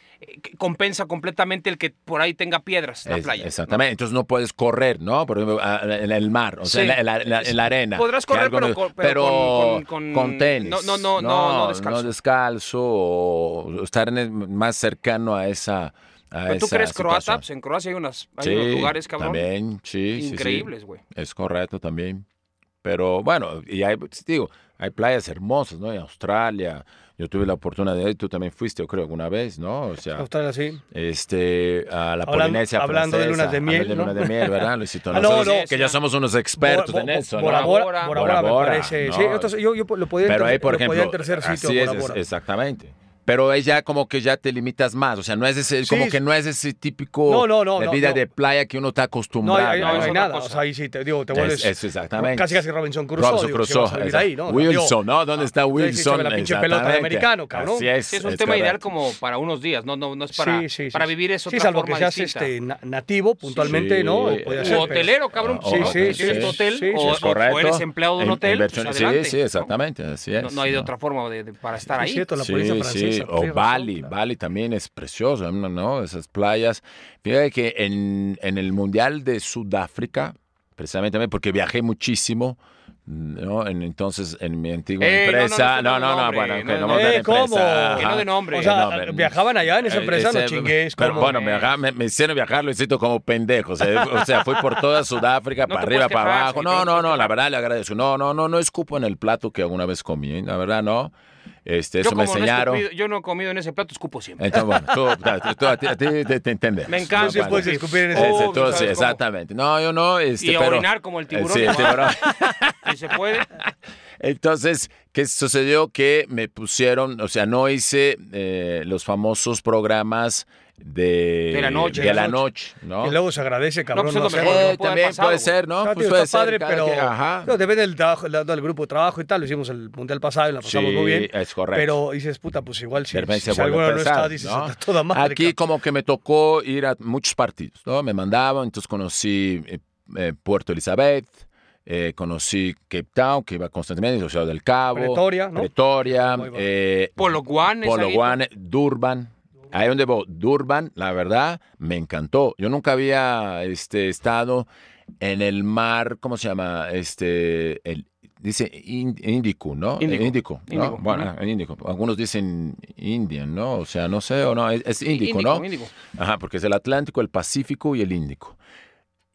compensa completamente el que por ahí tenga piedras la Es- playa. ¿no? exactamente. Entonces no puedes correr, ¿no? Por ejemplo, en el mar, o sea, Sí. en, la, en la- en la arena. Podrás correr, pero no- con- pero con- con- con- tenis. no, no, no, no, no descalzo. descalzo, o estar en el- más cercano a esa. A tú crees croata, pues en Croacia hay, unas, hay Sí, unos lugares, cabrón, También, sí, sí, sí. increíbles, güey. Es correcto también. Pero bueno, y hay, pues, digo, hay playas hermosas, ¿no? En Australia. Yo tuve la oportunidad de tú también fuiste, yo creo, alguna vez, ¿no? O sea, Australia, sí. este, a la Hablando- Polinesia hablando de lunas de miel, hablando de ¿no? miel, ¿verdad, Luisito? Ah, no, no. que ya somos unos expertos Bo- en eso, ¿no? Bora Bora, Bora, Bora me parece. ¿no? Sí, entonces yo, yo lo podía, Pero ahí, por ejemplo, así es, exactamente. Pero ella como que ya te limitas más, o sea, no es ese, como Sí. que no es ese típico No, no, no, de vida no. de playa que uno está No, acostumbrado. hay, hay- no, no es hay otra nada. cosa. O sea, ahí sí te digo, te Es- vuelves. eso exactamente. Casi casi Robinson Crusoe. Robinson digo, Crusoe, exacto. ahí, ¿no? Wilson, Digo, ¿no? ¿Dónde está ah, sí, sí, Wilson? la pinche pelota de americano, cabrón. Así es. Sí, es un es tema ideal correcto. como para unos días, no, no, no es para, sí, sí, sí, para vivir es Sí, otra salvo forma que seas este, na- nativo, puntualmente, Sí, ¿no? o hotelero, cabrón. Ah, si sí, sí, sí, eres sí, hotel o, eres empleado de un hotel, pues. Sí, sí, exactamente, así es. No, hay de otra forma para estar Es ahí. cierto, la Sí, pobreza sí, o Bali, claro. Bali también es precioso, ¿no? ¿no? Esas playas. Fíjate que en, en el Mundial de Sudáfrica, precisamente porque viajé muchísimo, ¿no? En- entonces, en mi antigua Eh, no, no, empresa, no, no, no, no, no, bueno, no que de no Eh. Que no de nombre. O sea, No, pero- viajaban allá en esa Eh, empresa, no ese- chingues. Pero ¿cómo? bueno, me, me, me hicieron viajar, lo hiciste como pendejo. O sea, o sea, fui por toda Sudáfrica, No para arriba, para abajo. No, no no, no, la verdad le agradezco. No, no, no, no escupo en el plato que alguna vez comí. ¿eh? La verdad, no. Este, Yo eso me no he enseñaron. escupido- yo no he comido en ese plato, escupo siempre. Entonces, bueno, tú, tú- a ti, a ti te, te entendés. Me encanta. No se puede escupir. en ese- Ese, Oh, tú, ¿sabes sí, cómo? exactamente. No, yo no. Este, Y a pero- orinar como el tiburón. Sí, el tiburón. Si se puede. Entonces, ¿qué sucedió? Que me pusieron, o sea, no hice eh, los famosos programas de, De la noche. de la noche, ¿no? Y luego se agradece, cabrón. pues es lo hacerlo. mejor, Eh, no puede también pasado, puede ser, ¿no? Ah, Pues tío, puede está ser, padre, pero quien, ajá. no, depende del trabajo, del, del grupo de trabajo y tal. Lo hicimos el mundial pasado y la pasamos Sí, muy bien. es correcto. Pero dices, puta, pues igual si, si vuelve alguno no está, dices, ¿no? está toda madre. Aquí cabrón. como que me tocó ir a muchos partidos, ¿no? Me mandaban, entonces conocí eh, eh, Puerto Elizabeth, eh, conocí Cape Town, que iba constantemente, Ciudad del Cabo, Pretoria, ¿no? Pretoria, eh, Polo Guan. Polo ahí. Guane, Durban. Ahí donde voy, Durban, la verdad, me encantó. Yo nunca había este, estado en el mar, ¿cómo se llama? Este, el, dice Ín- Índico, ¿no? Índico. Eh, Índico, ¿no? Índico, Bueno, ujú. Índico. Algunos dicen Indian, ¿no? O sea, no sé o no, es, es Índico, ¿no? Ajá, porque es el Atlántico, el Pacífico y el Índico.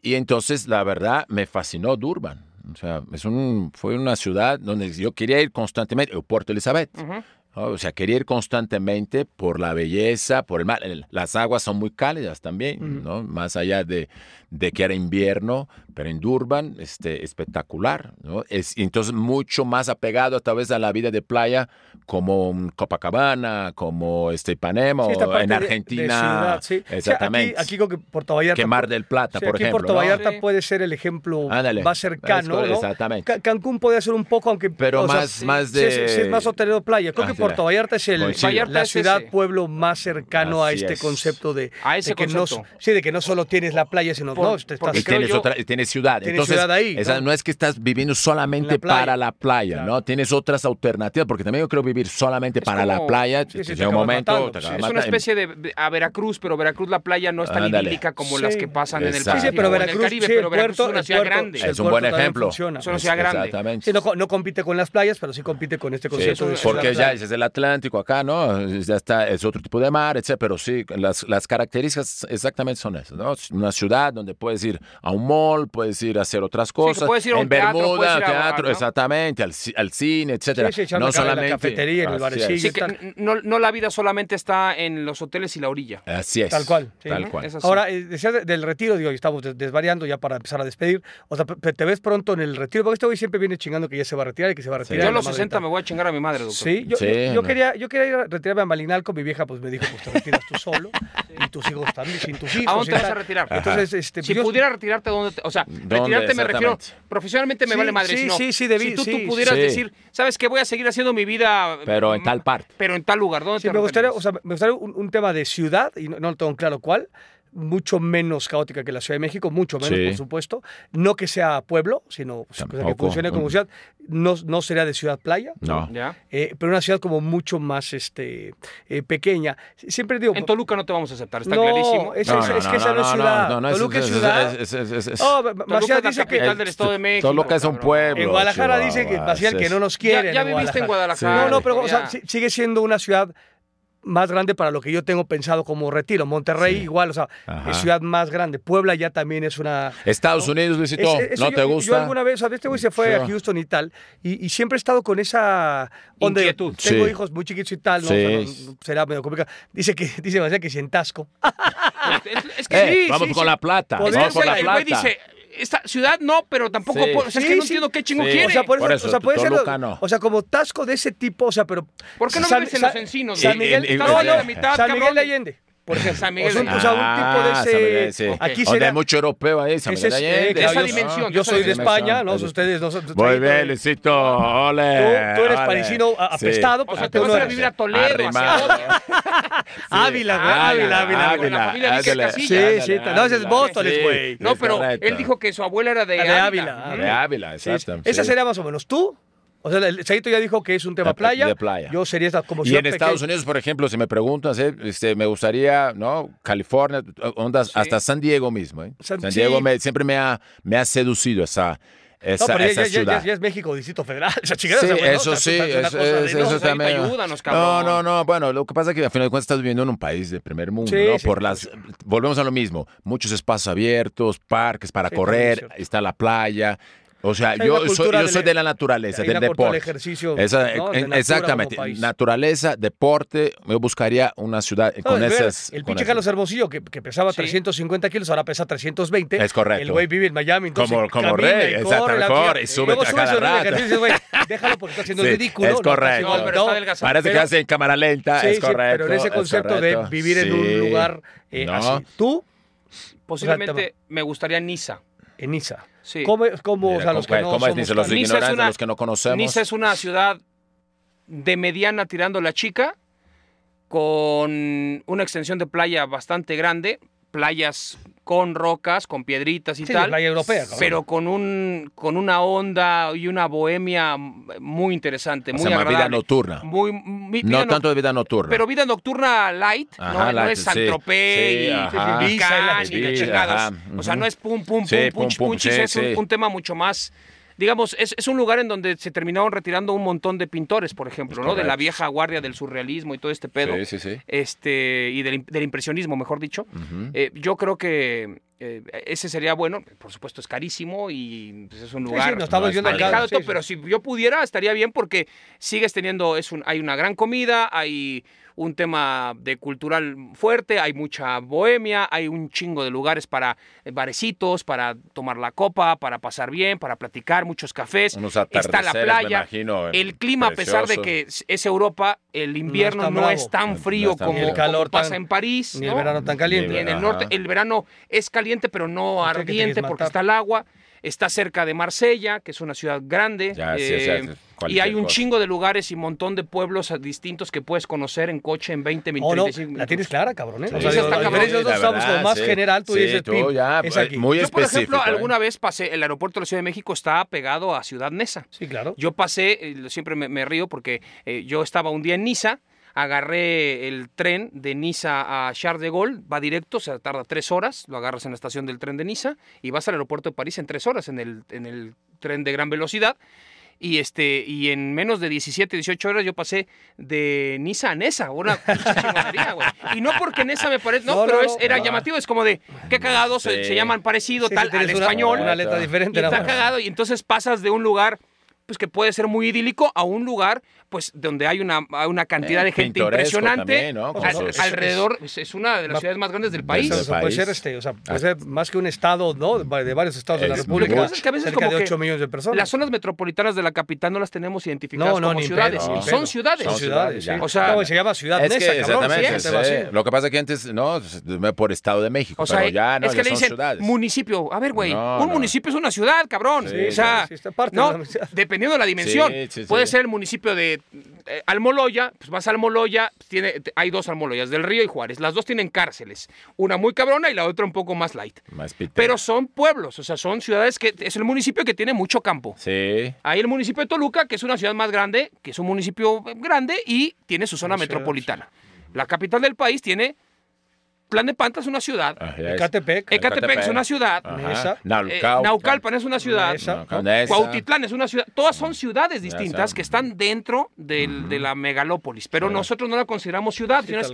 Y entonces, la verdad, me fascinó Durban. O sea, es un, fue una ciudad donde yo quería ir constantemente, o Puerto Elizabeth. ¿no? O sea, quería ir constantemente por la belleza, por el mar. Las aguas son muy cálidas también, ¿no? Más allá de, de que era invierno, pero en Durban, este, espectacular, ¿no? Es, entonces mucho más apegado a través de la vida de playa, como Copacabana, como este, Ipanema, Sí, esta o en de- de Argentina. ciudad, sí. O sea, Exactamente. aquí, aquí Puerto Vallarta. que Mar del Plata, sí, por aquí ejemplo. Puerto. Vallarta puede ser el ejemplo Ándale. más cercano, Es- ¿no? exactamente. Ca- Cancún puede ser un poco, aunque. Pero o sea, más, más de... sí, sí, es más hotelero playa. Creo Ah, que Puerto Vallarta es el. Vallarta la es ciudad, ese. pueblo más cercano a este es. concepto de, A ese de que concepto. no, sí, de que no solo tienes la playa, sino Por- no, te porque Y estás, creo tienes, yo- otra, tienes ciudad. Tienes Entonces, ciudad ahí, esa- ¿no? ¿no? es que estás viviendo solamente la para la playa, Claro. ¿no? Tienes otras alternativas, porque también yo creo vivir solamente Es para la playa. Sí, sí, te llega un momento, matando, te sí. acabas Es una especie de, a Veracruz, pero Veracruz la playa no es tan idílica como Sí. las que pasan en el. Pacífico pero Veracruz, pero Veracruz es una ciudad grande. Es un buen ejemplo. funciona. Es una ciudad grande. Exactamente. Sí, no, co- no compite con las playas, pero sí compite con este concepto de porque ciudad ya playa. es el Atlántico acá, ¿no? Ya está, es otro tipo de mar, etc. Pero sí, las, las características exactamente son esas, ¿no? Una ciudad donde puedes ir a un mall, puedes ir a hacer otras cosas. puedes ir a un en teatro, Bermuda, puedes ir a- teatro, ¿no? exactamente, al, al cine, etcétera. Sí, sí, no en la solamente cafetería, en el Así barecillo. que no, no la vida solamente está en los hoteles y la orilla. Así es. Tal cual, sí. Tal cual. Ahora, eh, decías de- del retiro, digo, y estamos des- desvariando ya para empezar a despedir. O sea, te ves pronto en el retiro, porque este güey siempre viene chingando que ya se va a retirar y que se va a retirar. Yo a los madre 60 tal. me voy a chingar a mi madre, doctor. Sí, yo, Sí, yo- yo no. quería, yo quería ir a retirarme a Malinalco, mi vieja pues me dijo, pues te retiras tú solo y tus hijos también, sin tus hijos. ¿A dónde te vas a retirar? Entonces, este, Si yo- pudiera retirarte, ¿dónde te- O sea, ¿Dónde retirarte me refiero. Profesionalmente me Sí, vale madre. sí, sino, sí, sí, debí- si tú, tú sí. pudieras Sí. decir, ¿sabes qué? Voy a seguir haciendo mi vida. Pero en mm, tal parte. Pero en tal lugar. ¿Dónde Sí, te me gustaría, o sea, me gustaría un, un tema de ciudad, y no, no tengo claro cuál, mucho menos caótica que la Ciudad de México, mucho menos, Sí. por supuesto. No que sea pueblo, sino pues, que Tampoco. funcione como ciudad. No, no sería de ciudad-playa, No. Eh, pero una ciudad como mucho más este, eh, pequeña. Siempre digo... En Toluca no te vamos a aceptar, está no, clarísimo. es, No, es- no, es que no, esa no, no, es no, ciudad. no, no, es- Toluca es, ciudad. es- es- es- es- Oh, Toluca Macías es la dice que... capital del Estado de México. Toluca es un pueblo. En Guadalajara dice que Maciel sí, que no nos Ya, quieren. ya viviste en Guadalajara. No, no, pero sigue siendo una ciudad más grande para lo que yo tengo pensado como retiro. Monterrey Sí. igual, o sea, Ajá. es ciudad más grande. Puebla ya también es una... Estados Unidos Es- eso ¿no yo- te Yo gusta? alguna vez, o sea, este güey se fue Sí. a Houston y tal, y, y siempre he estado con esa onda de, Inquietud. Tengo Sí. hijos muy chiquitos y tal, ¿no? Sí. O sea, no- no- será medio complicado. Dice que, dice que si en Tasco. Es- Es que Eh, sí, vamos sí, con sí. la plata, vamos ser, la el güey plata. dice, esta ciudad no, pero tampoco, Sí. puedo- o sea, es Sí, que no entiendo qué chingo Sí. quiere. O sea, por eso, Por eso, o sea, puede ser, no. o sea, como tasco de ese tipo, o sea, pero ¿Por qué no San- vives en San- los encinos? San? Miguel, San Miguel Allende, por ejemplo. San Miguel o sea, de un- o sea, un tipo de Ah, ese, Miguel, sí. aquí sería hay mucho europeo ahí, San Miguel es, eh, esa yo- dimensión, Yo soy de. España, ¿no? Ustedes no son. Muy bien, Luisito. Ole. Tú, tú eres ole. parisino a- Sí. apestado, O pues sea, te vas a vivir a Toledo, Arrimado. hacia Ávila, güey, Ávila, Ávila. Ávila. la familia. Sí, sí, no, ese es Sí, güey. No, pero él dijo que su abuela era de, Ah, Ávila. De Ávila, exacto. esa sería más o menos tú. O sea, el Saguito ya dijo que es un tema De- playa. de playa. Yo sería como Y en Estados. Unidos, por ejemplo, si me preguntas, eh, este, me gustaría, ¿no? California, ondas, hasta San Diego mismo. ¿eh? San- San, sí. Diego me- siempre me ha, me ha seducido esa, esa, No, pero ya, esa ya- ya- ciudad. ya- ya es México, Distrito Federal. Esa Sí, ¿no? eso O sea, sí, es una eso, no, también. ayúdanos, no, cabrón. no, no, bueno, lo que pasa es que al final de cuentas estás viviendo en un país de primer mundo, Sí, ¿no? sí, Por sí. las, volvemos a lo mismo, muchos espacios abiertos, parques para Sí, correr, es está la playa. O sea, yo soy, yo del- soy de la naturaleza, del deporte. ejercicio, Esa- ¿no? de en- natura exactamente, naturaleza, deporte, yo buscaría una ciudad No, con esas... el con pinche Carlos Hermosillo, que, que pesaba Sí. 350 kilos, ahora pesa 320. Es correcto. El güey vive en Miami, entonces Como- como camina rey, corre, tía- y sube a cada rato. déjalo porque está haciendo Sí, el ridículo. es correcto. haciendo- No, pero está adelgazado. Parece que hace en cámara lenta, Sí, es sí, correcto. pero en ese es concepto de vivir en un lugar eh, No. así. Tú, Posiblemente me gustaría Niza. En Niza. Sí. ¿Cómo, cómo, o Mira, sea, los ¿cómo- que no cómo es somos Niza? Los Niza es ignorantes, una- los que no conocemos. Niza es una ciudad de mediana tirando la chica, con una extensión de playa bastante grande, playas con rocas, con piedritas y Sí, tal. playa europea, cabrón. pero con un con una onda y una bohemia muy interesante, O muy sea, más vida agradable. nocturna. Muy, mi- No vida tanto de vida nocturna. Pero vida nocturna light, Ajá, no, no es sí. Saint-Tropez Sí, y ajá. Cannes y la O sea, no es pum, pum, pum, Sí, pum, punch, sí, es un tema mucho más... Digamos, es, es un lugar en donde se terminaron retirando un montón de pintores, por ejemplo, ¿no? De la vieja guardia del surrealismo y todo este pedo. Sí, sí, sí. Este, y del, im- del impresionismo, mejor dicho. Eh, yo creo que eh, ese sería bueno. Por supuesto, es carísimo y pues, es un Sí, lugar sí, nos estamos No, viendo es acá. alejado sí, sí. pero si yo pudiera, estaría bien porque sigues teniendo, es un, hay una gran comida, hay un tema de cultural fuerte, hay mucha bohemia, hay un chingo de lugares para eh, barecitos, para tomar la copa, para pasar bien, para platicar, muchos cafés, Unos está la playa, imagino, el clima, a pesar de que es- Europa, el invierno tan no, es tan No frío es tan como, frío. Ni el calor como pasa tan- en París, Ni el ¿no? verano tan caliente. Y en el norte, el verano es caliente, pero no ardiente porque matar. está el agua. Está cerca de Marsella, que es una ciudad grande. Ya, sí, eh, o sea, y hay un cosa. chingo de lugares y montón de pueblos distintos que puedes conocer en coche en 20 minutos. Oh, no, la tienes clara, cabrón, ¿eh? Sí, o sea, digo, la cabrón. estamos como más sí. general, tú Sí, dices, tú ya, es aquí. muy Yo, por ejemplo, específico, ¿eh? alguna vez pasé, el aeropuerto de la Ciudad de México está pegado a Ciudad Neza. Sí, claro. Yo pasé, eh, siempre me, me río porque eh, yo estaba un día en Niza, agarré el tren de Niza a Charles de Gaulle, va directo, o sea, tarda tres horas, lo agarras en la estación del tren de Niza y vas al aeropuerto de París en tres horas en el, en el tren de gran velocidad. Y, este, y en menos de 17, 18 horas yo pasé de Niza a Nesa, una güey. Y no porque Nesa me parece, no, No, pero no, es, era Ah. llamativo, es como de, qué cagado, se, Sí. se llaman parecido Sí, tal al una- español. Una letra diferente. Y está cagado. Y entonces pasas de un lugar pues que puede ser muy idílico a un lugar pues donde hay una, una cantidad Eh, de gente impresionante alrededor es, es una de las Va- ciudades más grandes del país sea, del o sea, puede ser este, o sea, puede Ah. ser más que un estado, ¿no? De varios estados de la Es República. Es que a veces cerca como de que 8 millones de personas. las zonas metropolitanas de la capital no las tenemos identificadas No, no, como ciudades pedo, son ciudades Son ciudades, sí. O sea, se llama Ciudad Es que cabrón. exactamente. Lo que pasa que antes, no, por Estado de México, o sea, pero ya no, es que ya le dicen ciudades. municipio. A ver, güey, un municipio es una ciudad, cabrón. Sí, o sea, sí, está parte no, de la ciudad. Dependiendo de la dimensión. Sí, sí, sí. Puede ser el municipio de eh, Almoloya, pues vas a Almoloya, pues tiene, hay dos Almoloyas, del Río y Juárez. Las dos tienen cárceles, una muy cabrona y la otra un poco más light. Más. Pero son pueblos, o sea, son ciudades que es el municipio que tiene mucho campo. Sí. Hay el municipio de Toluca, que es una ciudad más grande, que es un municipio eh, grande y tiene su zona metropolitana. La capital del país tiene Plan de Panta es una ciudad. Ecatepec. Ecatepec es una ciudad. Eh, Naucalpan. Naucalpan es una ciudad. Cuautitlán es una ciudad. Todas son ciudades distintas que están dentro del- de la megalópolis. Pero nosotros no la consideramos ciudad, sino es,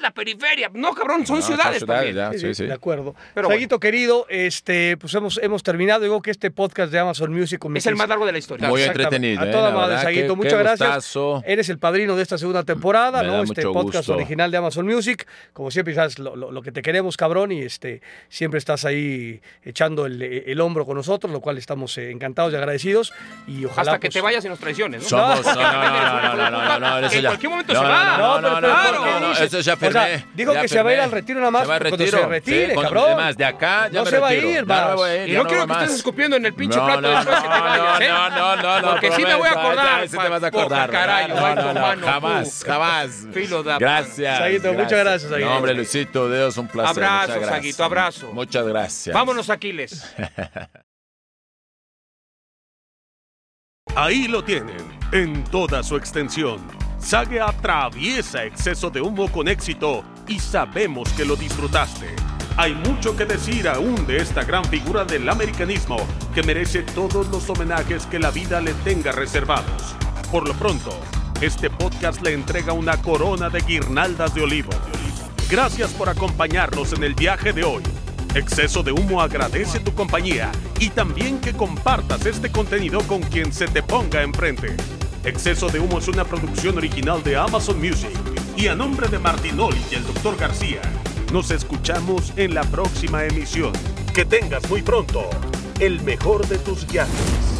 la periferia. No, cabrón, son No, ciudades, también. ya, Sí, sí. De acuerdo. Pero Saguito querido, este, pues hemos, hemos terminado. Digo que este podcast de Amazon Music con Es el más largo de la historia. Muy entretenido. A ¿eh? toda madre, Saguito. Muchas qué gracias. gustazo. Eres el padrino de esta segunda temporada, Me ¿no? Este podcast gusto. original de Amazon Music. Como siempre, sabes, lo, lo, lo- lo que te queremos, cabrón, y este, siempre estás ahí echando el, el hombro con nosotros, lo cual estamos eh, encantados y agradecidos. Y ojalá. Hasta que pues, te vayas y nos traiciones, ¿no? Somos, no, no, no, no, no, no, no, no, eso En cualquier momento no, se no, va. No, no, No, no, pero- no, pero no, ¿por qué no, dices? eso ya O sea, firmé. dijo ya que se va a ir firmé. al retiro nada más Se va cuando retiro. se retire, Sí, cabrón. Además, de acá ya No me se va a retiro. ir, no a Y no quiero que estés escupiendo en el pinche No, plato no, después que te no, vayas, ¿eh? no, no, no, no, Porque sí me voy a acordar, ese te vas a acordar. carajo, No, no, jamás, jamás. Gracias. Saguito, muchas gracias, Saguito. No, hombre, Luisito, Dios, un placer. Abrazo, muchas gracias. Saguito, abrazo. Muchas gracias. Vámonos, Aquiles. Ahí lo tienen, en toda su extensión. Sage atraviesa exceso de humo con éxito y sabemos que lo disfrutaste. Hay mucho que decir aún de esta gran figura del americanismo que merece todos los homenajes que la vida le tenga reservados. Por lo pronto, este podcast le entrega una corona de guirnaldas de olivo. Gracias por acompañarnos en el viaje de hoy. Exceso de Humo agradece tu compañía y también que compartas este contenido con quien se te ponga enfrente. Exceso de Humo es una producción original de Amazon Music y a nombre de Martinoli y el Dr. García, nos escuchamos en la próxima emisión. Que tengas muy pronto el mejor de tus viajes.